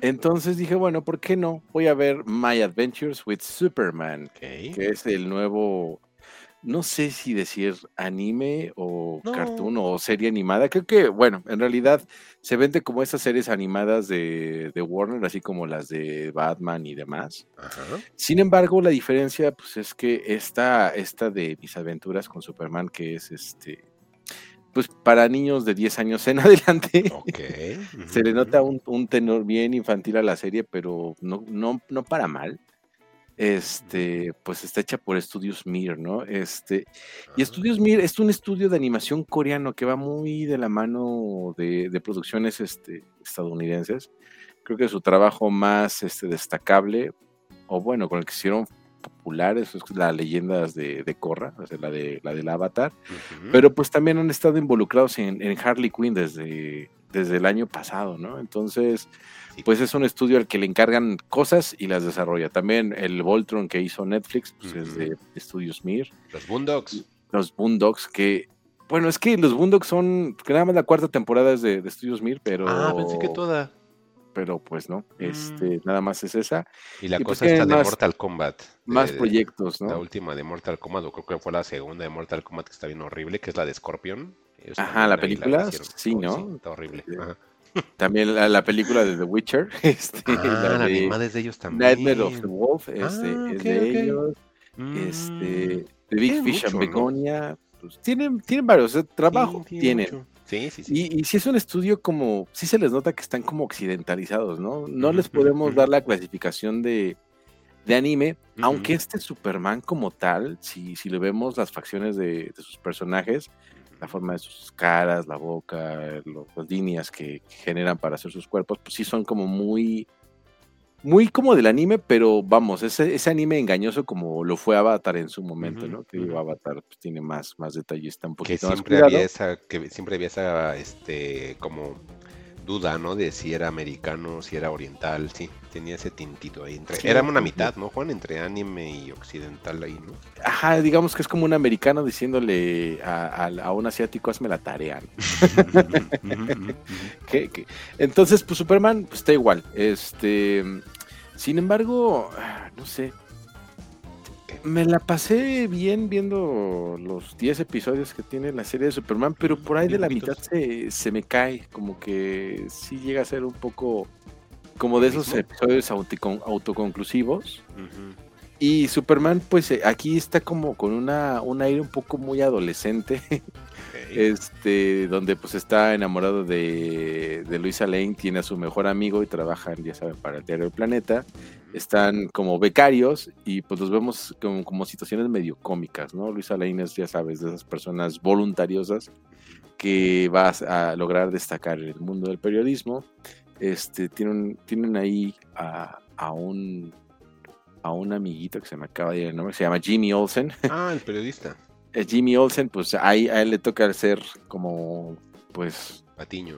Entonces dije, bueno, ¿por qué no? Voy a ver My Adventures with Superman, que es el nuevo no sé si decir anime o cartoon o serie animada. Creo que, bueno, en realidad se vende como esas series animadas de, Warner, así como las de Batman y demás. Sin embargo, la diferencia, pues, es que esta, esta de mis aventuras con Superman, que es este, pues para niños de 10 años en adelante. se le nota un, un, tenor bien infantil a la serie, pero no, no, no para mal este, pues está hecha por Studios Mir, ¿no? Este, y Studios Mir es un estudio de animación coreano que va muy de la mano de, producciones este, estadounidenses. Creo que su trabajo más este, destacable, o bueno, con el que hicieron populares, es las leyendas de, de Korra, la, de, la del Avatar, pero pues también han estado involucrados en, en Harley Quinn desde, desde el año pasado, ¿no? Entonces, pues es un estudio al que le encargan cosas y las desarrolla. También el Voltron que hizo Netflix, pues es de Estudios Mir. Los Boondocks. Los Boondocks que, bueno, es que los Boondocks son, que nada más la cuarta temporada es de, Estudios Mir, pero... Ah, pensé que toda. pero pues no, este, mm. nada más es esa. Y la pues cosa está de Mortal Kombat. Más proyectos, ¿no? La última de Mortal Kombat, o creo que fue la segunda de Mortal Kombat que está bien horrible, que es la de Scorpion. Ajá, la película, sí, ¿no? está horrible. También la, película de The Witcher. Este, ah, la, de, de ellos también. Nightmare of the Wolf, este, ah, es de ellos. Este, The Big Fish and Begonia. Pues, tienen, tienen varios, trabajo tienen. Sí, sí, sí. Y, y, si es un estudio como, sí se les nota que están como occidentalizados, ¿no? No les podemos dar la clasificación de, de anime, aunque este Superman como tal, si, si le vemos las facciones de, sus personajes, la forma de sus caras, la boca, las líneas que, generan para hacer sus cuerpos, pues sí son como muy, muy como del anime, pero vamos, ese, ese anime engañoso como lo fue Avatar en su momento, ¿no? Que Avatar pues, tiene más, más detalle, está un poquito que siempre había esa, que siempre había esa, este, como duda, ¿no? De si era americano, si era oriental, sí, tenía ese tintito ahí. Entre, era una mitad, ¿no, Juan? Entre anime y occidental ahí, ¿no? Ajá, digamos que es como un americano diciéndole a, un asiático, hazme la tarea. Entonces, pues Superman, pues está igual. Este, sin embargo, no sé, me la pasé bien viendo los 10 episodios que tiene la serie de Superman, pero por ahí de la mitad se, me cae, como que sí llega a ser un poco como de esos episodios autoconclusivos. Y Superman, pues eh, aquí está como con una, un aire un poco muy adolescente. Este, donde pues está enamorado de, de Luisa Lane, tiene a su mejor amigo y trabajan, ya saben, para el diario del planeta están como becarios y pues los vemos como, situaciones medio cómicas, ¿no? Luisa Lane es, ya sabes, de esas personas voluntariosas que vas a lograr destacar en el mundo del periodismo. Este, tienen, tienen ahí a, a un a un amiguito que se me acaba de ir el nombre, se llama Jimmy Olsen. Ah, el periodista. Jimmy Olsen, pues ahí a él le toca ser como, pues... Patiño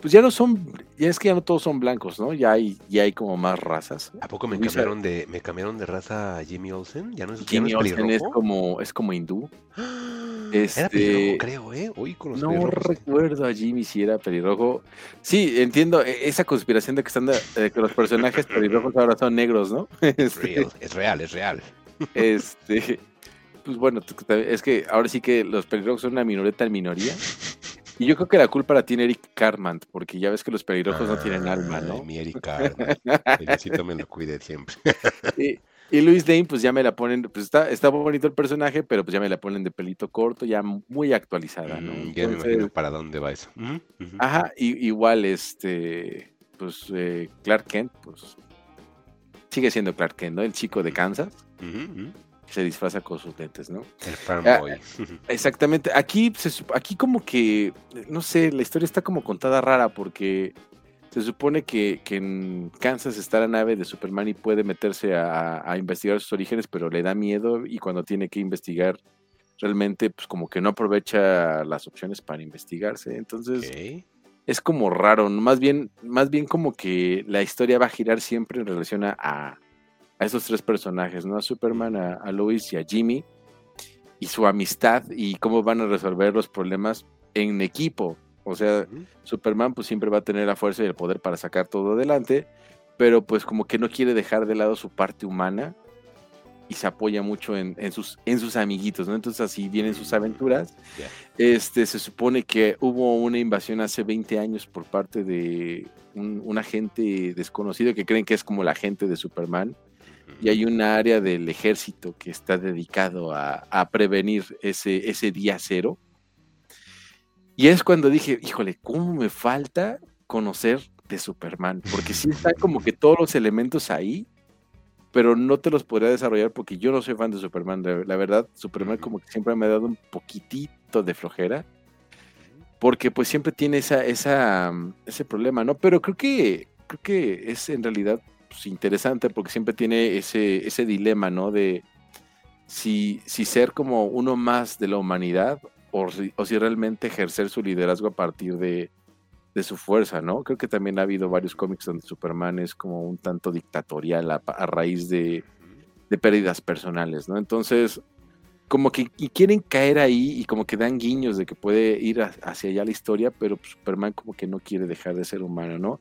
pues ya no son, ya es que ya no todos son blancos, ¿no? Ya hay, ya hay como más razas. ¿A poco me cambiaron de, me cambiaron de raza a Jimmy Olsen? ¿Ya no es, Jimmy Olsen es como, es como hindú. Este, era pelirrojo, creo, ¿eh? Hoy con los No recuerdo a Jimmy si era pelirrojo. Sí, entiendo e, esa conspiración de que están de, que los personajes pelirrojos ahora son negros, ¿no? Este, es real, es real. Este, pues bueno, es que ahora sí que los pelirrojos son una minoreta en minoría. Y yo creo que la culpa la tiene Eric Carman, porque ya ves que los pelirrojos no tienen alma, ¿no? Mi Eric Carman. Necesito me lo cuide siempre. y, Luis Lane, pues ya me la ponen, pues está, está bonito el personaje, pero pues ya me la ponen de pelito corto, ya muy actualizada, ¿no? Mm, ya me imagino para dónde va eso. Ajá, y, igual, este, pues eh, Clark Kent, pues sigue siendo Clark Kent, ¿no? El chico de Kansas se disfraza con sus lentes, ¿no? El fanboy. Ah, exactamente. Aquí, aquí como que, no sé, la historia está como contada rara porque se supone que, en Kansas está la nave de Superman y puede meterse a, investigar sus orígenes, pero le da miedo y cuando tiene que investigar realmente pues como que no aprovecha las opciones para investigarse. Entonces es como raro, más bien, más bien como que la historia va a girar siempre en relación a a esos tres personajes, ¿no? A Superman, a, a Lois y a Jimmy, y su amistad y cómo van a resolver los problemas en equipo. O sea, Superman pues siempre va a tener la fuerza y el poder para sacar todo adelante, pero pues como que no quiere dejar de lado su parte humana y se apoya mucho en, sus, en sus amiguitos, ¿no? Entonces así vienen sus aventuras. Este, se supone que hubo una invasión hace 20 años por parte de un, un agente desconocido que creen que es como la agente de Superman y hay un área del ejército que está dedicado a, prevenir ese, ese día cero. Y es cuando dije, híjole, ¿cómo me falta conocer de Superman? Porque sí están como que todos los elementos ahí, pero no te los podría desarrollar porque yo no soy fan de Superman. La verdad, Superman como que siempre me ha dado un poquitito de flojera. Porque pues siempre tiene esa, esa, ese problema, ¿no? Pero creo que, creo que es en realidad pues, interesante porque siempre tiene ese, ese dilema, ¿no? De si, si ser como uno más de la humanidad o si, realmente ejercer su liderazgo a partir de, de, su fuerza, ¿no? Creo que también ha habido varios cómics donde Superman es como un tanto dictatorial a, raíz de, de, pérdidas personales, ¿no? Entonces, como que quieren caer ahí y como que dan guiños de que puede ir hacia allá la historia, pero pues, Superman como que no quiere dejar de ser humano, ¿no?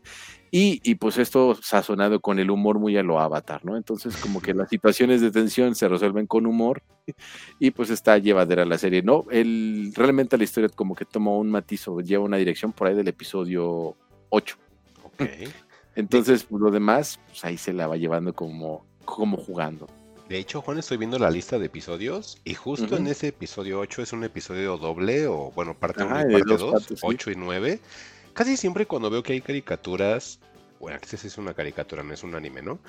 Y, y, pues esto sazonado con el humor muy a lo avatar, ¿no? Entonces como que las situaciones de tensión se resuelven con humor y pues está llevadera la serie, ¿no? El, realmente la historia como que toma un matiz o lleva una dirección por ahí del episodio 8. Ok. Entonces, pues, lo demás, pues ahí se la va llevando como, como jugando. De hecho, Juan, estoy viendo la lista de episodios y justo en ese episodio 8 es un episodio doble o, bueno, parte 1 y parte 2, 8 y 9. Casi siempre cuando veo que hay caricaturas, bueno, que es una caricatura, no es un anime, ¿no?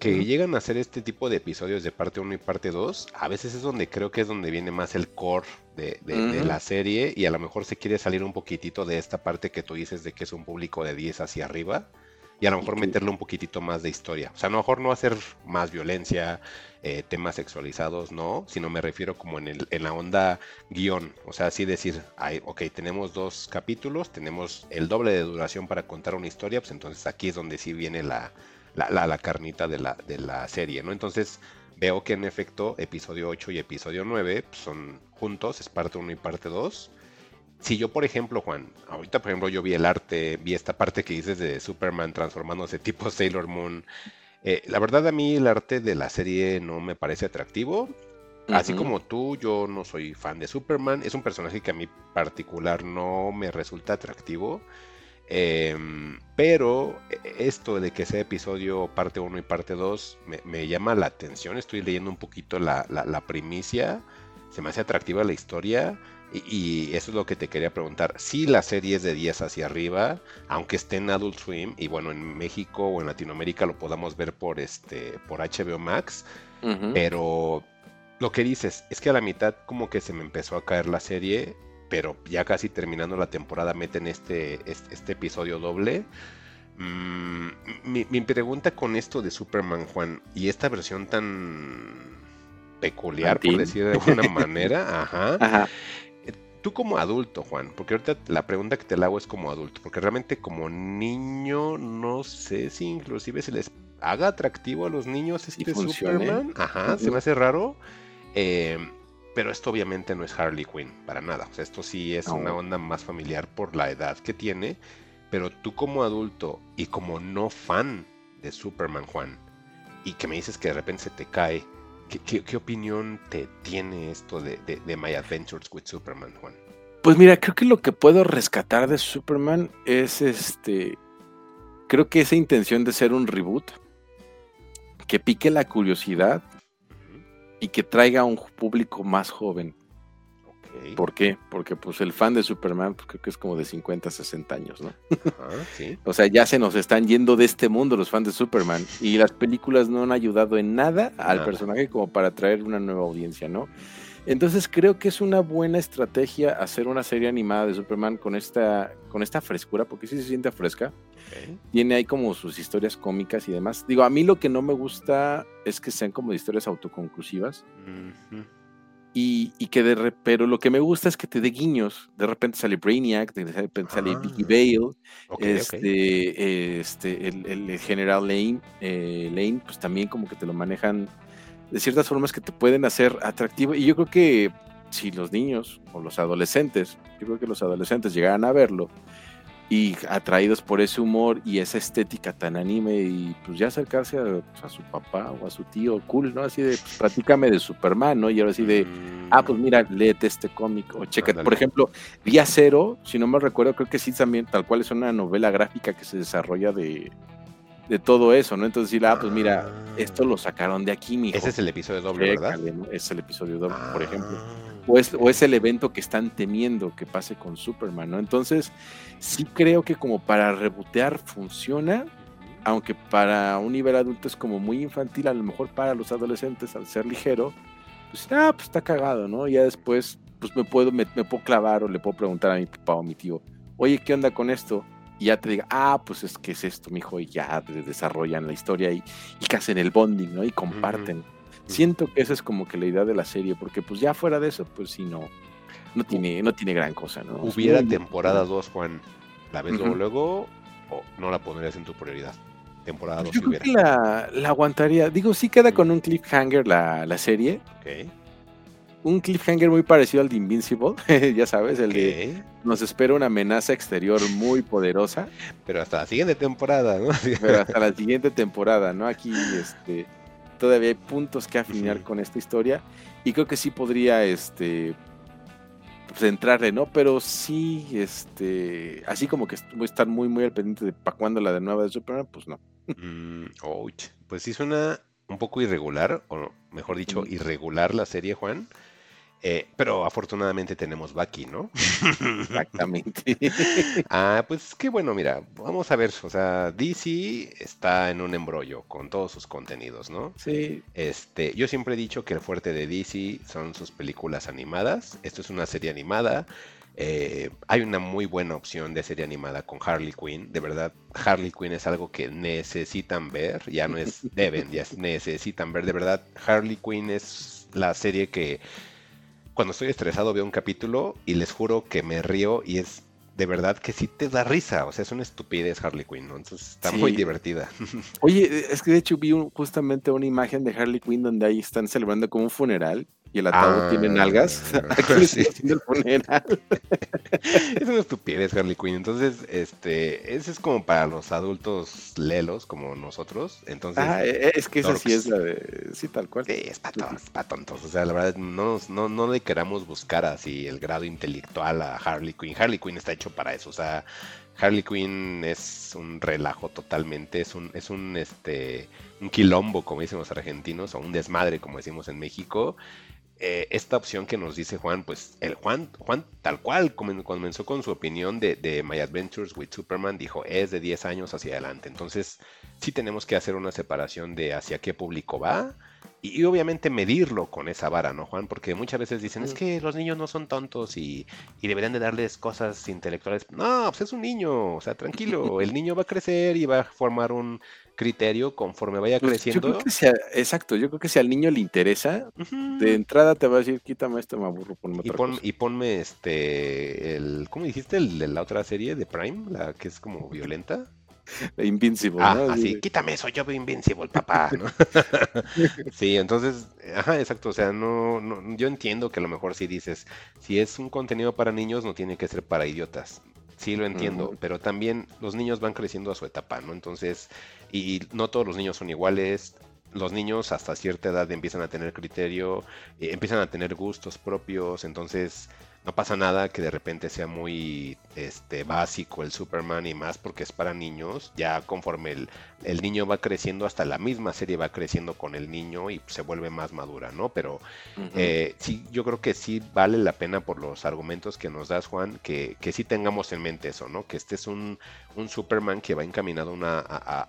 Que llegan a hacer este tipo de episodios de parte 1 y parte 2, a veces es donde creo que es donde viene más el core de, de, la serie y a lo mejor se quiere salir un poquitito de esta parte que tú dices de que es un público de 10 hacia arriba y a lo mejor meterle un poquitito más de historia. O sea, a lo mejor no hacer más violencia, eh, temas sexualizados, no, sino me refiero como en, el, en la onda guion. O sea, así decir, hay, ok, tenemos dos capítulos, tenemos el doble de duración para contar una historia, pues entonces aquí es donde sí viene la, la, la, carnita de la, de la serie, ¿no? Entonces veo que en efecto episodio 8 y episodio 9 pues, son juntos, es parte 1 y parte 2 si yo, por ejemplo, Juan, ahorita, por ejemplo, yo vi el arte, vi esta parte que dices de Superman transformándose tipo Sailor Moon. Eh, la verdad, a mí el arte de la serie no me parece atractivo. Así como tú, yo no soy fan de Superman. Es un personaje que a mí particular no me resulta atractivo. Em, pero esto de que sea episodio parte 1 y parte 2 me, llama la atención. Estoy leyendo un poquito la, la primicia. Se me hace atractiva la historia. Y, eso es lo que te quería preguntar. Si la serie es de 10 hacia arriba, aunque esté en Adult Swim, y bueno, en México o en Latinoamérica lo podamos ver por este por HBO Max, pero lo que dices es que a la mitad como que se me empezó a caer la serie, pero ya casi terminando la temporada meten este, este, episodio doble. Mm, mi, mi pregunta con esto de Superman, Juan, y esta versión tan peculiar, por decir de alguna manera, ajá, ajá tú como adulto, Juan, porque ahorita la pregunta que te la hago es como adulto, porque realmente como niño no sé si inclusive se les haga atractivo a los niños este Superman. Ajá, se me hace raro. Em, pero esto obviamente no es Harley Quinn, para nada. O sea, esto sí es una onda más familiar por la edad que tiene. Pero tú como adulto y como no fan de Superman, Juan, y que me dices que de repente se te cae, ¿Qué, opinión te tiene esto de, My Adventures with Superman, Juan? Pues mira, creo que lo que puedo rescatar de Superman es este. Creo que esa intención de ser un reboot, que pique la curiosidad y que traiga a un público más joven. ¿Por qué? Porque pues el fan de Superman pues, creo que es como de 50, 60 años, ¿no? o sea, ya se nos están yendo de este mundo los fans de Superman y las películas no han ayudado en nada al personaje como para atraer una nueva audiencia, ¿no? Entonces creo que es una buena estrategia hacer una serie animada de Superman con esta, con esta frescura, porque sí se siente fresca. Tiene ahí como sus historias cómicas y demás. Digo, a mí lo que no me gusta es que sean como historias autoconclusivas. Y, que de pero lo que me gusta es que te dé guiños. De repente sale Brainiac, de repente sale Vicky ah, Bale, este, este, el, general Lane, eh, Lane, pues también como que te lo manejan de ciertas formas que te pueden hacer atractivo. Y yo creo que si los niños o los adolescentes, yo creo que los adolescentes llegaran a verlo, y atraídos por ese humor y esa estética tan anime y pues ya acercarse a, pues, su papá o a su tío cool, ¿no? Así de, pues, platícame de Superman, ¿no? Y ahora así de, ah, pues mira, léete este cómic o checa. Por ejemplo, Día Cero, si no me recuerdo, creo que sí también, tal cual es una novela gráfica que se desarrolla de, de todo eso, ¿no? Entonces decir, ah, pues mira, esto lo sacaron de aquí, mijo. Ese es el episodio doble, ¿verdad? Es el episodio doble, por ejemplo. O es, o es el evento que están temiendo que pase con Superman, ¿no? Entonces, sí creo que como para rebotear funciona, aunque para un nivel adulto es como muy infantil, a lo mejor para los adolescentes al ser ligero, pues, ah, pues está cagado, ¿no? Ya después, pues me puedo, me, puedo clavar o le puedo preguntar a mi papá o a mi tío, oye, ¿qué onda con esto? Y ya te diga, ah, pues es que es esto, mijo, y ya desarrollan la historia y, y que hacen el bonding, ¿no? Y comparten. Siento que esa es como que la idea de la serie, porque pues ya fuera de eso, pues sí, no, no tiene, no tiene gran cosa, ¿no? Hubiera temporada 2, Juan, ¿la ves luego, o no la pondrías en tu prioridad? Temporada 2 Yo creo que la, la, aguantaría. Digo, sí queda con un cliffhanger la, la serie. Ok. un cliffhanger muy parecido al de Invincible, ya sabes, el de nos espera una amenaza exterior muy poderosa. Pero hasta la siguiente temporada, ¿no? Pero hasta la siguiente temporada, ¿no? Aquí este, todavía hay puntos que afinar con esta historia y creo que sí podría este, pues, entrarle, ¿no? Pero sí, este, así como que voy a estar muy, muy al pendiente de para cuándo la de nueva de Superman, pues no. Mm, pues sí suena un poco irregular, o mejor dicho, irregular la serie, Juan. Eh, pero afortunadamente tenemos Bucky, ¿no? Exactamente. ah, pues qué bueno, mira, vamos a ver, o sea, DC está en un embrollo con todos sus contenidos, ¿no? Sí. Este, yo siempre he dicho que el fuerte de DC son sus películas animadas. Esto es una serie animada. Eh, hay una muy buena opción de serie animada con Harley Quinn. De verdad, Harley Quinn es algo que necesitan ver. Ya no es deben, ya necesitan ver. De verdad, Harley Quinn es la serie que cuando estoy estresado veo un capítulo y les juro que me río y es de verdad que sí te da risa. O sea, es una estupidez Harley Quinn, ¿no? Entonces está muy divertida. Oye, es que de hecho vi justamente una imagen de Harley Quinn donde ahí están celebrando como un funeral y el ataúd tiene nalgas. es una estupidez Harley Quinn. Entonces, este, ese es como para los adultos lelos como nosotros. Entonces, ah, e, es que esa sí es la de, sí, tal cual. Sí, es para, tontos. O sea, la verdad, no, no, no le queramos buscar así el grado intelectual a Harley Quinn. Harley Quinn está hecho para eso. O sea, Harley Quinn es un relajo totalmente, es un, es un, este, un quilombo, como dicen los argentinos, o un desmadre, como decimos en México. Eh, esta opción que nos dice Juan, pues el Juan, Juan tal cual comenzó con su opinión de, de, My Adventures with Superman, dijo es de 10 años hacia adelante. Entonces, sí tenemos que hacer una separación de hacia qué público va y, obviamente medirlo con esa vara, ¿no, Juan? Porque muchas veces dicen, es que los niños no son tontos y, y, deberían de darles cosas intelectuales. No, pues es un niño, o sea, tranquilo, el niño va a crecer y va a formar un criterio conforme vaya pues, creciendo. exacto, yo creo que si al niño le interesa, de entrada te va a decir, quítame esto, me aburro, ponme y, y ponme este, el, ¿cómo dijiste? El de la otra serie de Prime, la que es como violenta. Invincible, ah, ¿no? Así, quítame eso, yo veo Invincible, papá, ¿no? sí, entonces, ajá, exacto, o sea, no, no, yo entiendo que a lo mejor si dices, si es un contenido para niños, no tiene que ser para idiotas. Sí, lo entiendo, pero también los niños van creciendo a su etapa, ¿no? Entonces, y no todos los niños son iguales. Los niños hasta cierta edad empiezan a tener criterio, eh, empiezan a tener gustos propios, entonces no pasa nada que de repente sea muy este, básico el Superman y más porque es para niños. Ya conforme el, el, niño va creciendo, hasta la misma serie va creciendo con el niño y se vuelve más madura, ¿no? Pero eh, sí, yo creo que sí vale la pena por los argumentos que nos das, Juan, que, que sí tengamos en mente eso, ¿no? Que este es un, un Superman que va encaminado a,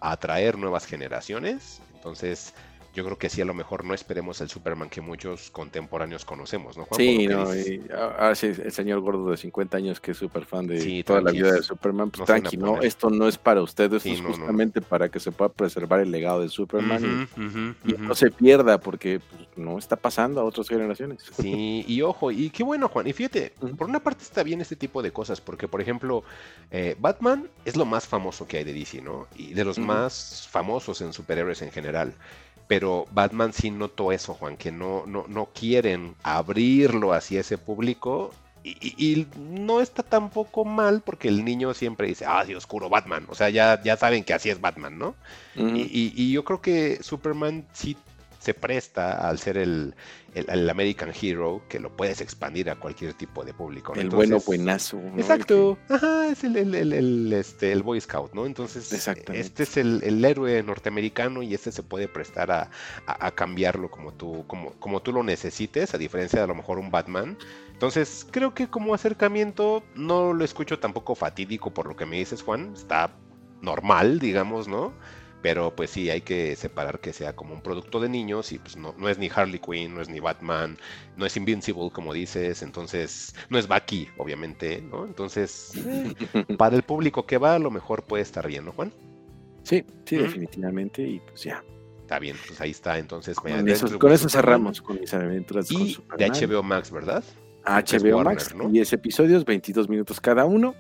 a atraer nuevas generaciones. Entonces, yo creo que sí, a lo mejor no esperemos el Superman que muchos contemporáneos conocemos, ¿no? sí, no, ah, sí, el señor gordo de 50 años que es súper fan de toda la vida de Superman, pues tranqui, no, esto no es para ustedes, esto es justamente para que se pueda preservar el legado de Superman y, no se pierda porque pues, no está pasando a otras generaciones. Sí, y ojo, y qué bueno, Juan, y fíjate, por una parte está bien este tipo de cosas, porque por ejemplo, eh, Batman es lo más famoso que hay de DC, ¿no? Y de los más famosos en superhéroes en general pero Batman sí notó eso, Juan, que no, no, no quieren abrirlo hacia ese público. Y, no está tampoco mal porque el niño siempre dice, ah, sí, oscuro Batman. O sea, ya, ya saben que así es Batman, ¿no? y, y, yo creo que Superman sí se presta al ser el, el, American Hero, que lo puedes expandir a cualquier tipo de público. El bueno buenazo. Exacto. Ajá, es el, el, este, el Boy Scout, ¿no? Entonces, este es el, héroe norteamericano y este se puede prestar a, a, cambiarlo como tú, como, como tú lo necesites, a diferencia de a lo mejor un Batman. Entonces, creo que como acercamiento no lo escucho tampoco fatídico por lo que me dices, Juan. Está normal, digamos, ¿no? Pero pues sí, hay que separar que sea como un producto de niños y pues no, no es ni Harley Quinn, no es ni Batman, no es Invincible como dices, entonces no es Bucky, obviamente, ¿no? Entonces, para el público que va, a lo mejor puede estar bien, ¿no, Juan? Sí, sí, definitivamente, y pues ya. Está bien, pues ahí está, entonces. Con, eso, con eso, cerramos con mis aventuras. Y de HBO Max, ¿verdad? HBO Max, ¿no? 10 episodios, 22 minutos cada uno.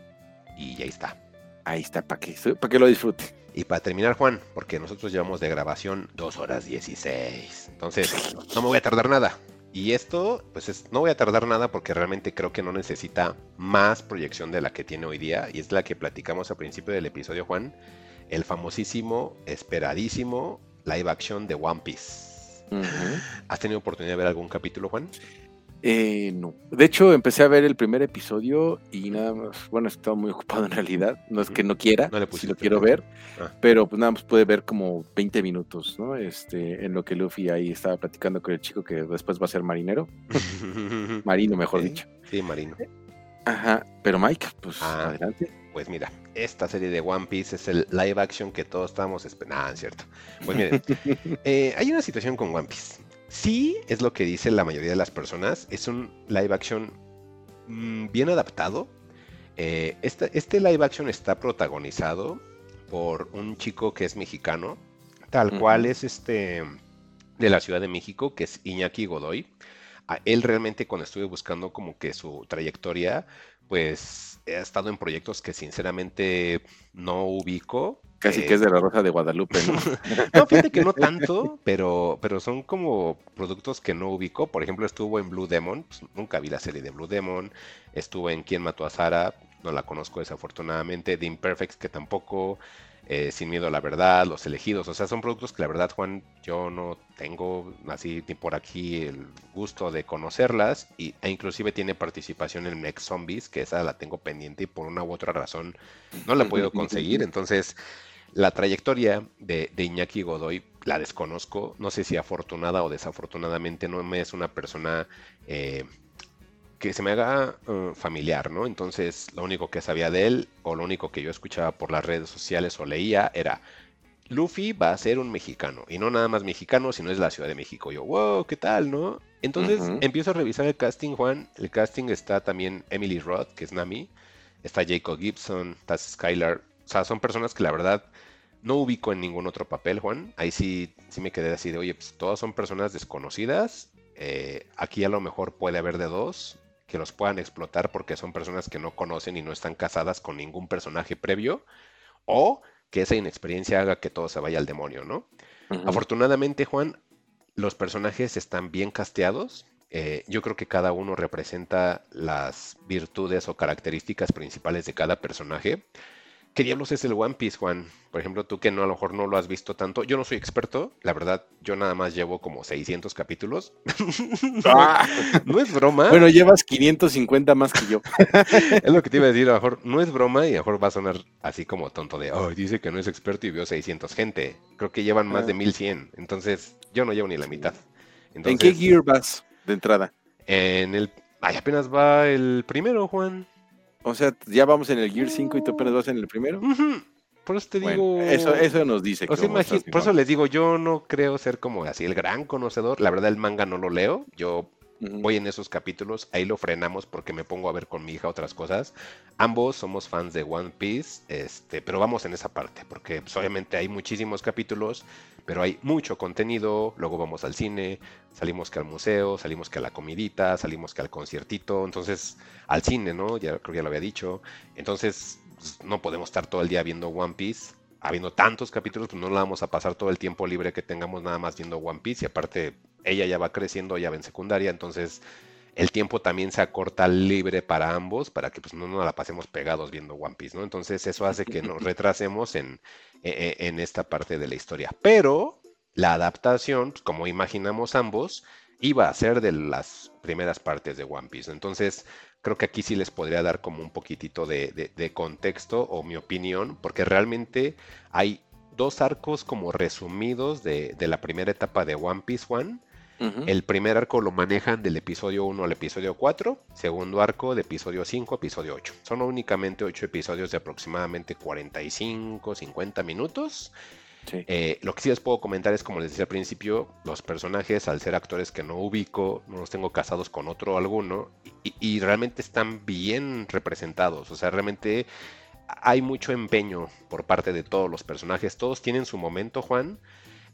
Y ahí está. Ahí está, para que, para que lo disfrute. Y para terminar, Juan, porque nosotros llevamos de grabación 2 horas 16. Entonces, no me voy a tardar nada. Y esto, pues no voy a tardar nada porque realmente creo que no necesita más proyección de la que tiene hoy día. Y es la que platicamos al principio del episodio, Juan. El famosísimo, esperadísimo live action de One Piece. ¿Has tenido oportunidad de ver algún capítulo, Juan? Eh, no. De hecho, empecé a ver el primer episodio y nada más, bueno, estaba muy ocupado en realidad. No es que no quiera, no le si lo quiero ver, ah. pero pues nada más pude ver como 20 minutos, ¿no? Este, en lo que Luffy ahí estaba platicando con el chico que después va a ser marinero. marino, mejor dicho. Sí, marino. Ajá, pero Mike, pues ah, adelante. Pues mira, esta serie de One Piece es el live action que todos estábamos esperando. Ah, cierto. Pues miren, eh, hay una situación con One Piece. Sí, es lo que dice la mayoría de las personas. Es un live action mm, bien adaptado. Eh, este, live action está protagonizado por un chico que es mexicano, tal cual es este de la Ciudad de México, que es Iñaki Godoy. A él realmente cuando estuve buscando como que su trayectoria, pues ha estado en proyectos que sinceramente no ubico, Casi que es de la Rosa de Guadalupe, ¿no? no, fíjate que no tanto, pero, pero son como productos que no ubico. Por ejemplo, estuvo en Blue Demon, pues, nunca vi la serie de Blue Demon. Estuvo en Quién mató a Sara, no la conozco desafortunadamente. The Imperfects, que tampoco. Eh, Sin miedo a la verdad, Los elegidos. O sea, son productos que la verdad, Juan, yo no tengo así ni por aquí el gusto de conocerlas. Y, e inclusive tiene participación en Next Zombies, que esa la tengo pendiente y por una u otra razón no la he podido conseguir. Entonces la trayectoria de, Iñaki Godoy la desconozco, no sé si afortunada o desafortunadamente no me es una persona eh, que se me haga uh, familiar, ¿no? Entonces lo único que sabía de él o lo único que yo escuchaba por las redes sociales o leía era Luffy va a ser un mexicano y no nada más mexicano, sino es la Ciudad de México. Yo, wow, ¿qué tal, no? Entonces empiezo a revisar el casting, Juan. El casting está también Emily Roth, que es Nami, está Jacob Gibson, está Skylar. O sea, son personas que la verdad no ubico en ningún otro papel, Juan. Ahí sí, sí me quedé así de, oye, pues todas son personas desconocidas. Eh, aquí a lo mejor puede haber de dos que los puedan explotar porque son personas que no conocen y no están casadas con ningún personaje previo. O que esa inexperiencia haga que todo se vaya al demonio, ¿no? Afortunadamente, Juan, los personajes están bien casteados. Eh, yo creo que cada uno representa las virtudes o características principales de cada personaje. ¿Qué diablos es el One Piece, Juan? Por ejemplo, tú que no a lo mejor no lo has visto tanto. Yo no soy experto, la verdad, yo nada más llevo como 600 capítulos. Ah. no, es broma. Bueno, llevas 550 más que yo. es lo que te iba a decir, a lo mejor no es broma y a lo mejor va a sonar así como tonto de, oh, dice que no es experto y vio 600 gente. Creo que llevan más de 1100, ah. entonces yo no llevo ni la mitad. ¿En qué gear vas de entrada? En el... Ay, apenas va el primero, Juan. O sea, ya vamos en el Gear 5 y tú apenas vas en el primero. Por eso te digo. Eso, eso nos dice. por eso les digo, yo no creo ser como así el gran conocedor. La verdad, el manga no lo leo. Yo voy en esos capítulos, ahí lo frenamos porque me pongo a ver con mi hija otras cosas. Ambos somos fans de One Piece, este, pero vamos en esa parte, porque pues, obviamente hay muchísimos capítulos, pero hay mucho contenido, luego vamos al cine, salimos que al museo, salimos que a la comidita, salimos que al conciertito, entonces al cine, ¿no? Ya creo que ya lo había dicho. Entonces pues, no podemos estar todo el día viendo One Piece. Habiendo tantos capítulos, pues no la vamos a pasar todo el tiempo libre que tengamos nada más viendo One Piece. Y aparte, ella ya va creciendo, ya va en secundaria, entonces el tiempo también se acorta libre para ambos, para que pues, no nos la pasemos pegados viendo One Piece, ¿no? Entonces eso hace que nos retrasemos en, e, e, en, esta parte de la historia. Pero la adaptación, pues, como imaginamos ambos, iba a ser de las primeras partes de One Piece. Entonces, creo que aquí sí les podría dar como un poquitito de, contexto o mi opinión, porque realmente hay dos arcos como resumidos de, de la primera etapa de One Piece One el primer arco lo manejan del episodio 1 al episodio 4, segundo arco de episodio 5 a episodio 8. Son únicamente 8 episodios de aproximadamente 45, 50 minutos. Eh, lo que sí les puedo comentar es, como les decía al principio, los personajes, al ser actores que no ubico, no los tengo casados con otro alguno, y realmente están bien representados. O sea, realmente hay mucho empeño por parte de todos los personajes. Todos tienen su momento, Juan.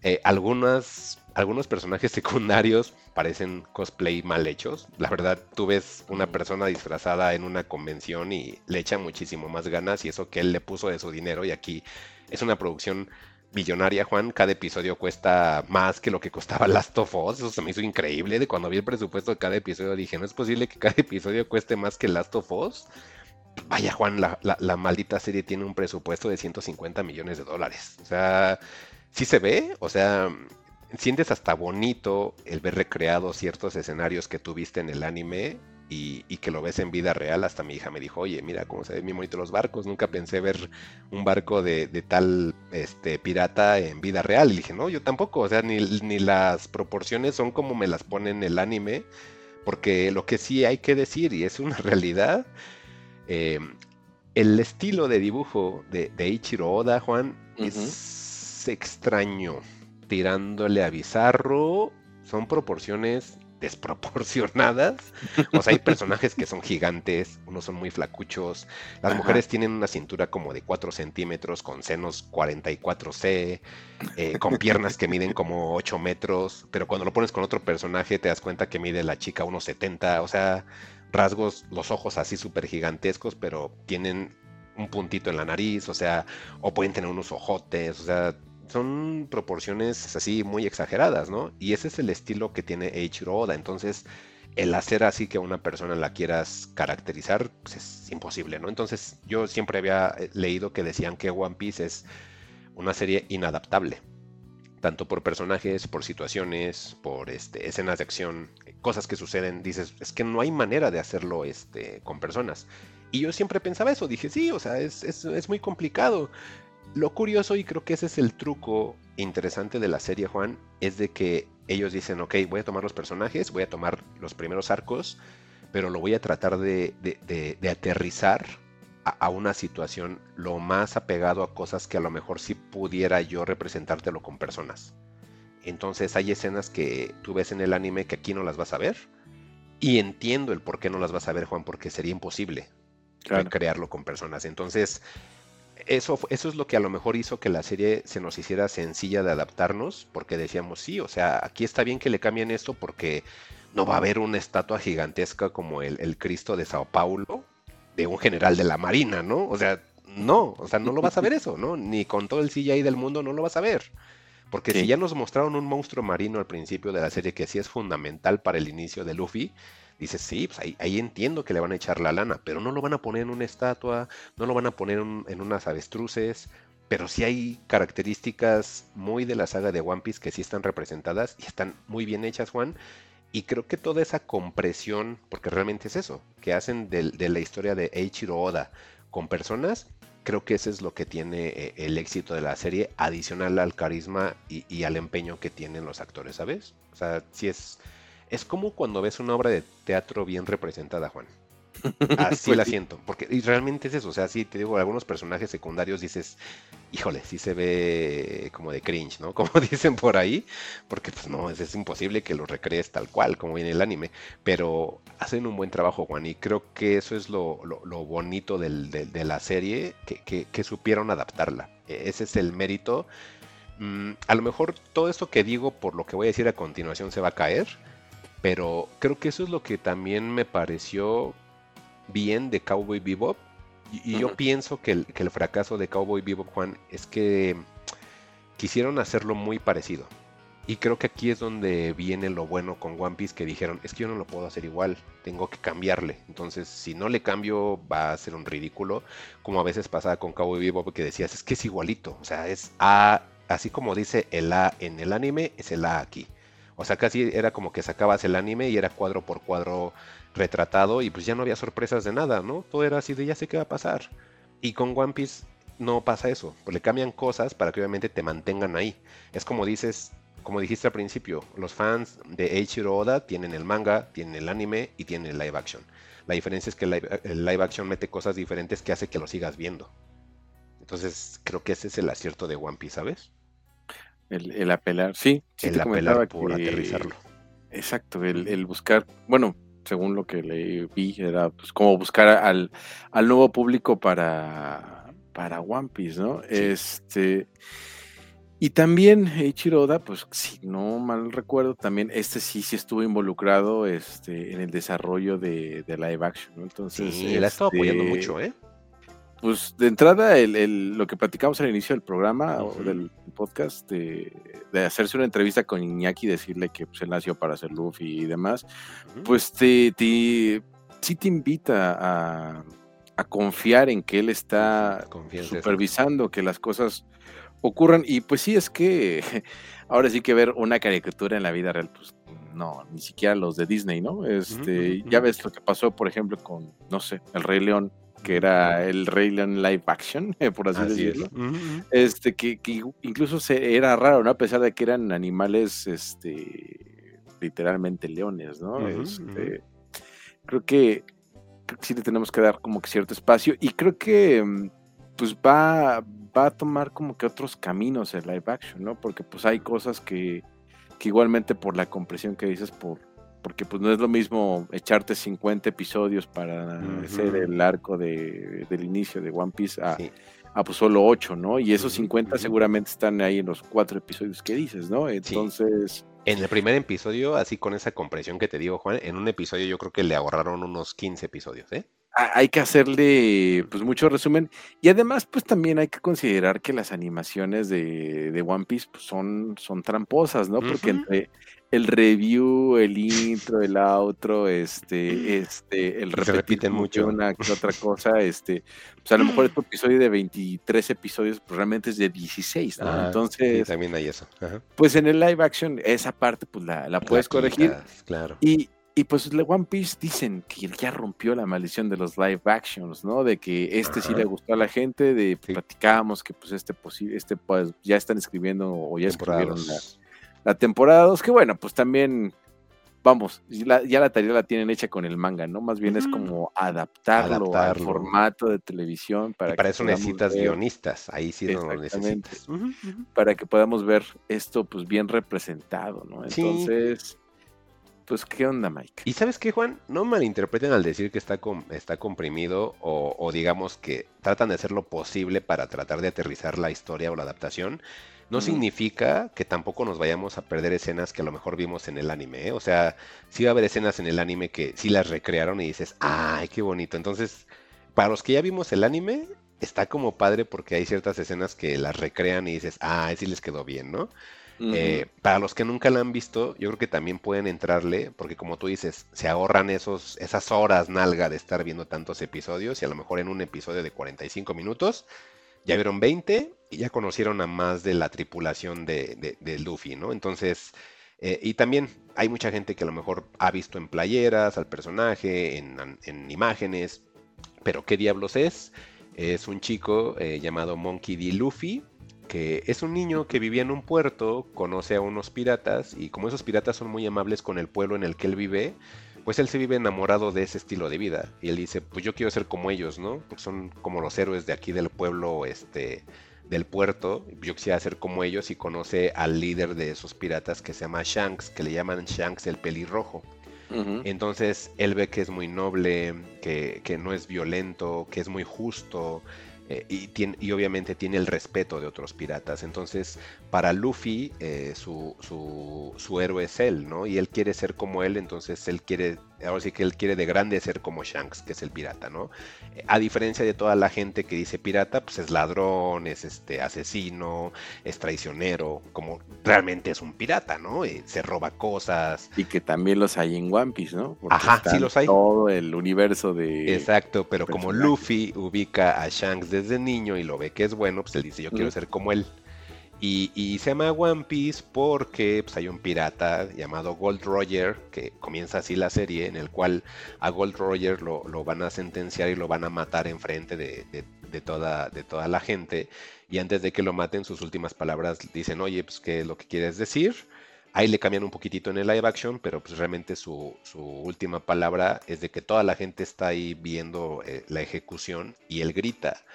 Eh, algunas, algunos personajes secundarios parecen cosplay mal hechos. La verdad, tú ves una persona disfrazada en una convención y le echa muchísimo más ganas y eso que él le puso de su dinero y aquí es una producción millonaria, Juan. Cada episodio cuesta más que lo que costaba Last of Us. Eso se me hizo increíble. De cuando vi el presupuesto de cada episodio dije, no es posible que cada episodio cueste más que Last of Us. Vaya, Juan, la, la maldita serie tiene un presupuesto de 150 millones de dólares. O sea, sí se ve, o sea, sientes hasta bonito el ver recreados ciertos escenarios que tuviste en el anime y, que lo ves en vida real. Hasta mi hija me dijo, oye, mira cómo se ven muy bonito los barcos. Nunca pensé ver un barco de, tal este, pirata en vida real. Y dije, no, yo tampoco. O sea, ni, las proporciones son como me las pone en el anime. Porque lo que sí hay que decir, y es una realidad, eh, el estilo de dibujo de, de Ichiro Oda, Juan, es extraño tirándole a bizarro. Son proporciones desproporcionadas. O sea, hay personajes que son gigantes, unos son muy flacuchos. Las mujeres tienen una cintura como de 4 centímetros, con senos 44C, eh, con piernas que miden como 8 metros. Pero cuando lo pones con otro personaje, te das cuenta que mide la chica unos 70. O sea, rasgos, los ojos así súper gigantescos, pero tienen un puntito en la nariz, o sea, o pueden tener unos ojotes, o sea, son proporciones así muy exageradas, ¿no? Y ese es el estilo que tiene Eiichiro Oda. Entonces, el hacer así que a una persona la quieras caracterizar pues es imposible, ¿no? Entonces, yo siempre había eh, leído que decían que One Piece es una serie inadaptable, tanto por personajes, por situaciones, por este, escenas de acción, cosas que suceden. Dices, es que no hay manera de hacerlo este, con personas. Y yo siempre pensaba eso, dije, sí, o sea, es, es, es muy complicado. Lo curioso, y creo que ese es el truco interesante de la serie, Juan, es de que ellos dicen, ok, voy a tomar los personajes, voy a tomar los primeros arcos, pero lo voy a tratar de, aterrizar a, una situación lo más apegado a cosas que a lo mejor sí pudiera yo representártelo con personas. Entonces hay escenas que tú ves en el anime que aquí no las vas a ver. Y entiendo el por qué no las vas a ver, Juan, porque sería imposible crearlo con personas. Entonces, eso, eso es lo que a lo mejor hizo que la serie se nos hiciera sencilla de adaptarnos, porque decíamos, sí, o sea, aquí está bien que le cambien esto porque no va a haber una estatua gigantesca como el, Cristo de Sao Paulo, de un general de la Marina, ¿no? O sea, no, o sea, no lo vas a ver eso, ¿no? Ni con todo el CGI del mundo no lo vas a ver. Porque si ya nos mostraron un monstruo marino al principio de la serie que sí es fundamental para el inicio de Luffy, dices, sí, pues ahí, entiendo que le van a echar la lana, pero no lo van a poner en una estatua, no lo van a poner en, unas avestruces, pero sí hay características muy de la saga de One Piece que sí están representadas y están muy bien hechas, Juan. Y creo que toda esa compresión, porque realmente es eso, que hacen de, la historia de Eiichiro Oda con personas, creo que ese es lo que tiene eh, el éxito de la serie, adicional al carisma y, y, al empeño que tienen los actores, ¿sabes? O sea, sí es, es como cuando ves una obra de teatro bien representada, Juan. Así pues la siento, porque y realmente es eso, o sea, sí te digo, algunos personajes secundarios dices, híjole, sí se ve como de cringe, ¿no? Como dicen por ahí, porque pues no, es, imposible que lo recrees tal cual como viene el anime, pero hacen un buen trabajo, Juan, y creo que eso es lo, bonito de la serie, que, supieron adaptarla. E, ese es el mérito. Mm, a lo mejor todo esto que digo por lo que voy a decir a continuación se va a caer, pero creo que eso es lo que también me pareció bien de Cowboy Bebop. Y, yo pienso que el, fracaso de Cowboy Bebop, Juan, es que quisieron hacerlo muy parecido. Y creo que aquí es donde viene lo bueno con One Piece, que dijeron, es que yo no lo puedo hacer igual, tengo que cambiarle. Entonces, si no le cambio, va a ser un ridículo. Como a veces pasaba con Cowboy Bebop, que decías, es que es igualito. O sea, es A, así como dice el A en el anime, es el A aquí. O sea, casi era como que sacabas el anime y era cuadro por cuadro retratado y pues ya no había sorpresas de nada, ¿no? Todo era así de ya sé qué va a pasar. Y con One Piece no pasa eso, pues le cambian cosas para que obviamente te mantengan ahí. Es como dices, como dijiste al principio, los fans de Eiichiro Oda tienen el manga, tienen el anime y tienen el live action. La diferencia es que el live, action mete cosas diferentes que hace que lo sigas viendo. Entonces creo que ese es el acierto de One Piece, ¿sabes? El, apelar, sí. el apelar por aterrizarlo. Exacto, el, buscar, bueno, según lo que le vi, era pues como buscar al, al nuevo público para, para One Piece, ¿no? Este. Y también Eiichiro Oda, pues si no mal recuerdo, también este sí sí estuvo involucrado este, en el desarrollo de, de live action, ¿no? Entonces. Sí, él ha estado apoyando este, mucho, ¿eh? Pues de entrada, el, lo que platicamos al inicio del programa o del podcast, de, hacerse una entrevista con Iñaki y decirle que pues, él nació para ser Luffy y demás, pues te, te, sí te invita a, confiar en que él está supervisando que las cosas ocurran. Y pues sí, es que ahora sí que ver una caricatura en la vida real, pues no, ni siquiera los de Disney, ¿no? Este, ya ves lo que pasó, por ejemplo, con, no sé, El Rey León que era el Rey León live action, por así, decirlo. Este, que, incluso se, era raro, ¿no? A pesar de que eran animales, este, literalmente leones, ¿no? este, creo que sí le tenemos que dar como que cierto espacio y creo que pues va, va a tomar como que otros caminos el live action, ¿no? Porque pues hay cosas que, que igualmente por la compresión que dices, por, porque pues no es lo mismo echarte 50 episodios para hacer el arco de, del inicio de One Piece a, pues solo 8, ¿no? Y esos 50 seguramente están ahí en los cuatro episodios que dices, ¿no? Entonces... En el primer episodio, así con esa compresión que te digo, Juan, en un episodio yo creo que le ahorraron unos 15 episodios, ¿eh? Hay que hacerle pues mucho resumen y además pues también hay que considerar que las animaciones de, de One Piece pues, son, son tramposas, ¿no? Porque entre, el review, el intro, el outro, este, este, el repiten mucho una que otra cosa, este, pues a lo mejor este episodio de 23 episodios, pues realmente es de 16, ¿no? Ah, Entonces, también hay eso. Pues en el live action, esa parte, pues la, la puedes corregir. Claro. Y, y pues One Piece dicen que ya rompió la maldición de los live actions, ¿no? De que este sí le gustó a la gente, de platicábamos que pues este posible, este pues ya están escribiendo o ya escribieron la la temporada 2, que bueno, pues también, vamos, ya la tarea la tienen hecha con el manga, ¿no? Más bien es como adaptarlo, al formato de televisión. Para, para eso necesitas guionistas, ahí sí no lo necesitas. Para que podamos ver esto pues bien representado, ¿no? Entonces... Pues, ¿qué onda, Mike? Y sabes qué, Juan, no malinterpreten al decir que está, está comprimido o, o, digamos que tratan de hacer lo posible para tratar de aterrizar la historia o la adaptación. No significa que tampoco nos vayamos a perder escenas que a lo mejor vimos en el anime. ¿eh? O sea, sí va a haber escenas en el anime que sí las recrearon y dices, ¡ay, qué bonito! Entonces, para los que ya vimos el anime, está como padre porque hay ciertas escenas que las recrean y dices, ¡ay, sí les quedó bien, ¿no? Eh, para los que nunca la han visto, yo creo que también pueden entrarle, porque como tú dices, se ahorran esos, esas horas nalga de estar viendo tantos episodios y a lo mejor en un episodio de 45 minutos ya vieron 20 y ya conocieron a más de la tripulación de, Luffy, ¿no? Entonces, eh, y también hay mucha gente que a lo mejor ha visto en playeras al personaje, en, imágenes, pero ¿qué diablos es? Es un chico eh, llamado Monkey D. Luffy, que es un niño que vivía en un puerto, conoce a unos piratas y como esos piratas son muy amables con el pueblo en el que él vive, pues él se vive enamorado de ese estilo de vida. Y él dice, pues yo quiero ser como ellos, ¿no? Porque son como los héroes de aquí del pueblo, este, del puerto. Yo quisiera ser como ellos y conoce al líder de esos piratas que se llama Shanks, que le llaman Shanks el pelirrojo. Entonces él ve que es muy noble, que, que no es violento, que es muy justo, eh, y, y, obviamente tiene el respeto de otros piratas. Entonces, para Luffy, eh, su, su, su, héroe es él, ¿no? Y él quiere ser como él, entonces él quiere ahora sí que él quiere de grande ser como Shanks, que es el pirata, ¿no? A diferencia de toda la gente que dice pirata, pues es ladrón, es este asesino, es traicionero, como realmente es un pirata, ¿no? Eh, se roba cosas. Y que también los hay en One Piece, ¿no? Ajá, sí los hay. Todo el universo de... Exacto, pero como Luffy ubica a Shanks desde niño y lo ve que es bueno, pues él dice, yo quiero ser como él. Y, se llama One Piece porque pues, hay un pirata llamado Gold Roger, que comienza así la serie, en el cual a Gold Roger lo, van a sentenciar y lo van a matar enfrente de, toda, de toda la gente. Y antes de que lo maten, sus últimas palabras dicen, oye, pues, ¿qué es lo que quieres decir? Ahí le cambian un poquitito en el live action, pero pues realmente su, última palabra es de que toda la gente está ahí viendo eh, la ejecución y él grita,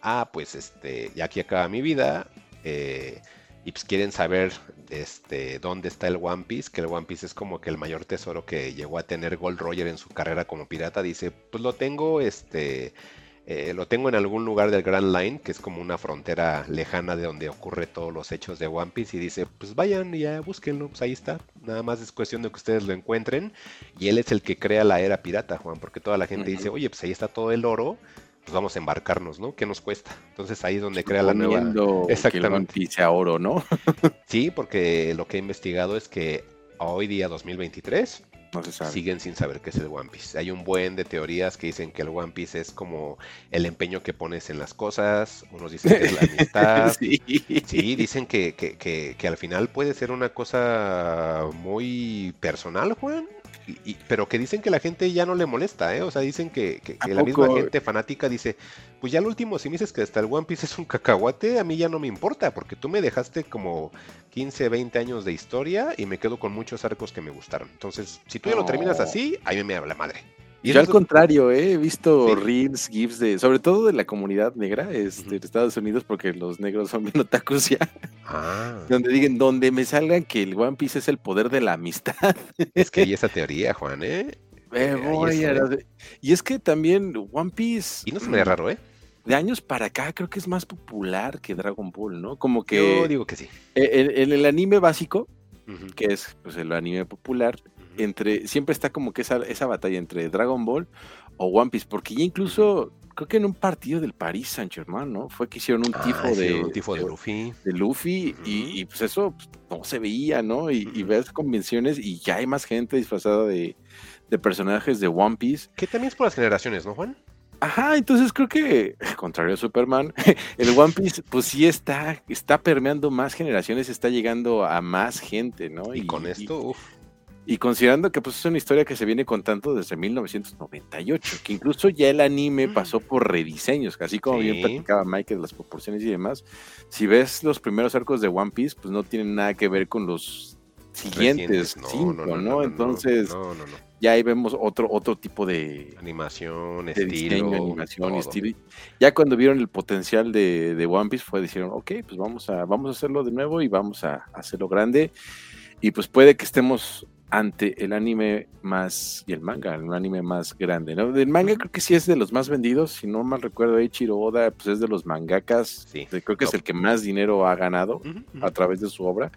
ah, pues este, ya aquí acaba mi vida, eh, y pues quieren saber este, dónde está el One Piece, que el One Piece es como que el mayor tesoro que llegó a tener Gold Roger en su carrera como pirata. Dice, pues lo tengo, este, eh, lo tengo en algún lugar del Grand Line, que es como una frontera lejana de donde ocurre todos los hechos de One Piece. Y dice, pues vayan y ya búsquenlo, pues ahí está. Nada más es cuestión de que ustedes lo encuentren. Y él es el que crea la era pirata, Juan, porque toda la gente dice, oye, pues ahí está todo el oro pues vamos a embarcarnos, ¿no? ¿Qué nos cuesta? Entonces ahí es donde crea la nueva... Exactamente. Que el oro, ¿no? sí, porque lo que he investigado es que hoy día 2023 siguen sin saber qué es el One Piece. Hay un buen de teorías que dicen que el One Piece es como el empeño que pones en las cosas, unos dicen que es la amistad. sí. dicen que, que, que, al final puede ser una cosa muy personal, Juan, pero que dicen que la gente ya no le molesta, ¿eh? O sea, dicen que, la misma gente fanática dice, pues ya lo último, si me dices que hasta el One Piece es un cacahuate, a mí ya no me importa, porque tú me dejaste como 15, 20 años de historia y me quedo con muchos arcos que me gustaron. Entonces, si tú ya lo terminas así, ahí me habla madre. Y Yo al contrario, ¿eh? he visto reels, gifs de, sobre todo de la comunidad negra este, de Estados Unidos, porque los negros son bien otakus ya. Ah. Donde digan, donde me salgan que el One Piece es el poder de la amistad. Es que hay esa teoría, Juan, ¿eh? eh y es que también One Piece. Y no se me da raro, ¿eh? De años para acá creo que es más popular que Dragon Ball, ¿no? Como que. Yo digo que sí. En, el anime básico, que es pues, el anime popular, entre, siempre está como que esa, esa batalla entre Dragon Ball o One Piece, porque ya incluso creo que en un partido del París Saint Germain, ¿no? Fue que hicieron un ah, tifo de, un tifo de, Luffy. De Luffy y, pues eso pues, no se veía, ¿no? Y, ves convenciones y ya hay más gente disfrazada de, de, personajes de One Piece. Que también es por las generaciones, ¿no, Juan? Ajá, entonces creo que, contrario a Superman, el One Piece, pues sí está, está permeando más generaciones, está llegando a más gente, ¿no? Y, con esto, uff y considerando que pues, es una historia que se viene contando desde 1998, que incluso ya el anime pasó por rediseños, así como bien platicaba Mike de las proporciones y demás. Si ves los primeros arcos de One Piece, pues no tienen nada que ver con los siguientes cinco, ¿no? Entonces, ya ahí vemos otro, otro tipo de animación, estilo, animación, estilo. Ya cuando vieron el potencial de, de One Piece, fue dijeron, ok, pues vamos a, vamos a hacerlo de nuevo y vamos a hacerlo grande. Y pues puede que estemos ante el anime más, y el manga, el anime más grande, ¿no? El manga creo que sí es de los más vendidos, si no mal recuerdo, Eiichiro Oda, pues es de los mangakas, sí, creo que es el que más dinero ha ganado a través de su obra.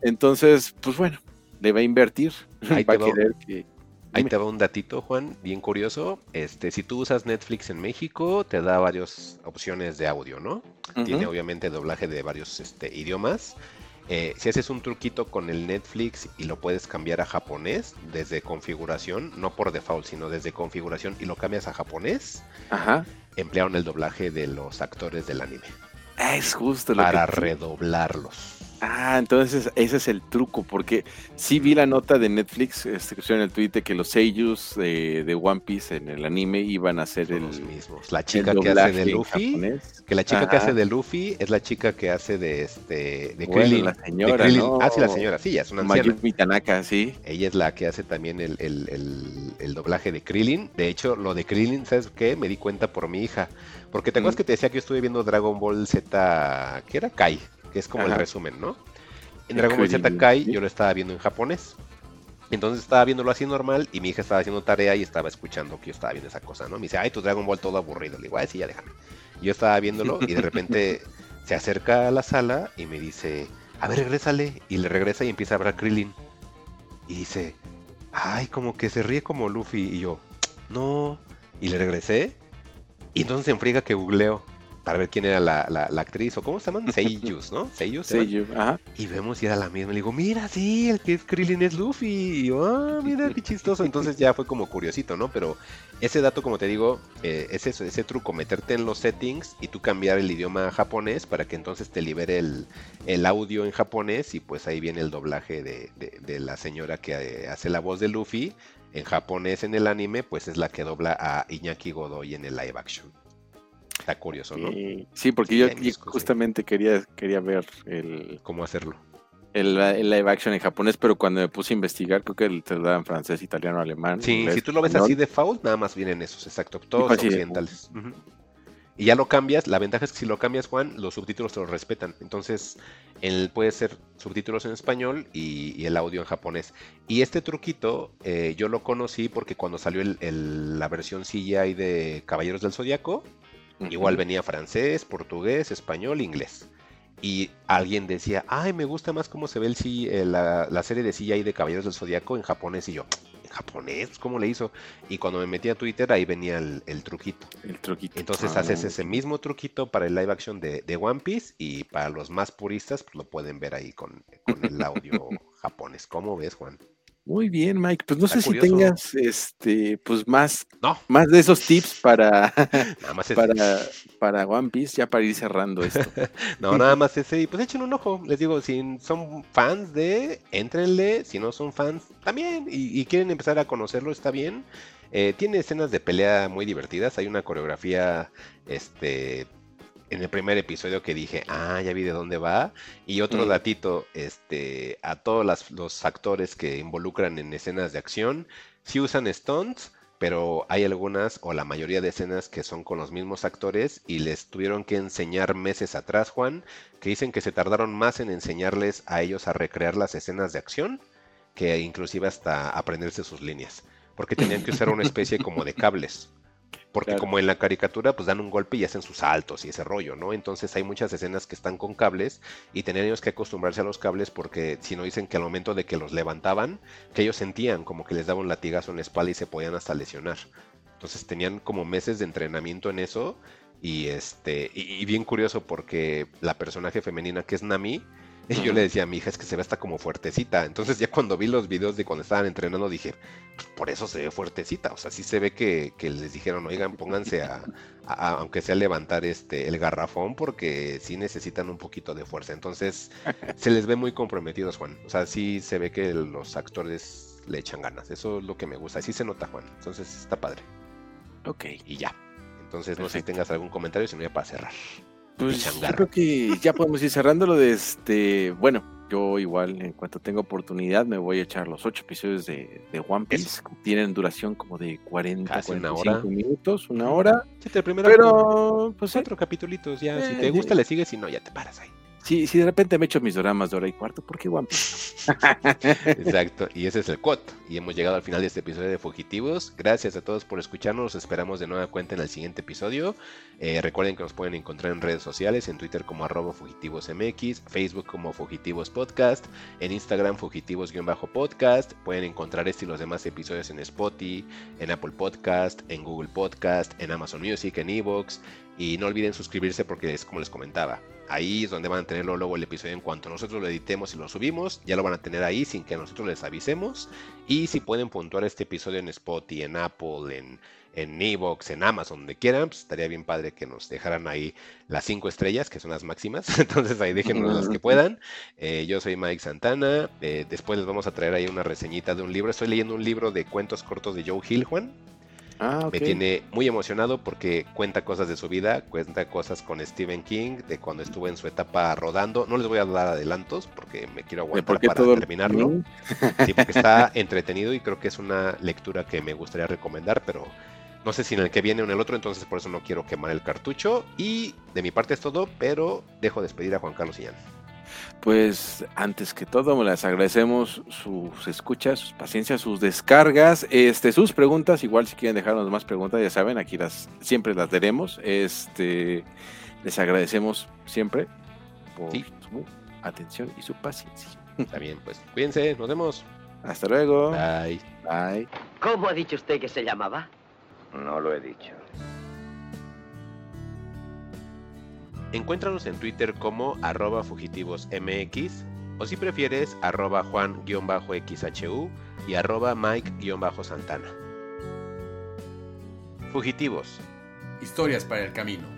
Entonces, pues bueno, le va a invertir, Ahí va a querer que... Ahí te va un datito, Juan, bien curioso. Este, si tú usas Netflix en México, te da varias opciones de audio, ¿no? Tiene obviamente doblaje de varios este, idiomas. Eh, si haces un truquito con el Netflix y lo puedes cambiar a japonés desde configuración, no por default, sino desde configuración y lo cambias a japonés, emplearon el doblaje de los actores del anime. Es justo lo Para redoblarlos. Ah, entonces ese es el truco, porque sí vi la nota de Netflix, este, que en el tweet que los seiyus de, One Piece en el anime iban a ser el, los mismos. La chica que hace de Luffy, que la chica que hace de Luffy es la chica que hace de este de Krillin. la señora, Ah, sí, la señora, sí, es una. Mayumi Tanaka, sí. Ella es la que hace también el, el, doblaje de Krillin. De hecho, lo de Krillin, ¿sabes qué? Me di cuenta por mi hija. Porque te acuerdas que te decía que yo estuve viendo Dragon Ball Z, ¿qué era? Kai que es como el resumen, ¿no? En Dragon Ball Z Kai yo lo estaba viendo en japonés. Entonces estaba viéndolo así normal y mi hija estaba haciendo tarea y estaba escuchando que yo estaba viendo esa cosa, ¿no? Me dice, ay, tu Dragon Ball todo aburrido. Le digo, ay, sí, ya déjame. Yo estaba viéndolo y de repente se acerca a la sala y me dice, a ver, regrésale. Y le regresa y empieza a hablar Krillin. Y dice, ay, como que se ríe como Luffy. Y yo, no. Y le regresé. Y entonces se enfriga que googleo para ver quién era la, la, actriz, o cómo se llaman, Seiyus, ¿no? Seiyus. Seiyus, ajá. Y vemos y era la misma. Le digo, mira, sí, el que es Krillin es Luffy. Y yo, ah, mira, qué chistoso. Entonces ya fue como curiosito, ¿no? Pero ese dato, como te digo, eh, es eso, ese truco, meterte en los settings y tú cambiar el idioma a japonés para que entonces te libere el, el audio en japonés y pues ahí viene el doblaje de, de, la señora que eh, hace la voz de Luffy en japonés en el anime, pues es la que dobla a Iñaki Godoy en el live action. Está curioso, ¿no? Sí, porque yo, justamente quería, quería ver el... ¿Cómo hacerlo? El, live action en japonés, pero cuando me puse a investigar, creo que te lo dan en francés, italiano, alemán. Sí, si tú lo ves así de default, nada más vienen esos, exacto, todos occidentales. Y ya lo cambias, la ventaja es que si lo cambias, Juan, los subtítulos te los respetan. Entonces, él puede ser subtítulos en español y, el audio en japonés. Y este truquito eh, yo lo conocí porque cuando salió la versión CGI de Caballeros del Igual venía francés, portugués, español, inglés. Y alguien decía, ay, me gusta más cómo se ve el, eh, la, la, serie de CGI de Caballeros del Zodíaco en japonés. Y yo, japonés, ¿cómo le hizo? Y cuando me metí a Twitter, ahí venía el, truquito. El truquito. Entonces ah, haces ese mismo truquito para el live action de, One Piece y para los más puristas, pues lo pueden ver ahí con, con el audio japonés. ¿Cómo ves, Juan? Muy bien, Mike. Pues no sé si tengas este, pues más, más de esos tips para, para, para One Piece, ya para ir cerrando esto. no, nada más ese, y pues echen un ojo. Les digo, si son fans de, entrenle, si no son fans, también, y, quieren empezar a conocerlo, está bien. Eh, tiene escenas de pelea muy divertidas, hay una coreografía este en el primer episodio que dije, ah, ya vi de dónde va. Y otro mm. datito, este, a todos los actores que involucran en escenas de acción, sí usan stunts, pero hay algunas o la mayoría de escenas que son con los mismos actores y les tuvieron que enseñar meses atrás, Juan, que dicen que se tardaron más en enseñarles a ellos a recrear las escenas de acción que inclusive hasta aprenderse sus líneas, porque tenían que usar una especie como de cables. Porque como en la caricatura, pues dan un golpe y hacen sus saltos y ese rollo, ¿no? Entonces hay muchas escenas que están con cables y tenían ellos que acostumbrarse a los cables porque si no dicen que al momento de que los levantaban, que ellos sentían como que les daba un latigazo en la espalda y se podían hasta lesionar. Entonces tenían como meses de entrenamiento en eso y este y bien curioso porque la personaje femenina que es Nami, y yo le decía a mi hija, es que se ve hasta como fuertecita. Entonces ya cuando vi los videos de cuando estaban entrenando dije, pues, por eso se ve fuertecita. O sea, sí se ve que, les dijeron, oigan, pónganse a, aunque sea levantar este el garrafón, porque sí necesitan un poquito de fuerza. Entonces se les ve muy comprometidos, Juan. O sea, sí se ve que los actores le echan ganas. Eso es lo que me gusta. Así se nota, Juan. Entonces está padre. Ok. Y ya. Entonces no sé si tengas algún comentario, si no ya para cerrar. Pues yo creo que ya podemos ir cerrándolo de este. Bueno, yo igual, en cuanto tenga oportunidad, me voy a echar los ocho episodios de, One Piece. Tienen duración como de 40, 45 minutos, una hora. Sí, pero, pues cuatro capítulos ya. si te gusta, le sigues, si no, ya te paras ahí. Si, si de repente me echo mis dramas de hora y cuarto, ¿por qué One Exacto, y ese es el quote. Y hemos llegado al final de este episodio de Fugitivos. Gracias a todos por escucharnos. Esperamos de nueva cuenta en el siguiente episodio. Eh, recuerden que nos pueden encontrar en redes sociales, en Twitter como arroba fugitivosmx, Facebook como Fugitivos Podcast, en Instagram fugitivos-podcast. Pueden encontrar este y los demás episodios en Spotify, en Apple Podcast, en Google Podcast, en Amazon Music, en Evox. Y no olviden suscribirse porque es como les comentaba Ahí es donde van a tenerlo luego el episodio en cuanto nosotros lo editemos y lo subimos. Ya lo van a tener ahí sin que nosotros les avisemos. Y si pueden puntuar este episodio en Spotify, en Apple, en, en Evox, en Amazon, donde quieran, pues estaría bien padre que nos dejaran ahí las cinco estrellas, que son las máximas. Entonces ahí déjenos las que puedan. Eh, yo soy Mike Santana. Eh, después les vamos a traer ahí una reseñita de un libro. Estoy leyendo un libro de cuentos cortos de Joe Hill, Juan. Ah, Me tiene muy emocionado porque cuenta cosas de su vida, cuenta cosas con Stephen King, de cuando estuvo en su etapa rodando. No les voy a dar adelantos porque me quiero aguantar para terminarlo. Sí, porque está entretenido y creo que es una lectura que me gustaría recomendar, pero no sé si en el que viene o en el otro, entonces por eso no quiero quemar el cartucho. Y de mi parte es todo, pero dejo despedir a Juan Carlos Illán. Pues antes que todo, les agradecemos sus escuchas, sus paciencias, sus descargas, este, sus preguntas. Igual si quieren dejarnos más preguntas, ya saben, aquí las siempre las tenemos. Este, les agradecemos siempre por su atención y su paciencia. Está bien, pues cuídense, nos vemos. Hasta luego. Bye. Bye. ¿Cómo ha dicho usted que se llamaba? No lo he dicho. Encuéntranos en Twitter como arroba fugitivosmx o si prefieres arroba juan-xhu y arroba mike-santana. Fugitivos. Historias para el camino.